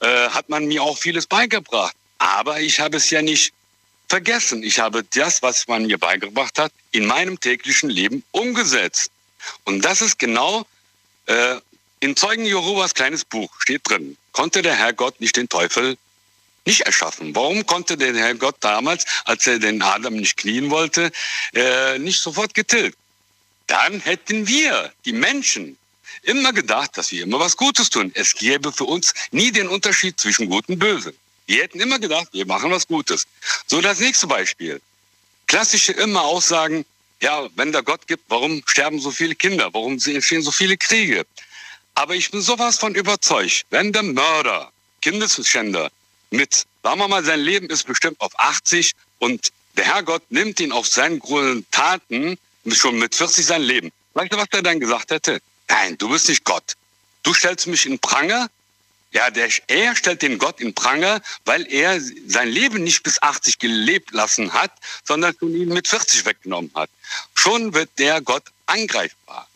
hat man mir auch vieles beigebracht. Aber ich habe es ja nicht vergessen. Ich habe das, was man mir beigebracht hat, in meinem täglichen Leben umgesetzt. Und das ist genau äh, in Zeugen Jehovas kleines Buch steht drin. Konnte der Herrgott nicht den Teufel nicht erschaffen? Warum konnte der Herrgott damals, als er den Adam nicht knien wollte, äh, nicht sofort getilgt? Dann hätten wir, die Menschen, immer gedacht, dass wir immer was Gutes tun. Es gäbe für uns nie den Unterschied zwischen Gut und Böse. Wir hätten immer gedacht, wir machen was Gutes. So das nächste Beispiel. Klassische immer Aussagen, ja, wenn da Gott gibt, warum sterben so viele Kinder? Warum entstehen so viele Kriege? Aber ich bin sowas von überzeugt, wenn der Mörder, Kindesschänder mit, sagen wir mal, sein Leben ist bestimmt auf 80 und der Herrgott nimmt ihn auf seinen Grund- Taten schon mit 40 sein Leben. Weißt du, was er dann gesagt hätte? Nein, du bist nicht Gott. Du stellst mich in Pranger. Ja, der, er stellt den Gott in Pranger, weil er sein Leben nicht bis 80 gelebt lassen hat, sondern ihn mit 40 weggenommen hat. Schon wird der Gott angreifbar.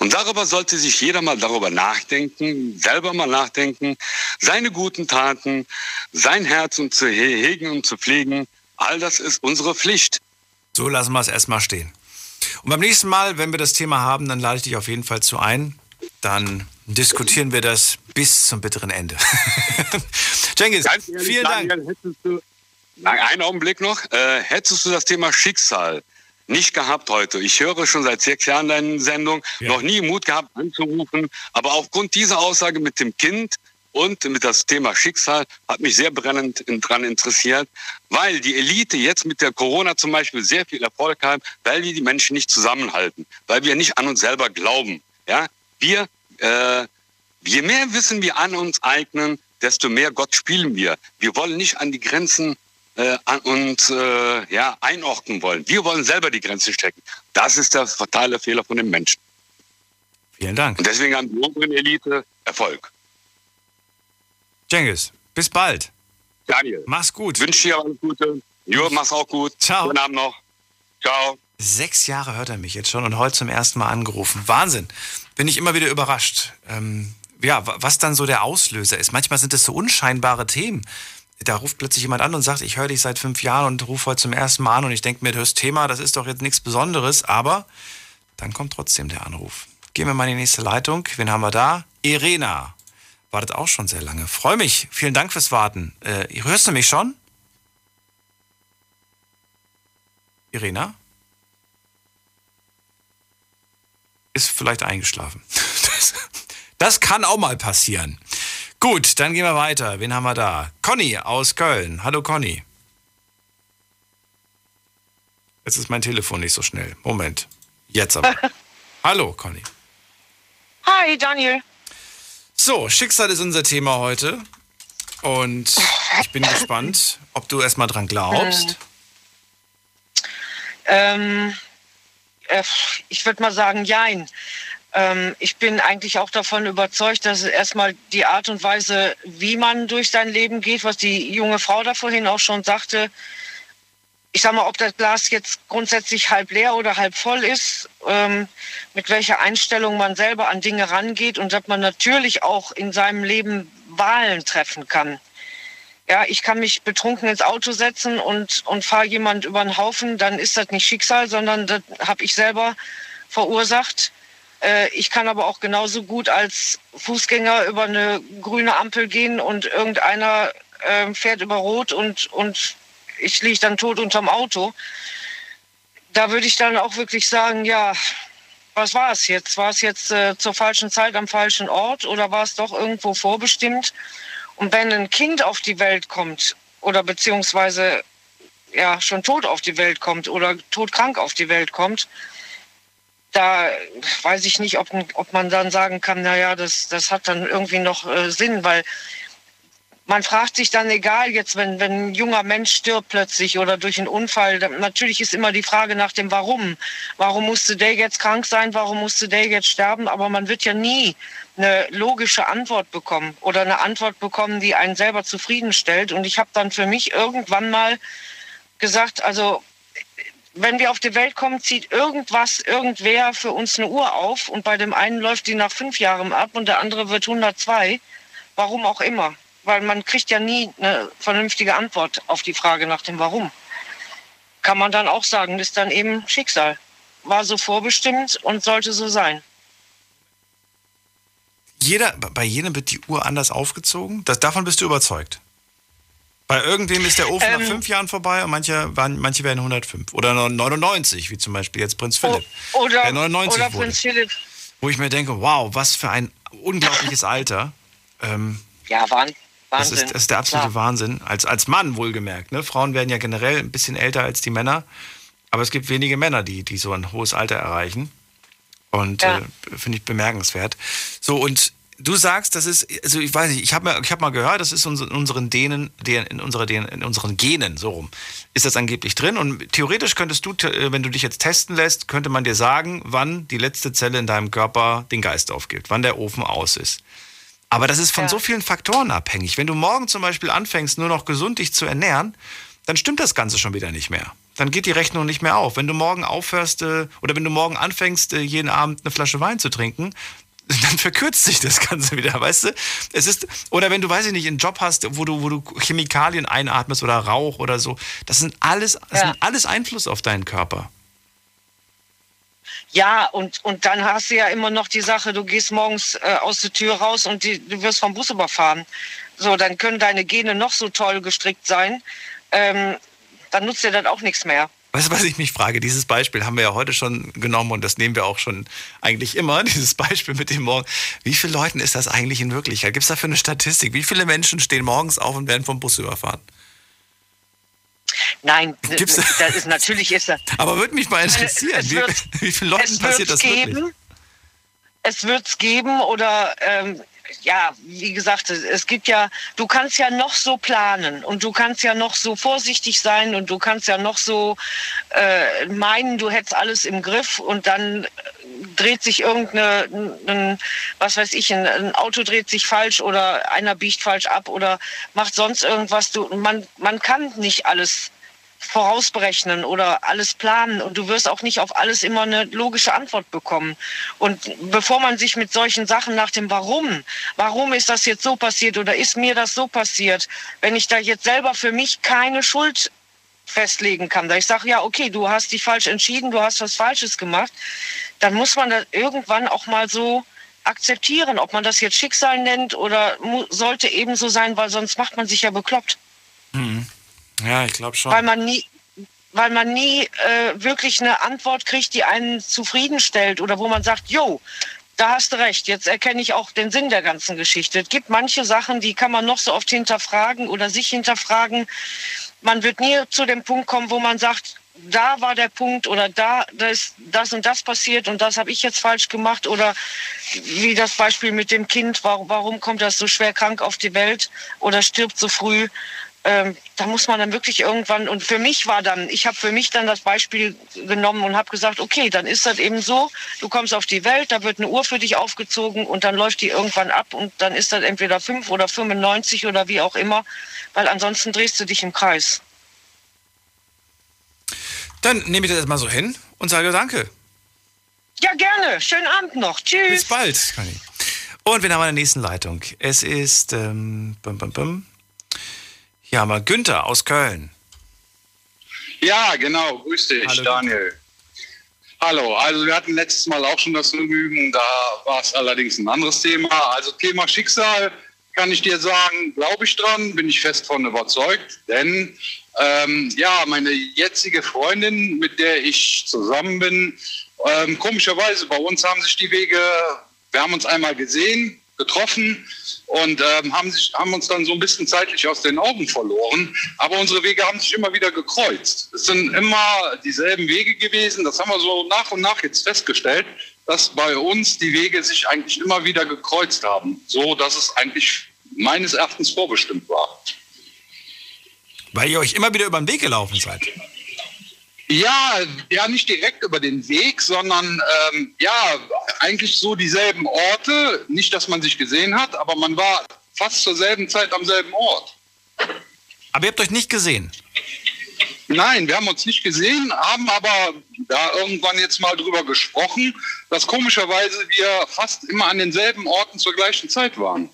Und darüber sollte sich jeder mal darüber nachdenken, selber mal nachdenken, seine guten Taten, sein Herz und zu he- hegen und zu pflegen, all das ist unsere Pflicht. So lassen wir es erstmal stehen. Und beim nächsten Mal, wenn wir das Thema haben, dann lade ich dich auf jeden Fall zu ein. Dann diskutieren wir das bis zum bitteren Ende. Cengiz, vielen Dank. Daniel, hättest du, einen Augenblick noch, äh, hättest du das Thema Schicksal nicht gehabt heute. Ich höre schon seit sechs Jahren deine Sendung, noch nie Mut gehabt anzurufen, aber aufgrund dieser Aussage mit dem Kind und mit das Thema Schicksal hat mich sehr brennend dran interessiert, weil die Elite jetzt mit der Corona zum Beispiel sehr viel Erfolg hat, weil wir die Menschen nicht zusammenhalten, weil wir nicht an uns selber glauben. Ja, wir, äh, je mehr Wissen wir an uns eignen, desto mehr Gott spielen wir. Wir wollen nicht an die Grenzen äh, uns äh, ja, einordnen wollen. Wir wollen selber die Grenzen stecken. Das ist der fatale Fehler von den Menschen. Vielen Dank. Und deswegen haben die oberen Elite Erfolg. Cengiz, bis bald. Daniel. Mach's gut. Wünsche dir alles Gute. Jo, mach's auch gut. Ciao. Guten Abend noch. Ciao. Sechs Jahre hört er mich jetzt schon und heute zum ersten Mal angerufen. Wahnsinn. Bin ich immer wieder überrascht. Ähm, ja, wa- was dann so der Auslöser ist. Manchmal sind es so unscheinbare Themen. Da ruft plötzlich jemand an und sagt, ich höre dich seit fünf Jahren und rufe heute zum ersten Mal an und ich denke mir, das Thema, das ist doch jetzt nichts Besonderes, aber dann kommt trotzdem der Anruf. Gehen wir mal in die nächste Leitung. Wen haben wir da? Irena. Wartet auch schon sehr lange. Freue mich. Vielen Dank fürs Warten. Äh, hörst du mich schon? Irena? Ist vielleicht eingeschlafen. Das, das kann auch mal passieren. Gut, dann gehen wir weiter. Wen haben wir da? Conny aus Köln. Hallo Conny. Jetzt ist mein Telefon nicht so schnell. Moment. Jetzt aber. Hallo Conny. Hi, Daniel. So, Schicksal ist unser Thema heute. Und ich bin gespannt, ob du erstmal dran glaubst. Ähm, äh, ich würde mal sagen, jein. Ähm, ich bin eigentlich auch davon überzeugt, dass erstmal die Art und Weise, wie man durch sein Leben geht, was die junge Frau da vorhin auch schon sagte, ich sag mal, ob das Glas jetzt grundsätzlich halb leer oder halb voll ist, ähm, mit welcher Einstellung man selber an Dinge rangeht und dass man natürlich auch in seinem Leben Wahlen treffen kann. Ja, ich kann mich betrunken ins Auto setzen und, und fahre jemand über den Haufen, dann ist das nicht Schicksal, sondern das habe ich selber verursacht. Äh, ich kann aber auch genauso gut als Fußgänger über eine grüne Ampel gehen und irgendeiner äh, fährt über Rot und, und ich liege dann tot unterm Auto. Da würde ich dann auch wirklich sagen, ja, was war es jetzt? War es jetzt äh, zur falschen Zeit am falschen Ort oder war es doch irgendwo vorbestimmt? Und wenn ein Kind auf die Welt kommt oder beziehungsweise ja schon tot auf die Welt kommt oder todkrank auf die Welt kommt, da weiß ich nicht, ob, ob man dann sagen kann, naja, das, das hat dann irgendwie noch äh, Sinn, weil man fragt sich dann, egal jetzt, wenn, wenn ein junger Mensch stirbt plötzlich oder durch einen Unfall, dann, natürlich ist immer die Frage nach dem Warum. Warum musste der jetzt krank sein? Warum musste der jetzt sterben? Aber man wird ja nie eine logische Antwort bekommen oder eine Antwort bekommen, die einen selber zufriedenstellt. Und ich habe dann für mich irgendwann mal gesagt, also wenn wir auf die Welt kommen, zieht irgendwas, irgendwer für uns eine Uhr auf und bei dem einen läuft die nach fünf Jahren ab und der andere wird 102. Warum auch immer weil man kriegt ja nie eine vernünftige Antwort auf die Frage nach dem Warum. Kann man dann auch sagen, ist dann eben Schicksal. War so vorbestimmt und sollte so sein. Jeder, bei jedem wird die Uhr anders aufgezogen? Das, davon bist du überzeugt? Bei irgendwem ist der Ofen ähm, nach fünf Jahren vorbei und manche, waren, manche werden 105 oder 99, wie zum Beispiel jetzt Prinz Philipp. Oder, der 99 oder wurde. Prinz Philipp. Wo ich mir denke, wow, was für ein unglaubliches Alter. Ähm, ja, Wahnsinn. Das ist, das ist der absolute Klar. Wahnsinn. Als, als Mann wohlgemerkt. Ne? Frauen werden ja generell ein bisschen älter als die Männer. Aber es gibt wenige Männer, die, die so ein hohes Alter erreichen. Und ja. äh, finde ich bemerkenswert. So, und du sagst, das ist, also ich weiß nicht, ich habe mal, hab mal gehört, das ist in unseren Denen, in, unserer, in unseren Genen, so rum, ist das angeblich drin. Und theoretisch könntest du, äh, wenn du dich jetzt testen lässt, könnte man dir sagen, wann die letzte Zelle in deinem Körper den Geist aufgibt, wann der Ofen aus ist. Aber das ist von ja. so vielen Faktoren abhängig. Wenn du morgen zum Beispiel anfängst, nur noch gesund dich zu ernähren, dann stimmt das Ganze schon wieder nicht mehr. Dann geht die Rechnung nicht mehr auf. Wenn du morgen aufhörst äh, oder wenn du morgen anfängst, äh, jeden Abend eine Flasche Wein zu trinken, dann verkürzt sich das Ganze wieder, weißt du? Es ist, oder wenn du, weiß ich nicht, einen Job hast, wo du, wo du Chemikalien einatmest oder Rauch oder so, das sind alles, das ja. sind alles Einfluss auf deinen Körper. Ja, und, und dann hast du ja immer noch die Sache, du gehst morgens äh, aus der Tür raus und die, du wirst vom Bus überfahren. So, dann können deine Gene noch so toll gestrickt sein. Ähm, dann nutzt dir das auch nichts mehr. Weißt du, was ich mich frage? Dieses Beispiel haben wir ja heute schon genommen und das nehmen wir auch schon eigentlich immer, dieses Beispiel mit dem Morgen. Wie viele Leuten ist das eigentlich in Wirklichkeit? Gibt es dafür eine Statistik? Wie viele Menschen stehen morgens auf und werden vom Bus überfahren? Nein, Gibt's? Das ist, natürlich ist das. Aber würde mich mal interessieren, wird, wie, wie vielen Leuten passiert das geben, wirklich? Es wird es geben oder ähm, ja, wie gesagt, es gibt ja, du kannst ja noch so planen und du kannst ja noch so vorsichtig sein und du kannst ja noch so äh, meinen, du hättest alles im Griff und dann dreht sich irgendeine, was weiß ich, ein, ein, Auto dreht sich falsch oder einer biegt falsch ab oder macht sonst irgendwas. Du, man, man kann nicht alles vorausberechnen oder alles planen und du wirst auch nicht auf alles immer eine logische Antwort bekommen. Und bevor man sich mit solchen Sachen nach dem Warum, warum ist das jetzt so passiert oder ist mir das so passiert, wenn ich da jetzt selber für mich keine Schuld festlegen kann, da ich sage, ja, okay, du hast dich falsch entschieden, du hast was Falsches gemacht, dann muss man das irgendwann auch mal so akzeptieren, ob man das jetzt Schicksal nennt oder sollte eben so sein, weil sonst macht man sich ja bekloppt. Mhm. Ja, ich glaube schon. Weil man nie, weil man nie äh, wirklich eine Antwort kriegt, die einen zufriedenstellt oder wo man sagt, jo, da hast du recht, jetzt erkenne ich auch den Sinn der ganzen Geschichte. Es gibt manche Sachen, die kann man noch so oft hinterfragen oder sich hinterfragen. Man wird nie zu dem Punkt kommen, wo man sagt, da war der Punkt oder da, da ist das und das passiert und das habe ich jetzt falsch gemacht oder wie das Beispiel mit dem Kind, warum, warum kommt das so schwer krank auf die Welt oder stirbt so früh ähm, da muss man dann wirklich irgendwann, und für mich war dann, ich habe für mich dann das Beispiel genommen und habe gesagt, okay, dann ist das eben so, du kommst auf die Welt, da wird eine Uhr für dich aufgezogen und dann läuft die irgendwann ab und dann ist das entweder 5 oder 95 oder wie auch immer, weil ansonsten drehst du dich im Kreis. Dann nehme ich das erstmal so hin und sage Danke. Ja, gerne. Schönen Abend noch. Tschüss. Bis bald, Conny. Und wir haben eine nächsten Leitung. Es ist ähm, bum, bum, bum. Ja, mal Günther aus Köln. Ja, genau. Grüß dich, Hallo, Daniel. Hallo, also wir hatten letztes Mal auch schon das Vergnügen, da war es allerdings ein anderes Thema. Also Thema Schicksal kann ich dir sagen, glaube ich dran, bin ich fest von überzeugt, denn ähm, ja, meine jetzige Freundin, mit der ich zusammen bin, ähm, komischerweise bei uns haben sich die Wege, wir haben uns einmal gesehen, getroffen und ähm, haben, sich, haben uns dann so ein bisschen zeitlich aus den Augen verloren. Aber unsere Wege haben sich immer wieder gekreuzt. Es sind immer dieselben Wege gewesen. Das haben wir so nach und nach jetzt festgestellt, dass bei uns die Wege sich eigentlich immer wieder gekreuzt haben. So dass es eigentlich meines Erachtens vorbestimmt war. Weil ihr euch immer wieder über den Weg gelaufen seid. Ja, ja, nicht direkt über den Weg, sondern ähm, ja, eigentlich so dieselben Orte. Nicht, dass man sich gesehen hat, aber man war fast zur selben Zeit am selben Ort. Aber ihr habt euch nicht gesehen? Nein, wir haben uns nicht gesehen, haben aber da irgendwann jetzt mal drüber gesprochen, dass komischerweise wir fast immer an denselben Orten zur gleichen Zeit waren.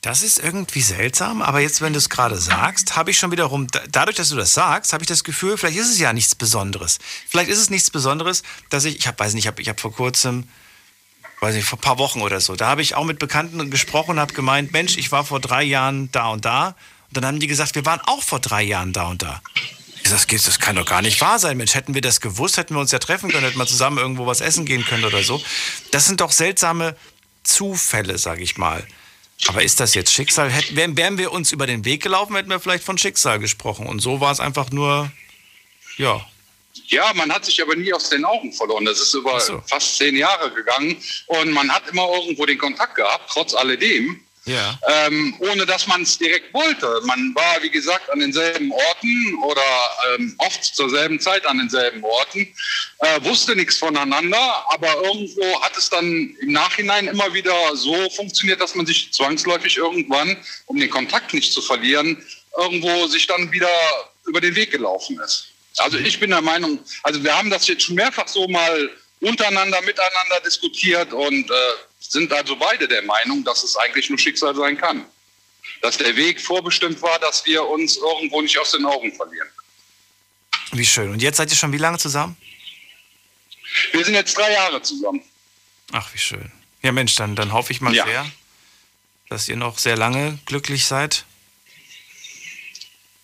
Das ist irgendwie seltsam, aber jetzt, wenn du es gerade sagst, habe ich schon wiederum, dadurch, dass du das sagst, habe ich das Gefühl, vielleicht ist es ja nichts Besonderes. Vielleicht ist es nichts Besonderes, dass ich, ich habe, weiß nicht, ich habe ich hab vor kurzem, weiß nicht, vor ein paar Wochen oder so, da habe ich auch mit Bekannten gesprochen und habe gemeint, Mensch, ich war vor drei Jahren da und da. Und dann haben die gesagt, wir waren auch vor drei Jahren da und da. Sag, das kann doch gar nicht wahr sein, Mensch. Hätten wir das gewusst, hätten wir uns ja treffen können, hätten wir zusammen irgendwo was essen gehen können oder so. Das sind doch seltsame Zufälle, sage ich mal. Aber ist das jetzt Schicksal? Hätten, wären, wären wir uns über den Weg gelaufen, hätten wir vielleicht von Schicksal gesprochen. Und so war es einfach nur, ja. Ja, man hat sich aber nie aus den Augen verloren. Das ist über so. fast zehn Jahre gegangen. Und man hat immer irgendwo den Kontakt gehabt, trotz alledem. Ja. Ähm, ohne dass man es direkt wollte. Man war, wie gesagt, an denselben Orten oder ähm, oft zur selben Zeit an denselben Orten, äh, wusste nichts voneinander, aber irgendwo hat es dann im Nachhinein immer wieder so funktioniert, dass man sich zwangsläufig irgendwann, um den Kontakt nicht zu verlieren, irgendwo sich dann wieder über den Weg gelaufen ist. Also ich bin der Meinung, also wir haben das jetzt schon mehrfach so mal untereinander, miteinander diskutiert und äh, sind also beide der Meinung, dass es eigentlich nur Schicksal sein kann. Dass der Weg vorbestimmt war, dass wir uns irgendwo nicht aus den Augen verlieren. Wie schön. Und jetzt seid ihr schon wie lange zusammen? Wir sind jetzt drei Jahre zusammen. Ach, wie schön. Ja, Mensch, dann, dann hoffe ich mal ja. sehr, dass ihr noch sehr lange glücklich seid.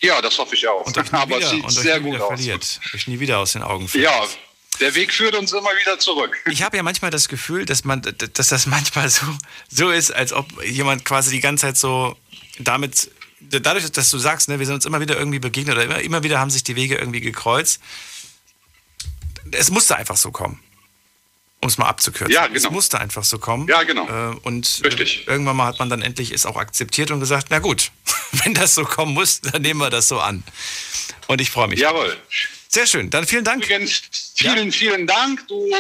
Ja, das hoffe ich auch. Und euch nie Aber wieder, sieht und sehr gut aus. verliert. Euch nie wieder aus den Augen verliert. Ja, der Weg führt uns immer wieder zurück. Ich habe ja manchmal das Gefühl, dass man, dass das manchmal so, so ist, als ob jemand quasi die ganze Zeit so damit, dadurch, dass du sagst, ne, wir sind uns immer wieder irgendwie begegnet oder immer, immer wieder haben sich die Wege irgendwie gekreuzt. Es musste einfach so kommen. Um es mal abzukürzen. Ja, genau. Es musste einfach so kommen. Ja, genau. Äh, und Richtig. irgendwann mal hat man dann endlich es auch akzeptiert und gesagt, na gut, wenn das so kommen muss, dann nehmen wir das so an. Und ich freue mich. Jawohl. Sehr schön, dann vielen Dank. Übrigens, vielen, ja? vielen Dank. Du,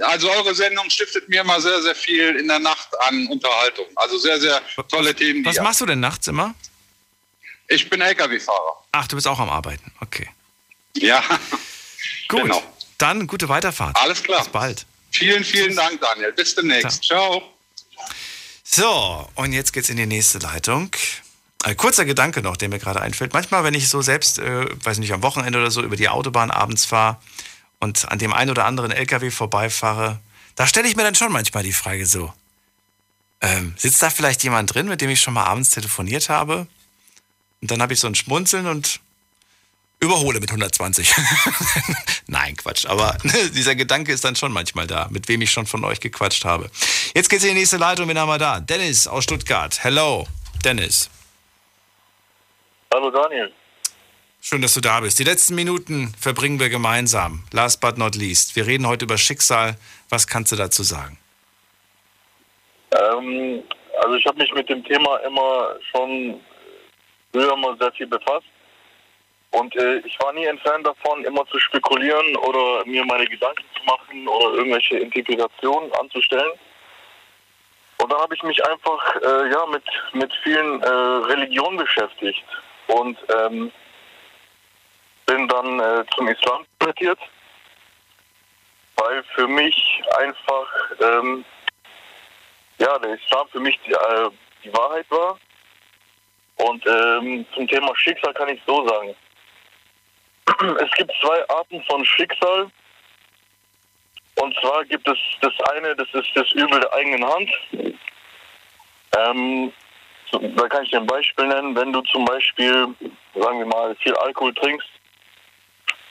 also eure Sendung stiftet mir immer sehr, sehr viel in der Nacht an Unterhaltung. Also sehr, sehr tolle Themen. Was machst du denn nachts immer? Ich bin LKW-Fahrer. Ach, du bist auch am Arbeiten. Okay. Ja. Gut. Genau. Dann gute Weiterfahrt. Alles klar. Bis bald. Vielen, vielen Dank, Daniel. Bis demnächst. Ciao. So, und jetzt geht's in die nächste Leitung. Ein kurzer Gedanke noch, der mir gerade einfällt. Manchmal, wenn ich so selbst, äh, weiß nicht, am Wochenende oder so über die Autobahn abends fahre und an dem einen oder anderen LKW vorbeifahre, da stelle ich mir dann schon manchmal die Frage so, ähm, sitzt da vielleicht jemand drin, mit dem ich schon mal abends telefoniert habe? Und dann habe ich so ein Schmunzeln und überhole mit 120. Nein, Quatsch. Aber dieser Gedanke ist dann schon manchmal da, mit wem ich schon von euch gequatscht habe. Jetzt geht's in die nächste Leitung. Wen haben wir da? Dennis aus Stuttgart. Hello, Dennis. Hallo Daniel. Schön, dass du da bist. Die letzten Minuten verbringen wir gemeinsam. Last but not least. Wir reden heute über Schicksal. Was kannst du dazu sagen? Ähm, also ich habe mich mit dem Thema immer schon früher mal sehr viel befasst. Und äh, ich war nie ein Fan davon, immer zu spekulieren oder mir meine Gedanken zu machen oder irgendwelche Interpretationen anzustellen. Und dann habe ich mich einfach äh, ja, mit, mit vielen äh, Religionen beschäftigt und ähm, bin dann äh, zum Islam konvertiert, weil für mich einfach ähm, ja der Islam für mich die, äh, die Wahrheit war. Und ähm, zum Thema Schicksal kann ich so sagen. Es gibt zwei Arten von Schicksal. Und zwar gibt es das eine, das ist das Übel der eigenen Hand. Ähm, da kann ich dir ein Beispiel nennen. Wenn du zum Beispiel, sagen wir mal, viel Alkohol trinkst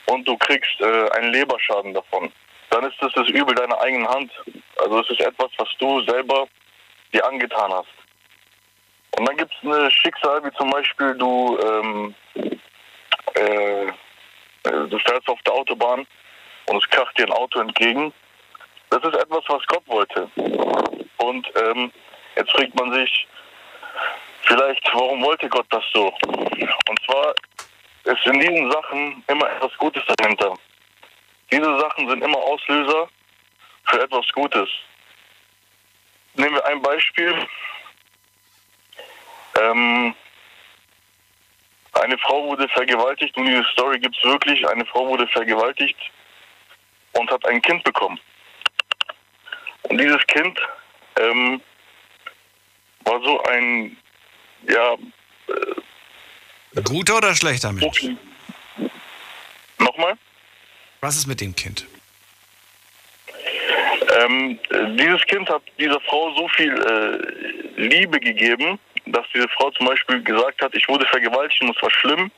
und du kriegst äh, einen Leberschaden davon, dann ist das das Übel deiner eigenen Hand. Also es ist etwas, was du selber dir angetan hast. Und dann gibt es eine Schicksal, wie zum Beispiel du, ähm, äh, du fährst auf der Autobahn und es kracht dir ein Auto entgegen. Das ist etwas, was Gott wollte. Und ähm, jetzt fragt man sich vielleicht, warum wollte Gott das so? Und zwar ist in diesen Sachen immer etwas Gutes dahinter. Diese Sachen sind immer Auslöser für etwas Gutes. Nehmen wir ein Beispiel. Ähm, eine Frau wurde vergewaltigt und diese Story gibt es wirklich. Eine Frau wurde vergewaltigt und hat ein Kind bekommen. Und dieses Kind ähm, war so ein, ja. Äh, Guter oder schlechter Mensch? Nochmal? Was ist mit dem Kind? Ähm, dieses Kind hat dieser Frau so viel äh, Liebe gegeben, dass diese Frau zum Beispiel gesagt hat, ich wurde vergewaltigt und es war schlimm,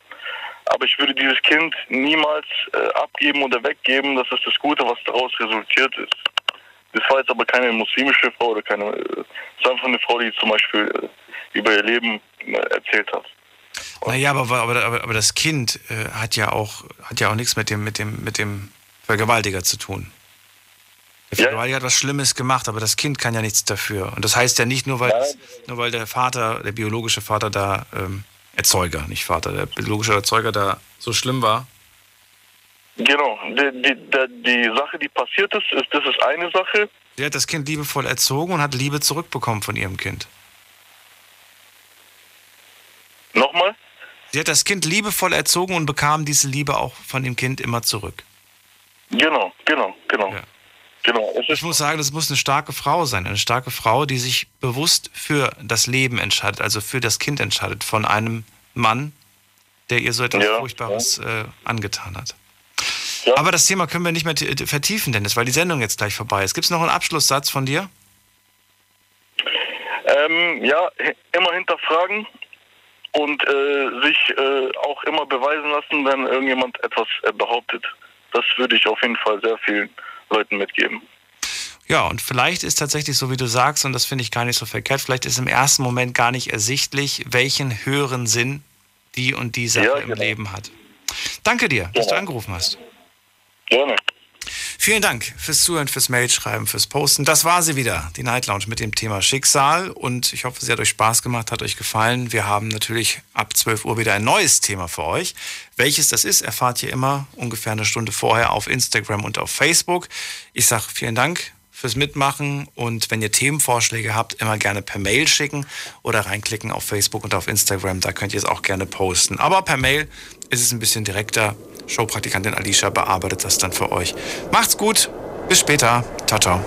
aber ich würde dieses Kind niemals äh, abgeben oder weggeben. Das ist das Gute, was daraus resultiert ist. Das war jetzt aber keine muslimische Frau oder keine, äh, das ist einfach eine Frau, die zum Beispiel äh, über ihr Leben äh, erzählt hat. Naja, aber, aber, aber, aber das Kind äh, hat ja auch hat ja auch nichts mit dem, mit dem, mit dem Vergewaltiger zu tun. Der Vergewaltiger hat was Schlimmes gemacht, aber das Kind kann ja nichts dafür. Und das heißt ja nicht nur, weil, das, nur weil der Vater, der biologische Vater da, ähm, Erzeuger, nicht Vater, der biologische Erzeuger da so schlimm war. Genau, die, die, die, Sache, die passiert ist, ist, das ist eine Sache. Sie hat das Kind liebevoll erzogen und hat Liebe zurückbekommen von ihrem Kind. Nochmal? Sie hat das Kind liebevoll erzogen und bekam diese Liebe auch von dem Kind immer zurück. Genau, genau, genau. Ja. Genau. ich muss sagen, das muss eine starke Frau sein. Eine starke Frau, die sich bewusst für das Leben entscheidet, also für das Kind entscheidet, von einem Mann, der ihr so etwas ja, Furchtbares ja. Äh, angetan hat. Ja. Aber das Thema können wir nicht mehr vertiefen, Dennis, weil die Sendung jetzt gleich vorbei ist. Gibt es noch einen Abschlusssatz von dir? Ähm, ja, immer hinterfragen und äh, sich äh, auch immer beweisen lassen, wenn irgendjemand etwas äh, behauptet. Das würde ich auf jeden Fall sehr vielen Leuten mitgeben. Ja, und vielleicht ist tatsächlich so, wie du sagst, und das finde ich gar nicht so verkehrt, vielleicht ist im ersten Moment gar nicht ersichtlich, welchen höheren Sinn die und die Sache ja, genau. im Leben hat. Danke dir, genau. dass du angerufen hast. Gerne. Vielen Dank fürs Zuhören, fürs Mailschreiben, fürs Posten. Das war sie wieder, die Night Lounge mit dem Thema Schicksal. Und ich hoffe, sie hat euch Spaß gemacht, hat euch gefallen. Wir haben natürlich ab 12 Uhr wieder ein neues Thema für euch. Welches das ist, erfahrt ihr immer ungefähr eine Stunde vorher auf Instagram und auf Facebook. Ich sage vielen Dank fürs Mitmachen und wenn ihr Themenvorschläge habt, immer gerne per Mail schicken oder reinklicken auf Facebook und auf Instagram. Da könnt ihr es auch gerne posten. Aber per Mail ist es ein bisschen direkter. Showpraktikantin Alicia bearbeitet das dann für euch. Macht's gut. Bis später. Ciao, ciao.